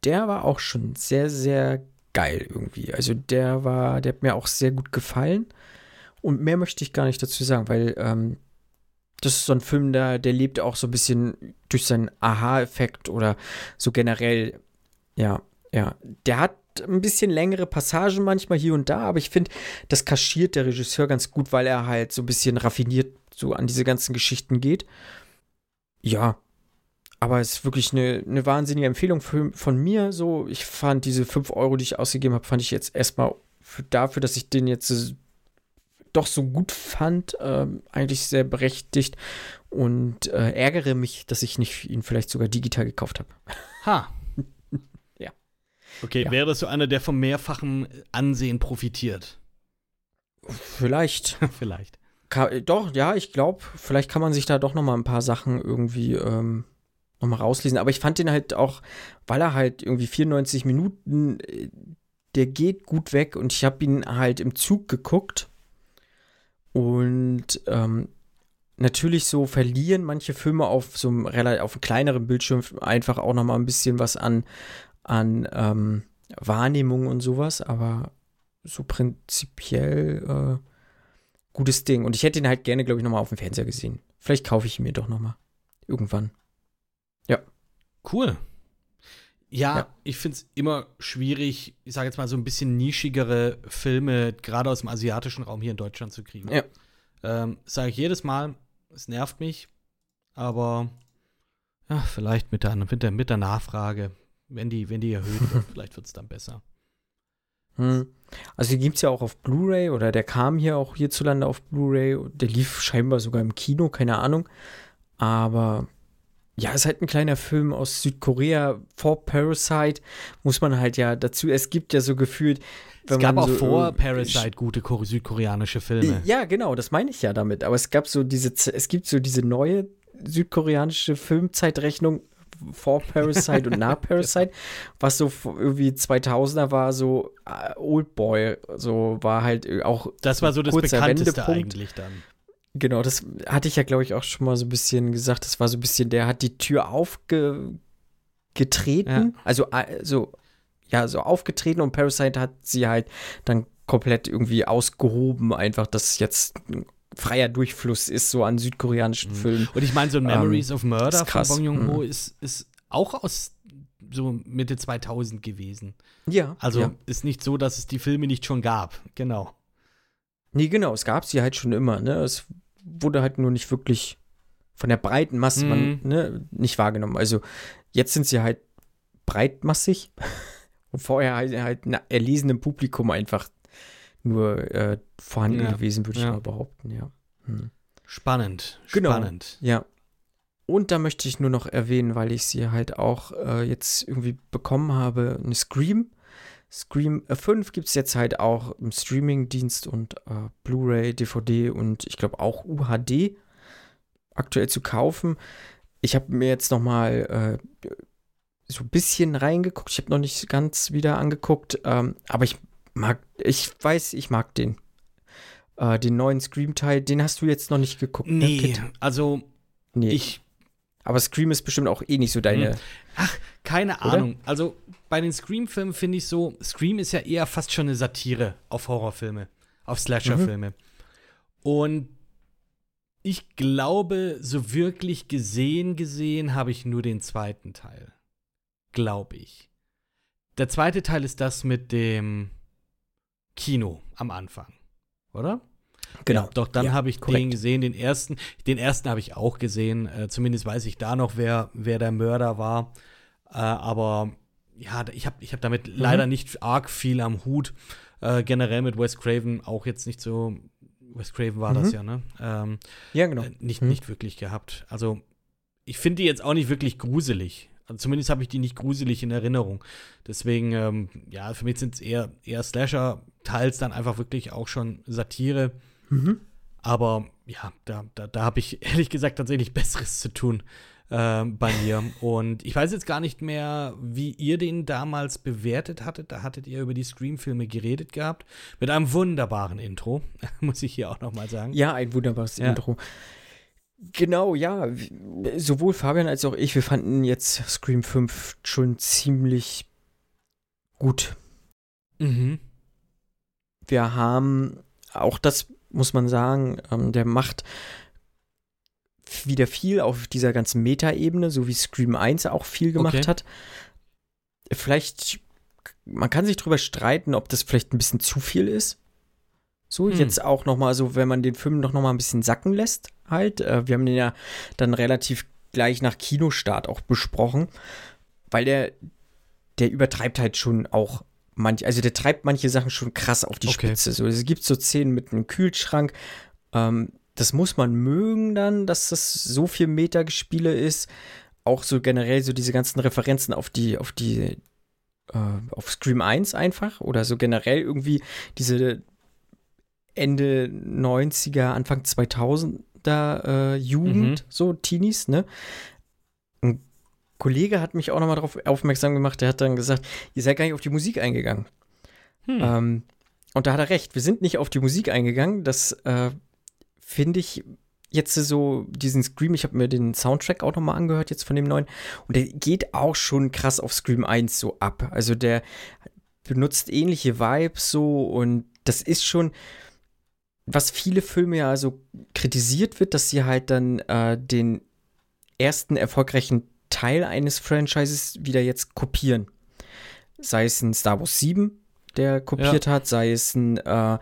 der war auch schon sehr, sehr geil irgendwie. Also der war, der hat mir auch sehr gut gefallen. Und mehr möchte ich gar nicht dazu sagen, weil ähm, das ist so ein Film, der, der lebt auch so ein bisschen durch seinen Aha-Effekt oder so generell. Ja, ja. Der hat ein bisschen längere Passagen manchmal hier und da, aber ich finde, das kaschiert der Regisseur ganz gut, weil er halt so ein bisschen raffiniert so an diese ganzen Geschichten geht. Ja, aber es ist wirklich eine, eine wahnsinnige Empfehlung für, von mir. So, ich fand diese 5 Euro, die ich ausgegeben habe, fand ich jetzt erstmal für, dafür, dass ich den jetzt äh, doch so gut fand, ähm, eigentlich sehr berechtigt und äh, ärgere mich, dass ich nicht ihn vielleicht sogar digital gekauft habe. Ha. Ja. Okay, Ja. wäre das so einer, der vom mehrfachen Ansehen profitiert? Vielleicht. Vielleicht. Ka doch, ja, ich glaube, vielleicht kann man sich da doch noch mal ein paar Sachen irgendwie ähm, noch mal rauslesen. Aber ich fand den halt auch, weil er halt irgendwie 94 Minuten, äh, der geht gut weg und ich habe ihn halt im Zug geguckt und ähm, natürlich so verlieren manche Filme auf so einem relativ auf einem kleineren Bildschirm einfach auch noch mal ein bisschen was an an ähm, Wahrnehmung und sowas. Aber so prinzipiell äh, gutes Ding. Und ich hätte ihn halt gerne, glaube ich, nochmal auf dem Fernseher gesehen. Vielleicht kaufe ich ihn mir doch nochmal. Irgendwann. Cool. Ja, Ja. ich finde es immer schwierig, ich sage jetzt mal so ein bisschen nischigere Filme, gerade aus dem asiatischen Raum hier in Deutschland zu kriegen. Ja. Ähm, sage ich jedes Mal, es nervt mich, aber ja, vielleicht mit der, mit der, mit der Nachfrage, wenn die, wenn die erhöht wird, vielleicht wird es dann besser. Hm. Also die gibt es ja auch auf Blu-ray oder der kam hier auch hierzulande auf Blu-ray. Der lief scheinbar sogar im Kino, keine Ahnung. Aber ja, ist halt ein kleiner Film aus Südkorea vor Parasite. Muss man halt ja dazu, es gibt ja so gefühlt. Es gab auch so vor Parasite gute ko- südkoreanische Filme. Ja, genau, das meine ich ja damit. Aber es gab so diese, es gibt so diese neue südkoreanische Filmzeitrechnung vor Parasite und nach Parasite, was so irgendwie 2000er war, so äh, Old Boy, so war halt äh, auch Das war so das bekannteste Wendepunkt. eigentlich dann. Genau, das hatte ich ja, glaube ich, auch schon mal so ein bisschen gesagt. Das war so ein bisschen, der hat die Tür aufgetreten, Ja. also äh, so, ja, so aufgetreten und Parasite hat sie halt dann komplett irgendwie ausgehoben, einfach, dass jetzt ein freier Durchfluss ist, so an südkoreanischen Filmen. Und ich meine, so ein Ähm, Memories of Murder von. Bong Joon-ho Mhm. ist, ist auch aus so Mitte 2000 gewesen. Ja, Also ja. ist nicht so, dass es die Filme nicht schon gab. Genau. Nee, genau, es gab sie halt schon immer, ne? Es wurde halt nur nicht wirklich von der breiten Masse man, Mhm. ne, nicht wahrgenommen. Also jetzt sind sie halt breitmassig und vorher halt, halt ein erlesenem Publikum einfach nur äh, vorhanden Ja, gewesen, würde ich ja. mal behaupten, ja. Hm. Spannend. Genau. Spannend. Ja. Und da möchte ich nur noch erwähnen, weil ich sie halt auch äh, jetzt irgendwie bekommen habe, eine Scream. Scream äh, 5 gibt es jetzt halt auch im Streaming-Dienst und äh, Blu-ray, DVD und ich glaube auch UHD aktuell zu kaufen. Ich habe mir jetzt noch mal äh, so ein bisschen reingeguckt. Ich habe noch nicht ganz wieder angeguckt, ähm, aber ich mag, ich weiß, ich mag den. Äh, den neuen Scream-Teil, den hast du jetzt noch nicht geguckt. ne, Nee, Kit? also Nee. ich, Aber Scream ist bestimmt auch eh nicht so deine. keine Oder? Ahnung. Also bei den Scream-Filmen finde ich so, Scream ist ja eher fast schon eine Satire auf Horrorfilme, auf Slasher-Filme. Und ich glaube, so wirklich gesehen, gesehen habe ich nur den zweiten Teil. Glaube ich. Der zweite Teil ist das mit dem Kino am Anfang, oder? Genau. Ja, doch, dann Ja, habe ich den korrekt. gesehen, den ersten. Den ersten habe ich auch gesehen. Äh, zumindest weiß ich da noch, wer, wer der Mörder war. Äh, aber ja, ich habe ich hab damit Mhm. leider nicht arg viel am Hut. Äh, generell mit Wes Craven auch jetzt nicht so Wes Craven war mhm. das ja, ne? Ähm, ja, genau. Äh, nicht, mhm. nicht wirklich gehabt. Also, ich finde die jetzt auch nicht wirklich gruselig. Also zumindest habe ich die nicht gruselig in Erinnerung. Deswegen, ähm, ja, für mich sind es eher, eher Slasher, teils dann einfach wirklich auch schon Satire. Mhm. Aber ja, da, da, da habe ich ehrlich gesagt tatsächlich Besseres zu tun äh, bei mir. Und ich weiß jetzt gar nicht mehr, wie ihr den damals bewertet hattet. Da hattet ihr über die Scream-Filme geredet gehabt. Mit einem wunderbaren Intro, muss ich hier auch noch mal sagen. Ja, ein wunderbares ja. Intro. Genau, ja. Sowohl Fabian als auch ich, wir fanden jetzt Scream 5 schon ziemlich gut. Mhm. Wir haben, auch das muss man sagen, ähm, der macht wieder viel auf dieser ganzen Meta-Ebene, so wie Scream 1 auch viel gemacht okay. hat. Vielleicht, man kann sich drüber streiten, ob das vielleicht ein bisschen zu viel ist. So, hm. jetzt auch noch mal so, wenn man den Film noch, noch mal ein bisschen sacken lässt, halt. Äh, wir haben den ja dann relativ gleich nach Kinostart auch besprochen, weil der, der übertreibt halt schon auch manche, also der treibt manche Sachen schon krass auf die okay. Spitze. So, es gibt so Szenen mit einem Kühlschrank, ähm, das muss man mögen dann, dass das so viel Metagespiele ist. Auch so generell so diese ganzen Referenzen auf die, auf die, äh, auf Scream 1 einfach oder so generell irgendwie diese Ende 90er, Anfang 2000er äh, Jugend, mhm. so Teenies, ne? Ein Kollege hat mich auch nochmal darauf aufmerksam gemacht, der hat dann gesagt, ihr seid gar nicht auf die Musik eingegangen. Hm. Ähm, und da hat er recht, wir sind nicht auf die Musik eingegangen, das äh, finde ich jetzt so diesen Scream, ich habe mir den Soundtrack auch nochmal angehört jetzt von dem neuen und der geht auch schon krass auf Scream 1 so ab. Also der benutzt ähnliche Vibes so und das ist schon, was viele Filme ja also kritisiert wird, dass sie halt dann äh, den ersten erfolgreichen Teil eines Franchises wieder jetzt kopieren. Sei es ein Star Wars 7, der kopiert ja. hat, sei es ein äh,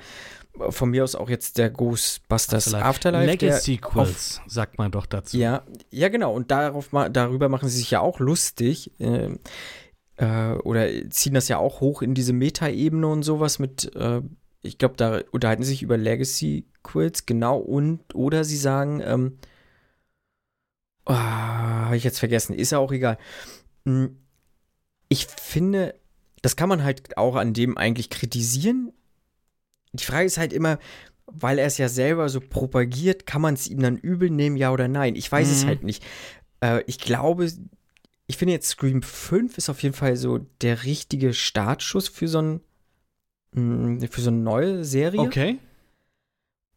von mir aus auch jetzt der Ghostbusters Afterlife. Afterlife Legacy Sequels, sagt man doch dazu. Ja, ja genau. Und darauf, darüber machen sie sich ja auch lustig. Äh, äh, oder ziehen das ja auch hoch in diese Meta-Ebene und sowas mit äh, ich glaube, da unterhalten sie sich über Legacy-Quills, genau, und oder sie sagen, ähm, oh, habe ich jetzt vergessen, ist ja auch egal. Hm, ich finde, das kann man halt auch an dem eigentlich kritisieren. Die Frage ist halt immer, weil er es ja selber so propagiert, kann man es ihm dann übel nehmen, ja oder nein? Ich weiß mhm. es halt nicht. Äh, ich glaube, ich finde jetzt Scream 5 ist auf jeden Fall so der richtige Startschuss für so ein für so eine neue Serie. Okay.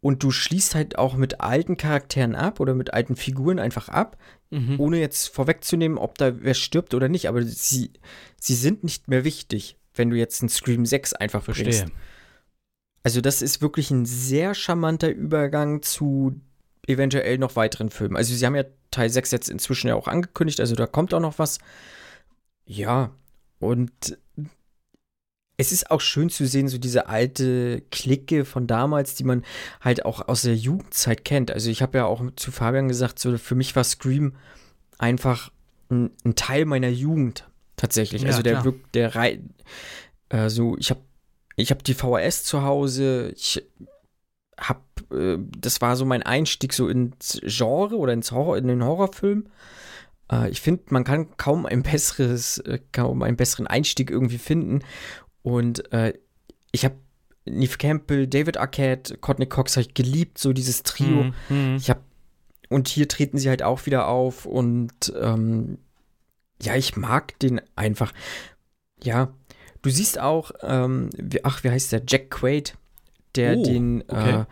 Und du schließt halt auch mit alten Charakteren ab oder mit alten Figuren einfach ab, mhm. ohne jetzt vorwegzunehmen, ob da wer stirbt oder nicht. Aber sie, sie sind nicht mehr wichtig, wenn du jetzt einen Scream 6 einfach Verstehe. bringst. Also, das ist wirklich ein sehr charmanter Übergang zu eventuell noch weiteren Filmen. Also, sie haben ja Teil 6 jetzt inzwischen ja auch angekündigt, also da kommt auch noch was. Ja, und es ist auch schön zu sehen, so diese alte Clique von damals, die man halt auch aus der Jugendzeit kennt. Also ich habe ja auch zu Fabian gesagt, so für mich war Scream einfach ein, ein Teil meiner Jugend tatsächlich. Ja, also der wirkt, der Rei äh, so, ich habe ich habe die VHS zu Hause, ich habe, äh, das war so mein Einstieg so ins Genre oder ins Horror, in den Horrorfilm. Äh, ich finde, man kann kaum ein besseres, äh, kaum einen besseren Einstieg irgendwie finden. Und äh, ich habe Neve Campbell, David Arquette, Courtney Cox habe ich geliebt, so dieses Trio. Mhm. Ich habe und hier treten sie halt auch wieder auf und ähm, ja, ich mag den einfach. Ja, du siehst auch, ähm, wie, ach, wie heißt der? Jack Quaid, der oh, den okay.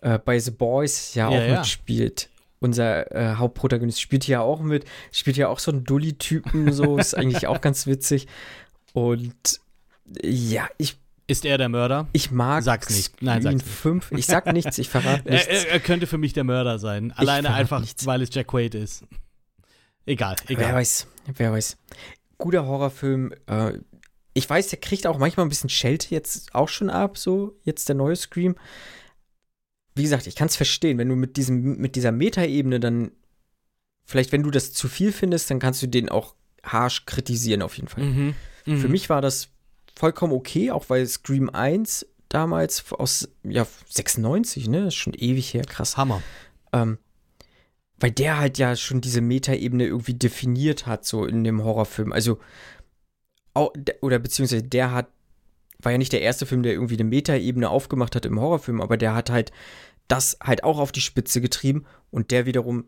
äh, äh, bei The Boys ja, ja auch ja. mitspielt. Unser äh, Hauptprotagonist spielt ja auch mit, spielt ja auch so einen Dulli-Typen, so, ist eigentlich auch ganz witzig. Und ja, ich. Ist er der Mörder? Ich mag sag's nicht. Nein, sag's nicht. Fünf. Ich sag nichts, ich verrate nichts. Er, er, könnte für mich der Mörder sein. Alleine einfach, nichts. weil es Jack Quaid ist. Egal, egal. Wer weiß, wer weiß. Guter Horrorfilm. Äh, ich weiß, der kriegt auch manchmal ein bisschen Schelte jetzt auch schon ab, so jetzt der neue Scream. Wie gesagt, ich kann es verstehen, wenn du mit diesem mit dieser Metaebene dann vielleicht, wenn du das zu viel findest, dann kannst du den auch harsh kritisieren auf jeden Fall. Mhm, Für mhm. mich war das vollkommen okay, auch weil Scream 1 damals aus, ja, 96, ne? Ist schon ewig her, krass. Hammer. Ähm, weil der halt ja schon diese Metaebene irgendwie definiert hat, so in dem Horrorfilm. Also, oder beziehungsweise der hat, war ja nicht der erste Film, der irgendwie eine Metaebene aufgemacht hat im Horrorfilm, aber der hat halt das halt auch auf die Spitze getrieben und der wiederum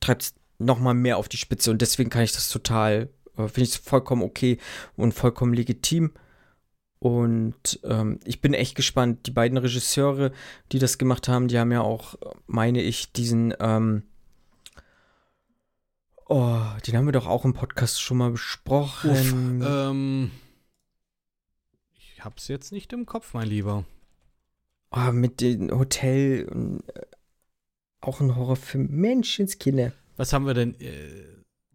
treibt es nochmal mehr auf die Spitze und deswegen kann ich das total, äh, finde ich es vollkommen okay und vollkommen legitim. Und ähm, ich bin echt gespannt. Die beiden Regisseure, die das gemacht haben, die haben ja auch, meine ich, diesen, ähm, oh, den haben wir doch auch im Podcast schon mal besprochen. Uff, ähm, ich hab's jetzt nicht im Kopf, mein Lieber. Oh, mit dem Hotel und äh, auch ein Horrorfilm. Menschenskinder. Was haben wir denn? Äh,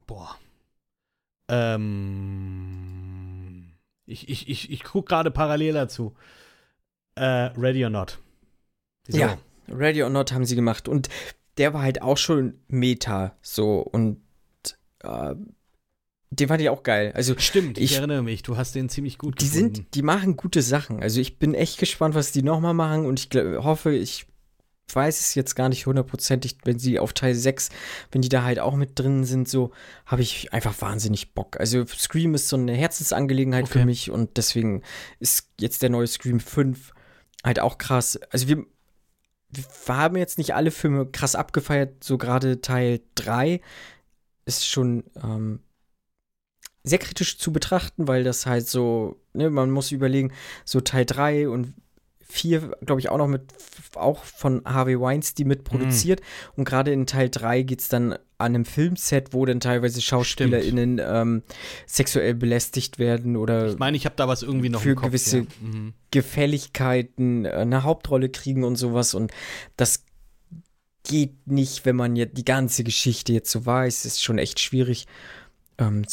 boah. Ähm. Ich, ich, ich, ich gucke gerade parallel dazu. Äh, Ready or Not. So. Ja, Ready or Not haben sie gemacht. Und der war halt auch schon Meta, so. Und äh, den fand ich auch geil. Also Stimmt, ich, ich, erinnere mich, du hast den ziemlich gut Die gefunden. sind, die machen gute Sachen. Also ich bin echt gespannt, was die nochmal machen und ich glaub, hoffe, ich weiß es jetzt gar nicht hundertprozentig, wenn sie auf Teil 6, wenn die da halt auch mit drin sind, so, habe ich einfach wahnsinnig Bock. Also Scream ist so eine Herzensangelegenheit okay. für mich und deswegen ist jetzt der neue Scream 5 halt auch krass. Also wir, wir haben jetzt nicht alle Filme krass abgefeiert, so gerade Teil 3 ist schon ähm, sehr kritisch zu betrachten, weil das halt so, ne, man muss überlegen, so Teil 3 und 4, glaube ich, auch noch mit, auch von Harvey Weinstein mitproduziert. Mhm. Und gerade in Teil 3 geht es dann an einem Filmset, wo dann teilweise SchauspielerInnen ähm, sexuell belästigt werden oder. Ich meine, ich habe da was irgendwie noch für Kopf, gewisse ja. mhm. Gefälligkeiten äh, eine Hauptrolle kriegen und sowas. Und das geht nicht, wenn man jetzt die ganze Geschichte jetzt so weiß. Ist schon echt schwierig. Ähm,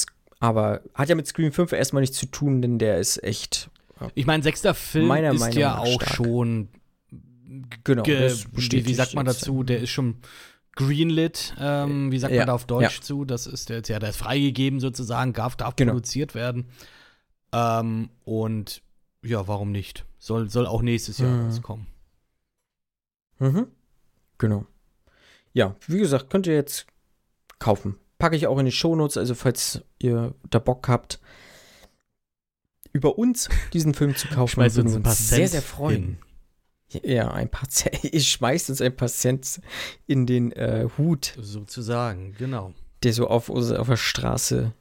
aber hat ja mit Scream 5 erstmal nichts zu tun, denn der ist echt ich meine, sechster Film Meiner ist Meinung ja auch stark. schon. Genau. Wie, wie, sagt man dazu? Der ist schon greenlit. Ähm, wie sagt ja, man da auf Deutsch ja. zu? Das ist der, ja, der ist freigegeben sozusagen, darf, darf genau. produziert werden. Ähm, und ja, warum nicht? Soll, soll auch nächstes Jahr mhm. rauskommen. Mhm. Genau. Ja, wie gesagt, könnt ihr jetzt kaufen. Packe ich auch in die Shownotes, also falls ihr da Bock habt, über uns diesen Film zu kaufen, würden wir uns sehr, sehr freuen. Hin. Ja, ein paar Cent. Ich schmeiß uns ein paar Cent in den äh, Hut. Sozusagen, genau. Der so auf, auf der Straße.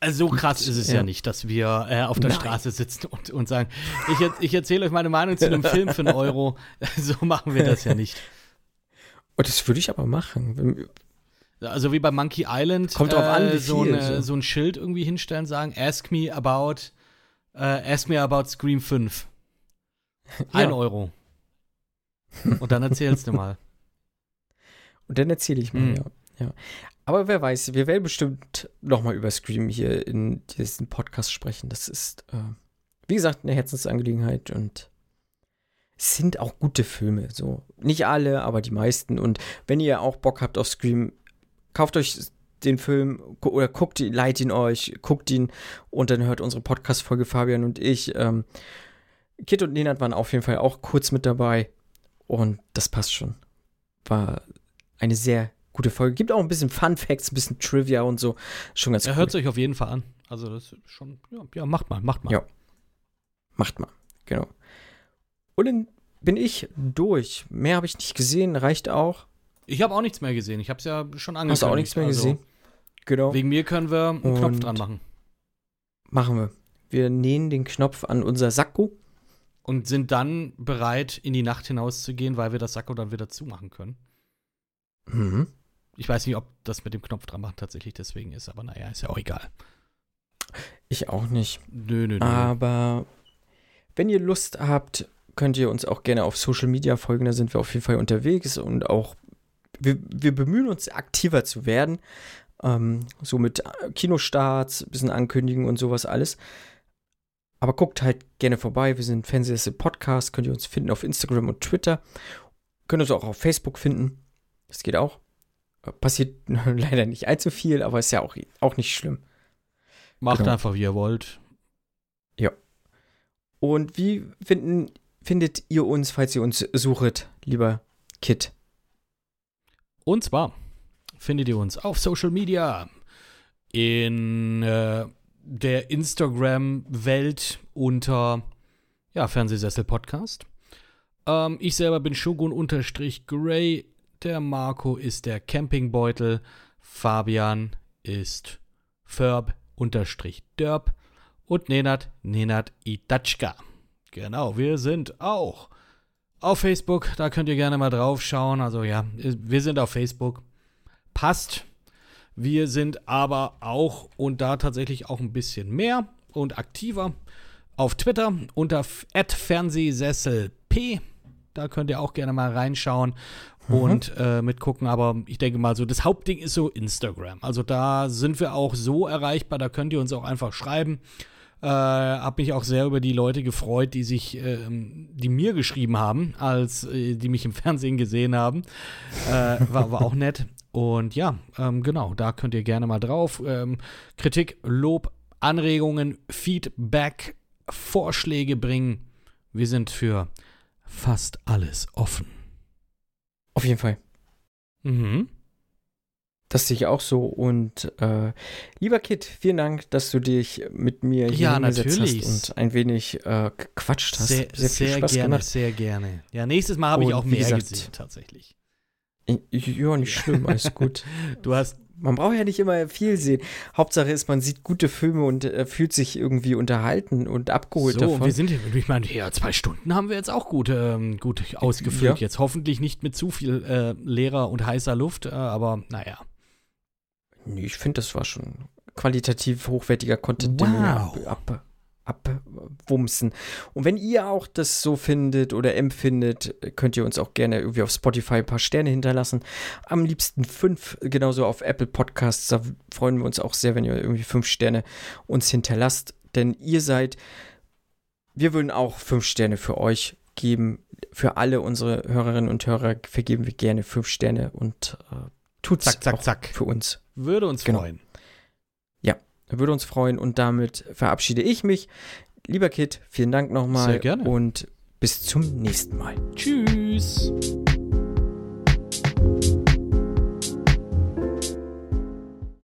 Also so krass ist es ja, ja nicht, dass wir äh, auf der Nein. Straße sitzen und, und sagen, ich, ich erzähle euch meine Meinung zu einem Film für einen Euro. so machen wir das ja nicht. Und das würde ich aber machen. Also wie bei Monkey Island. Kommt drauf an, wie äh, so, eine, so. so ein Schild irgendwie hinstellen, sagen, ask me about Uh, ask me about Scream 5. Ein ja. Euro. Und dann erzählst du mal. Und dann erzähle ich mal, mhm. ja. ja. Aber wer weiß, wir werden bestimmt noch mal über Scream hier in diesem Podcast sprechen. Das ist, äh, wie gesagt, eine Herzensangelegenheit und es sind auch gute Filme. So. Nicht alle, aber die meisten. Und wenn ihr auch Bock habt auf Scream, kauft euch den Film oder guckt ihn, leiht ihn euch, guckt ihn und dann hört unsere Podcast-Folge Fabian und ich. Ähm, Kit und Nenad waren auf jeden Fall auch kurz mit dabei und das passt schon. War eine sehr gute Folge. Gibt auch ein bisschen Fun Facts, ein bisschen Trivia und so. Schon ganz Er cool. hört sich auf jeden Fall an. Also das ist schon, ja, ja, macht mal, macht mal. Ja. Macht mal, genau. Und dann bin ich durch. Mehr habe ich nicht gesehen, reicht auch. Ich habe auch nichts mehr gesehen. Ich habe es ja schon angekündigt. Hast du auch nichts mehr also, gesehen? Genau. Wegen mir können wir einen Und Knopf dran machen. Machen wir. Wir nähen den Knopf an unser Sakko. Und sind dann bereit, in die Nacht hinauszugehen, weil wir das Sakko dann wieder zumachen können. Mhm. Ich weiß nicht, ob das mit dem Knopf dran machen tatsächlich deswegen ist, aber naja, ist ja auch egal. Ich auch nicht. Nö, nö, nö. Aber wenn ihr Lust habt, könnt ihr uns auch gerne auf Social Media folgen. Da sind wir auf jeden Fall unterwegs und auch wir, wir bemühen uns aktiver zu werden. Ähm, so mit Kinostarts, bisschen ankündigen und sowas alles. Aber guckt halt gerne vorbei. Wir sind Fernsehsessel Podcast. Könnt ihr uns finden auf Instagram und Twitter. Könnt uns auch auf Facebook finden. Das geht auch. Äh, passiert leider nicht allzu viel, aber ist ja auch, auch nicht schlimm. Macht genau. einfach, wie ihr wollt. Ja. Und wie finden findet ihr uns, falls ihr uns sucht, lieber Kit? Und zwar findet ihr uns auf Social Media, in äh, der Instagram-Welt unter ja, Fernsehsessel Podcast. Ähm, ich selber bin Shogun-Gray. Der Marco ist der Campingbeutel. Fabian ist Ferb-Derb. Und Nenad, Nenad Itatschka. Genau, wir sind auch auf Facebook. Da könnt ihr gerne mal drauf schauen. Also ja, wir sind auf Facebook. Passt. Wir sind aber auch und da tatsächlich auch ein bisschen mehr und aktiver auf Twitter unter Fernsehsesselp. Da könnt ihr auch gerne mal reinschauen mhm. und äh, mitgucken. Aber ich denke mal so, das Hauptding ist so Instagram. Also da sind wir auch so erreichbar, da könnt ihr uns auch einfach schreiben. Äh, hab mich auch sehr über die Leute gefreut, die sich, äh, die mir geschrieben haben, als äh, die mich im Fernsehen gesehen haben. Äh, war, war auch nett. Und ja, ähm, genau, da könnt ihr gerne mal drauf. Ähm, Kritik, Lob, Anregungen, Feedback, Vorschläge bringen. Wir sind für fast alles offen. Auf jeden Fall. Mhm. Das sehe ich auch so. Und äh, lieber Kit, vielen Dank, dass du dich mit mir hier ja, natürlich. hast und ein wenig äh, gequatscht hast. Sehr, sehr, sehr gerne, gemacht. sehr gerne. Ja, nächstes Mal habe ich auch mehr gesagt, gesehen, tatsächlich. Ja, nicht schlimm, alles gut. du hast man braucht ja nicht immer viel sehen. Hauptsache ist, man sieht gute Filme und äh, fühlt sich irgendwie unterhalten und abgeholt so, davon. wir sind, ich meine, ja, zwei Stunden haben wir jetzt auch gut, ähm, gut ausgefüllt. Ja. Jetzt hoffentlich nicht mit zu viel äh, leerer und heißer Luft, äh, aber naja. Nee, ich finde, das war schon qualitativ hochwertiger Content, wow. den wir ab, abwumsen. Und wenn ihr auch das so findet oder empfindet, könnt ihr uns auch gerne irgendwie auf Spotify ein paar Sterne hinterlassen. Am liebsten fünf, genauso auf Apple Podcasts. Da freuen wir uns auch sehr, wenn ihr irgendwie fünf Sterne uns hinterlasst. Denn ihr seid, wir würden auch fünf Sterne für euch geben. Für alle unsere Hörerinnen und Hörer vergeben wir gerne fünf Sterne und äh, tut's zack, zack, zack. für uns. Würde uns genau. freuen. Würde uns freuen und damit verabschiede ich mich. Lieber Kit, vielen Dank nochmal. Sehr gerne. Und bis zum nächsten Mal. Tschüss.